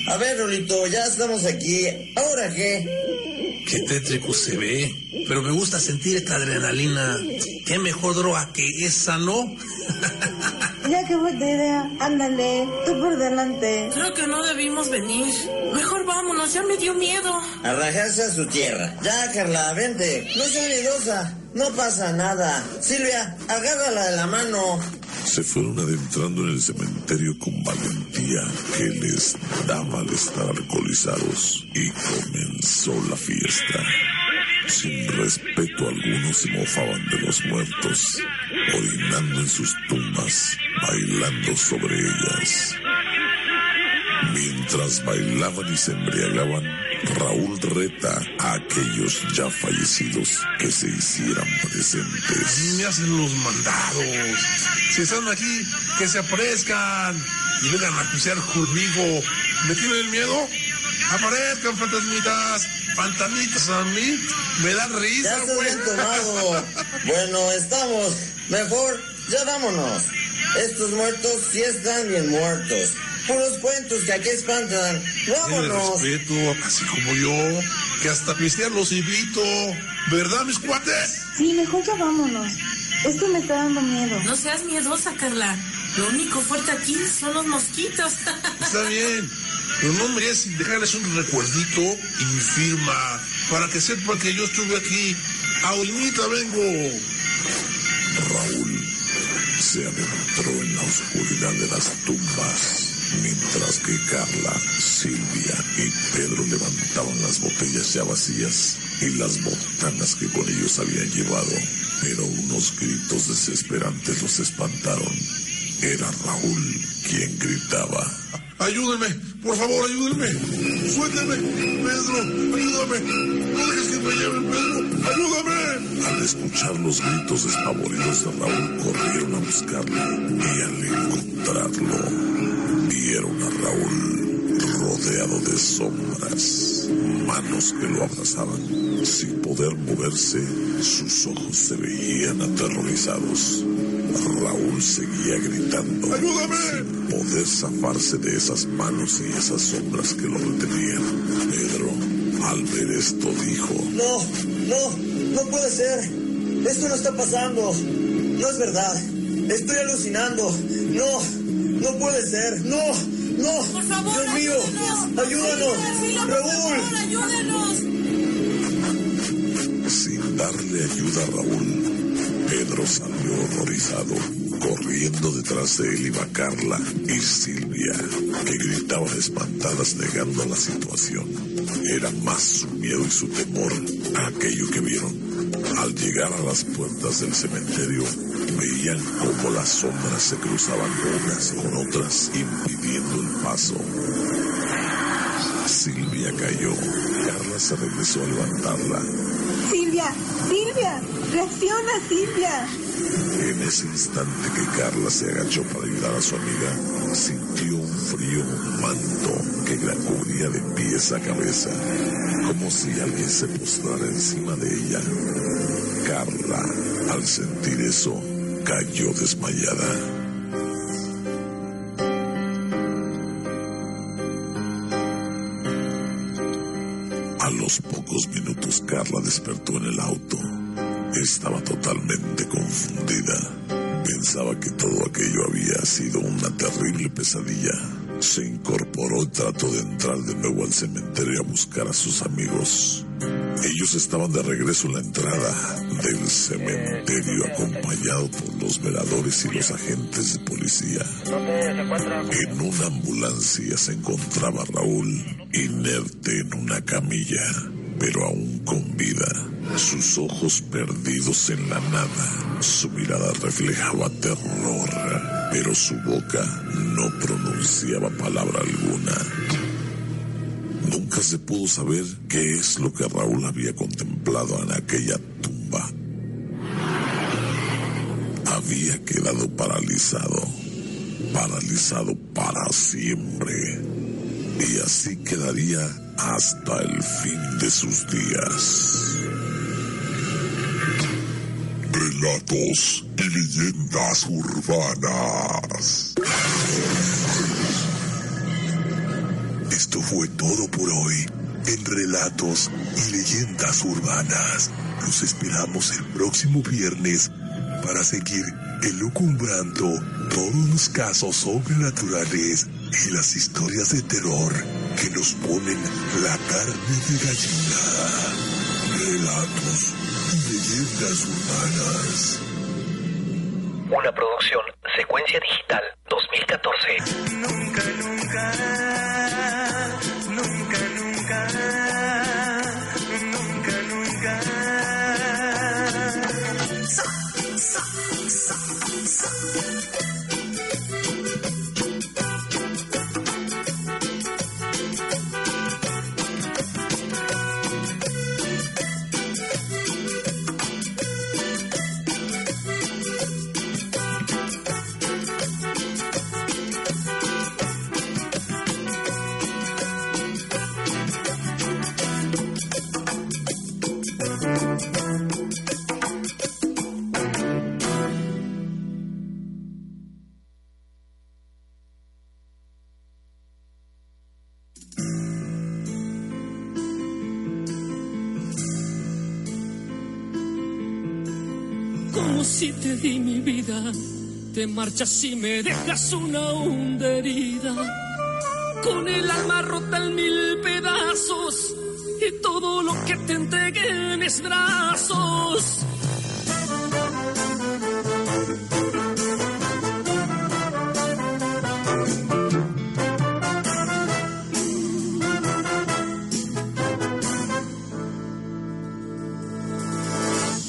A ver, Rolito, ya estamos aquí. ¿Ahora qué? Qué tétrico se ve. Pero me gusta sentir esta adrenalina. ¿Qué mejor droga que esa, no? Ya que fue idea, ándale, tú por delante. Creo que no debimos venir. Mejor vámonos, ya me dio miedo. Arrajarse a su tierra. Ya, Carla, vente. No seas miedosa. No pasa nada. Silvia, agárrala de la mano. Se fueron adentrando en el cementerio con valentía que les daba al estar alcoholizados y comenzó la fiesta. Sin respeto alguno se mofaban de los muertos, orinando en sus tumbas, bailando sobre ellas. Mientras bailaban y se embriagaban, Raúl reta a aquellos ya fallecidos que se hicieran presentes. Me hacen los mandados. Si están aquí, que se aparezcan y vengan a pisear conmigo. ¿Me tienen miedo? Aparezcan, fantasmitas. Fantasmitas a mí. Me dan Ya risa, estás güey. bien tomado. Bueno, estamos. Mejor, ya vámonos. Estos muertos sí están bien muertos. Puros cuentos que aquí espantan. Tiene Vámonos. respeto, así como yo, que hasta pistear los invito. ¿Verdad, mis cuates? Sí, mejor ya vámonos. Esto me está dando miedo. No seas miedosa, Carla. Lo único fuerte aquí son los mosquitos. Está bien. Pero no me sin dejarles un recuerdito y mi firma para que sepan que yo estuve aquí. Ahorita vengo. Raúl se adentró en la oscuridad de las tumbas, mientras que Carla, Silvia y Pedro levantaban las botellas ya vacías y las botanas que con ellos habían llevado. Pero unos gritos desesperantes los espantaron. Era Raúl quien gritaba. Ayúdenme, por favor, ayúdenme. Suélteme, Pedro, ayúdame. No dejes que me lleven, Pedro, ayúdame. Al escuchar los gritos despavoridos de Raúl, corrieron a buscarlo y al encontrarlo, vieron a Raúl rodeado de sombras, manos que lo abrazaban. Sin poder moverse, sus ojos se veían aterrorizados. Raúl seguía gritando, ¡Ayúdame! sin poder zafarse de esas manos y esas sombras que lo retenían. Pedro, al ver esto, dijo, No, no, no puede ser. Esto no está pasando. No es verdad. Estoy alucinando. No, no puede ser. No, no. Por favor, Dios mío, ayúdanos. Sí, por favor, Raúl. ayúdenos. Sin darle ayuda a Raúl, Pedro salió horrorizado. Corriendo detrás de él iba Carla y Silvia, que gritaban espantadas negando la situación. Era más su miedo y su temor a aquello que vieron. Al llegar a las puertas del cementerio, veían cómo las sombras se cruzaban unas con otras, impidiendo el paso. Silvia cayó. Carla se regresó a levantarla. Silvia, Silvia, reacciona, Silvia. En ese instante que Carla se agachó para ayudar a su amiga, sintió un frío manto que la cubría de pies a cabeza, como si alguien se postrara encima de ella. Carla, al sentir eso, cayó desmayada. A los pocos minutos Carla despertó en el auto. Estaba totalmente confundida. Pensaba que todo aquello había sido una terrible pesadilla. Se incorporó y trató de entrar de nuevo al cementerio a buscar a sus amigos, Ellos estaban de regreso en la entrada del cementerio acompañado por los veladores y los agentes de policía. En una ambulancia se encontraba Raúl inerte en una camilla, pero aún con vida. Sus ojos perdidos en la nada, su mirada reflejaba terror, pero su boca no pronunciaba palabra alguna. Nunca se pudo saber qué es lo que Raúl había contemplado en aquella tumba. Había quedado paralizado, paralizado para siempre, y así quedaría hasta el fin de sus días. Relatos y leyendas urbanas. Esto fue todo por hoy en Relatos y Leyendas Urbanas. Los esperamos el próximo viernes para seguir elucumbrando todos los casos sobrenaturales y las historias de terror que nos ponen la carne de gallina. Relatos y Leyendas Urbanas. Una producción Secuencia Digital 2014. Nunca, nunca, nunca, te marchas y me dejas una honda herida. Con el alma rota en mil pedazos y todo lo que te entregué en mis brazos.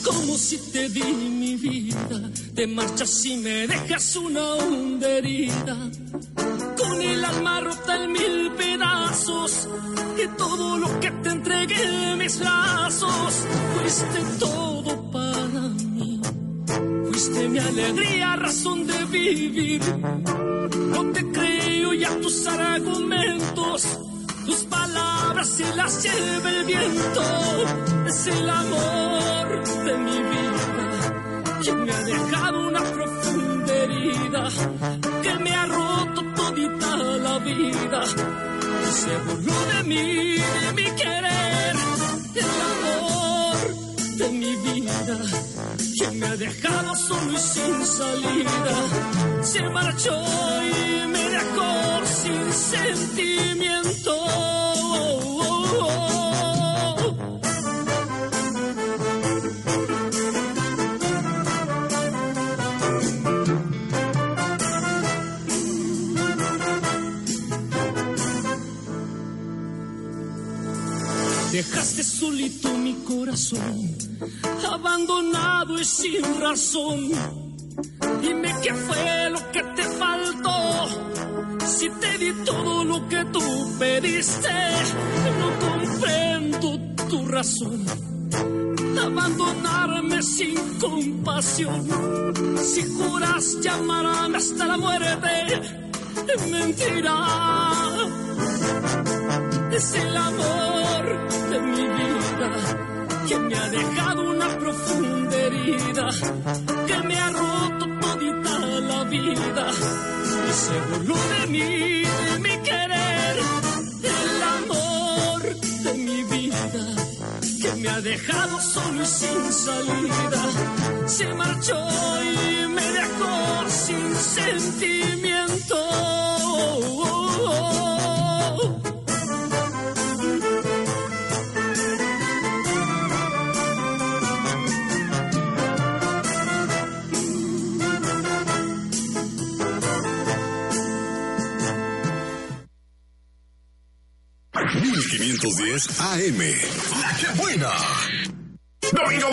Como si te di te marchas y me dejas una honda herida. Con el alma rota en mil pedazos y todo lo que te entregué en mis brazos. Fuiste todo para mí, fuiste mi alegría, razón de vivir. No te creo ya tus argumentos. Tus palabras se las lleva el viento. Es el amor de mi vida que me ha dejado una profunda herida, que me ha roto todita la vida. Se burló de mí, de mi querer, el amor de mi vida, que me ha dejado solo y sin salida. Se marchó y me dejó sin sentimiento. Dejaste solito mi corazón, abandonado y sin razón. Dime qué fue lo que te faltó. Si te di todo lo que tú pediste, no comprendo tu razón. Abandonarme sin compasión. Si juras llamarme hasta la muerte, mentira. Es el amor de mi vida que me ha dejado una profunda herida, que me ha roto todita la vida y se burló de mí, de mi querer, el amor de mi vida que me ha dejado solo y sin salida, se marchó y me dejó sin sentimiento. 1510 AM. Que buena. Domingo